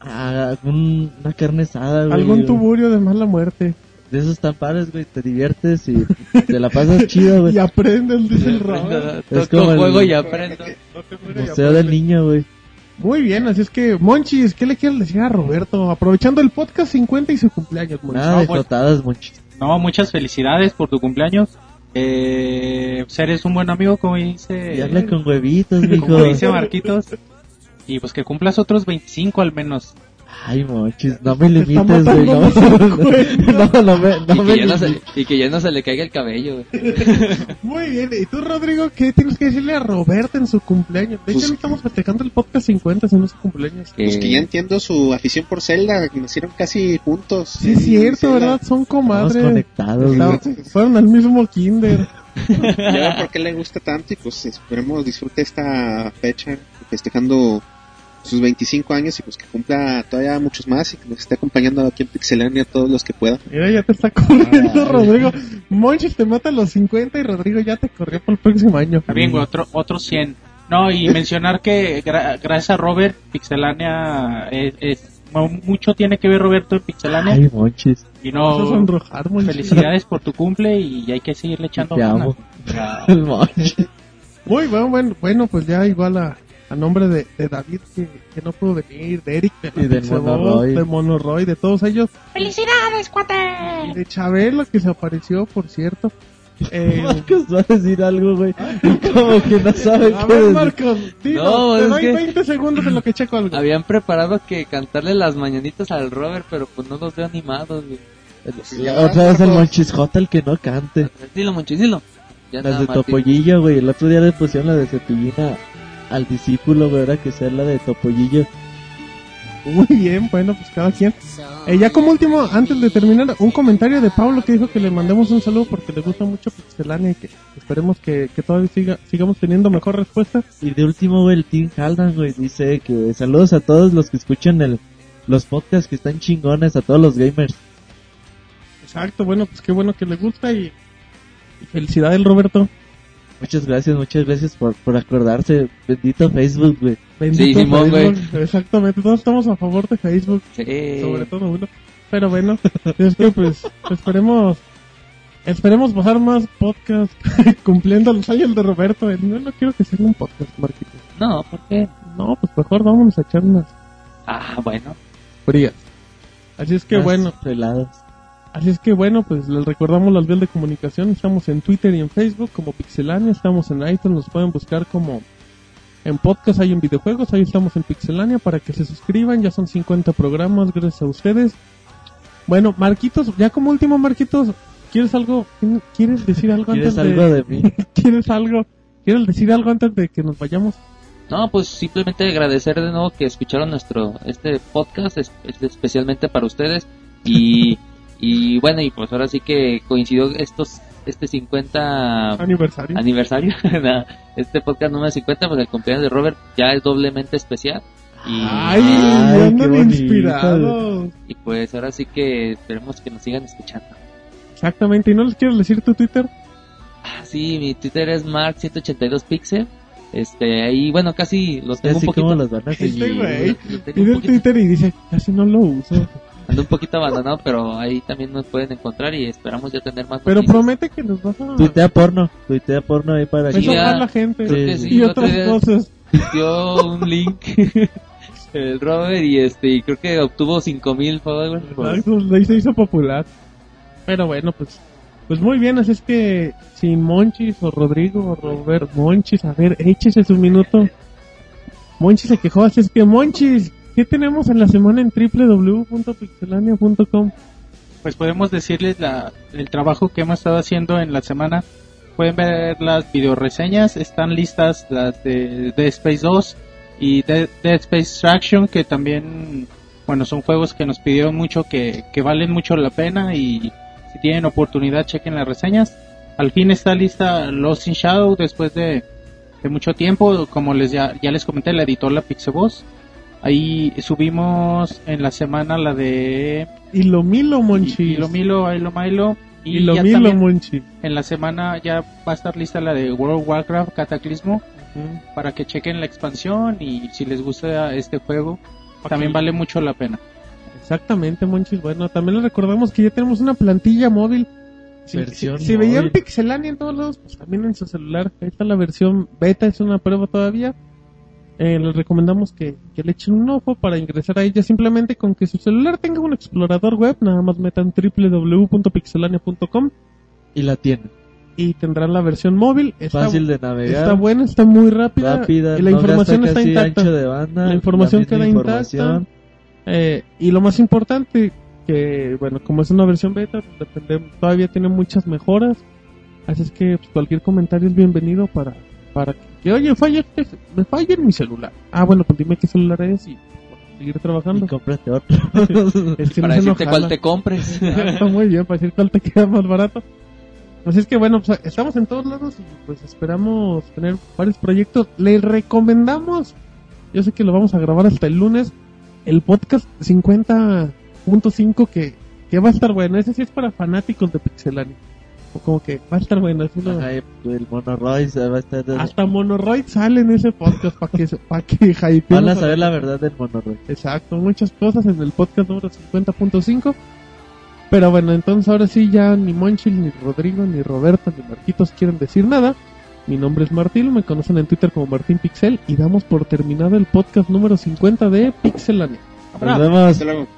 Speaker 4: a un- una carne asada, güey.
Speaker 3: Algún tuburio de mala muerte.
Speaker 4: De esos tan padres, güey. Te diviertes y te la pasas chido, güey.
Speaker 3: Y aprendes, dice el Robert.
Speaker 4: Es como el-
Speaker 8: juego y aprendo.
Speaker 4: Museo del niño, güey.
Speaker 3: Muy bien, así es que, Monchis, ¿qué le quieres decir a Roberto? Aprovechando el podcast 50 y su cumpleaños, Monchis.
Speaker 13: Nada
Speaker 6: pues-
Speaker 13: Monchis.
Speaker 6: No, muchas felicidades por tu cumpleaños. Eh, pues eres un buen amigo, como dice,
Speaker 13: Y habla con huevitos,
Speaker 6: como
Speaker 13: mijo.
Speaker 6: dice Marquitos. Y pues que cumplas otros 25 al menos.
Speaker 13: Ay, Monchis, no me limites, güey. No, no, no me, no
Speaker 8: y,
Speaker 13: me
Speaker 8: que ya no se,
Speaker 13: limites.
Speaker 8: y que ya no se le caiga el cabello, güey.
Speaker 3: Muy bien, ¿y tú, Rodrigo, qué tienes que decirle a Roberto en su cumpleaños? De hecho,
Speaker 7: Pues-
Speaker 3: no estamos festejando el podcast 50, sino su cumpleaños.
Speaker 7: Pues que ya entiendo su afición por Zelda, que nacieron casi juntos.
Speaker 3: Sí, es cierto, ¿verdad? Son
Speaker 13: Estamos
Speaker 3: comadres.
Speaker 13: conectados,
Speaker 3: Está-
Speaker 13: güey.
Speaker 3: fueron al mismo kinder.
Speaker 7: Ya por qué le gusta tanto y pues esperemos disfrute esta fecha festejando sus 25 años y pues que cumpla todavía muchos más y que nos esté acompañando aquí en Pixelania todos los que pueda.
Speaker 3: Mira, ya te está corriendo,
Speaker 13: Ay.
Speaker 3: Rodrigo. Monchis te mata a los 50 y Rodrigo ya te corrió por el próximo año.
Speaker 6: Está bien, güey, otro, otros 100. No, y mencionar que gra- gracias a Robert, Pixelania es, es- mu- mucho tiene que ver Roberto en Pixelania.
Speaker 13: Ay, Monchis.
Speaker 6: y no,
Speaker 3: sonrojar, Monchis.
Speaker 6: felicidades por tu cumple y hay que seguirle echando
Speaker 13: Te
Speaker 6: ganas.
Speaker 13: amo. El Monchis.
Speaker 3: Muy bueno, bueno, bueno, pues ya igual a, a nombre de, de David que, que no pudo venir, de Eric, de, la
Speaker 13: Y
Speaker 3: Pixabot,
Speaker 13: Monoroy.
Speaker 3: de Monoroy, de todos ellos,
Speaker 1: ¡Felicidades,
Speaker 3: y
Speaker 1: cuate!
Speaker 3: de Chabelo que se apareció, por cierto. Eh,
Speaker 13: Marcos va a decir algo, güey. Y como que no sabe
Speaker 3: a
Speaker 13: qué
Speaker 3: ver,
Speaker 13: decir.
Speaker 3: Marcos, dilo,
Speaker 8: No,
Speaker 3: te
Speaker 8: es
Speaker 3: doy
Speaker 8: que-
Speaker 3: 20 segundos en lo que checo algo.
Speaker 8: Habían preparado que cantarle las mañanitas al Robert, pero pues no los veo animados, güey.
Speaker 7: Ya,
Speaker 13: Otra vez el J, el que no cante.
Speaker 8: Dilo, Monchis, dilo. Ya
Speaker 13: Las de
Speaker 8: Martín.
Speaker 13: Topollillo, güey. El otro día le pusieron la de Cepillina al discípulo, güey. Ahora que sea la de Topollillo.
Speaker 3: Muy bien, bueno, pues cada quien. Eh, ya como último, antes de terminar, un comentario de Pablo que dijo que le mandemos un saludo porque le gusta mucho Pixelania y que esperemos que, que todavía siga, sigamos teniendo mejor respuesta.
Speaker 13: Y de último, güey, el Team Haldan, güey, dice que saludos a todos los que escuchan el, los podcasts que están chingones, a todos los gamers.
Speaker 3: Exacto, bueno, pues qué bueno que le gusta y, y felicidades Roberto.
Speaker 13: Muchas gracias, muchas gracias por, por acordarse. Bendito Facebook, güey.
Speaker 3: Bendito
Speaker 8: Sí, Simón.
Speaker 3: Facebook. Exactamente, todos estamos a favor de Facebook,
Speaker 8: Sí.
Speaker 3: sobre todo uno. Pero bueno, es que pues esperemos esperemos pasar más podcast cumpliendo los años de Roberto. No, no quiero que sea un podcast, Marquito.
Speaker 8: No, ¿por qué?
Speaker 3: No, pues mejor vámonos a echar unas
Speaker 8: Ah, bueno.
Speaker 3: frías. Así es que
Speaker 13: Más
Speaker 3: bueno,
Speaker 13: Relados.
Speaker 3: Así es que bueno, pues les recordamos las vías de comunicación. Estamos en Twitter y en Facebook como Pixelania, estamos en iTunes, nos pueden buscar como en podcast, hay en videojuegos, ahí estamos en Pixelania para que se suscriban, ya son 50 programas, gracias a ustedes. Bueno, Marquitos, ya como último Marquitos, ¿quieres algo? ¿Quieres decir algo
Speaker 13: ¿Quieres
Speaker 3: antes
Speaker 13: algo de mí?
Speaker 3: ¿Quieres algo? ¿Quieres decir algo antes de que nos vayamos?
Speaker 8: No, pues simplemente agradecer de nuevo que escucharon nuestro este podcast es, es especialmente para ustedes y y bueno y pues ahora sí que coincidió estos este 50
Speaker 3: Aniversario.
Speaker 8: este podcast número 50 pues el cumpleaños de Robert ya es doblemente especial y,
Speaker 3: Ay,
Speaker 13: Ay, qué
Speaker 3: inspirados.
Speaker 8: y pues ahora sí que esperemos que nos sigan escuchando
Speaker 3: Exactamente, ¿y no les quieres decir tu Twitter?
Speaker 8: Ah, sí mi Twitter es mark182pixel este ahí bueno casi los tengo
Speaker 13: Así
Speaker 8: un
Speaker 13: como
Speaker 8: poquito
Speaker 13: los van a
Speaker 3: Este
Speaker 13: seguir.
Speaker 3: güey. el
Speaker 8: poquito-
Speaker 3: Twitter y dice, casi no lo uso.
Speaker 8: Ando un poquito abandonado, pero ahí también nos pueden encontrar y esperamos ya tener más
Speaker 3: Pero
Speaker 8: noticias.
Speaker 3: promete que nos vas a...
Speaker 13: Tuitea porno, tuitea porno ahí para
Speaker 3: Eso
Speaker 8: Sí,
Speaker 13: que...
Speaker 8: ya.
Speaker 3: la gente.
Speaker 13: Sí,
Speaker 8: sí,
Speaker 3: y otras cosas.
Speaker 8: Dio un link el Robert y este y creo que obtuvo 5000 followers.
Speaker 3: Exacto, ahí se hizo popular. Pero bueno, pues pues muy bien, así es que sin Monchis o Rodrigo o Robert Monchis, a ver, échese su minuto. Monchis se quejó, así es que Monchis, ¿qué tenemos en la semana en www.pixelania.com?
Speaker 6: Pues podemos decirles la, el trabajo que hemos estado haciendo en la semana. Pueden ver las videoreseñas, están listas las de Dead Space 2 y Dead, Space Extraction, que también, bueno, son juegos que nos pidieron mucho, que, que valen mucho la pena y si tienen oportunidad chequen las reseñas. Al fin está lista Lost in Shadow después de, de mucho tiempo, como les ya, ya les comenté, la editó la Pixeboss. Ahí subimos en la semana la de
Speaker 3: Y lo milo, Monchis.
Speaker 6: y lo Milo, ahí lo Milo.
Speaker 3: Y lo milo, Monchis.
Speaker 6: en la semana ya va a estar lista la de World of Warcraft Cataclismo para que chequen la expansión y si les gusta este juego también vale mucho la pena.
Speaker 3: Exactamente, Monchis. Bueno, también les recordamos que ya tenemos una plantilla móvil. Si,
Speaker 13: Versión
Speaker 3: si- si veían. Pixelania en todos lados, pues también en su celular. Ahí está la versión beta, es una prueba todavía. Eh, les recomendamos que, que le echen un ojo para ingresar a ella simplemente con que su celular tenga un explorador web, nada más metan www.pixelania.com
Speaker 13: Y la tienen.
Speaker 3: y tendrán la versión móvil. Está,
Speaker 13: Fácil de navegar.
Speaker 3: está buena, está muy rápida,
Speaker 13: Rápida,
Speaker 3: y la
Speaker 13: no
Speaker 3: información está intacta.
Speaker 13: ancho de banda,
Speaker 3: la información
Speaker 13: la
Speaker 3: queda
Speaker 13: información.
Speaker 3: intacta. Eh, y lo más importante, que bueno, como es una versión beta, depende- todavía tiene muchas mejoras. Así es que pues, cualquier comentario es bienvenido para, para que, que, oye, falla, este- me falla en mi celular. Ah, bueno, pues dime qué celular es y bueno, seguir trabajando.
Speaker 13: Y cómprate otro.
Speaker 3: Es que
Speaker 8: Para
Speaker 3: no
Speaker 8: decirte cuál te compres.
Speaker 3: Ah, Está muy bien, para decir cuál te queda más barato. Así es que bueno, pues estamos en todos lados y pues esperamos tener varios proyectos. Les recomendamos, yo sé que lo vamos a grabar hasta el lunes, el podcast 50.5 que, que va a estar bueno. Ese sí es para fanáticos de Pixelania. Como que va a estar bueno. así lo-
Speaker 13: Ajá, el Monoroid va a estar...
Speaker 3: hasta Monoroid sale en ese podcast para que, para que
Speaker 13: Van a
Speaker 3: a
Speaker 13: saber la verdad del Monoroid.
Speaker 3: Exacto, muchas cosas en el podcast número 50.5. Pero bueno, entonces ahora sí ya ni Monchil, ni Rodrigo, ni Roberto, ni Marquitos quieren decir nada. Mi nombre es Martín, me conocen en Twitter como Martín Pixel y damos por terminado el podcast número 50 de Pixelania.
Speaker 13: Nos vemos.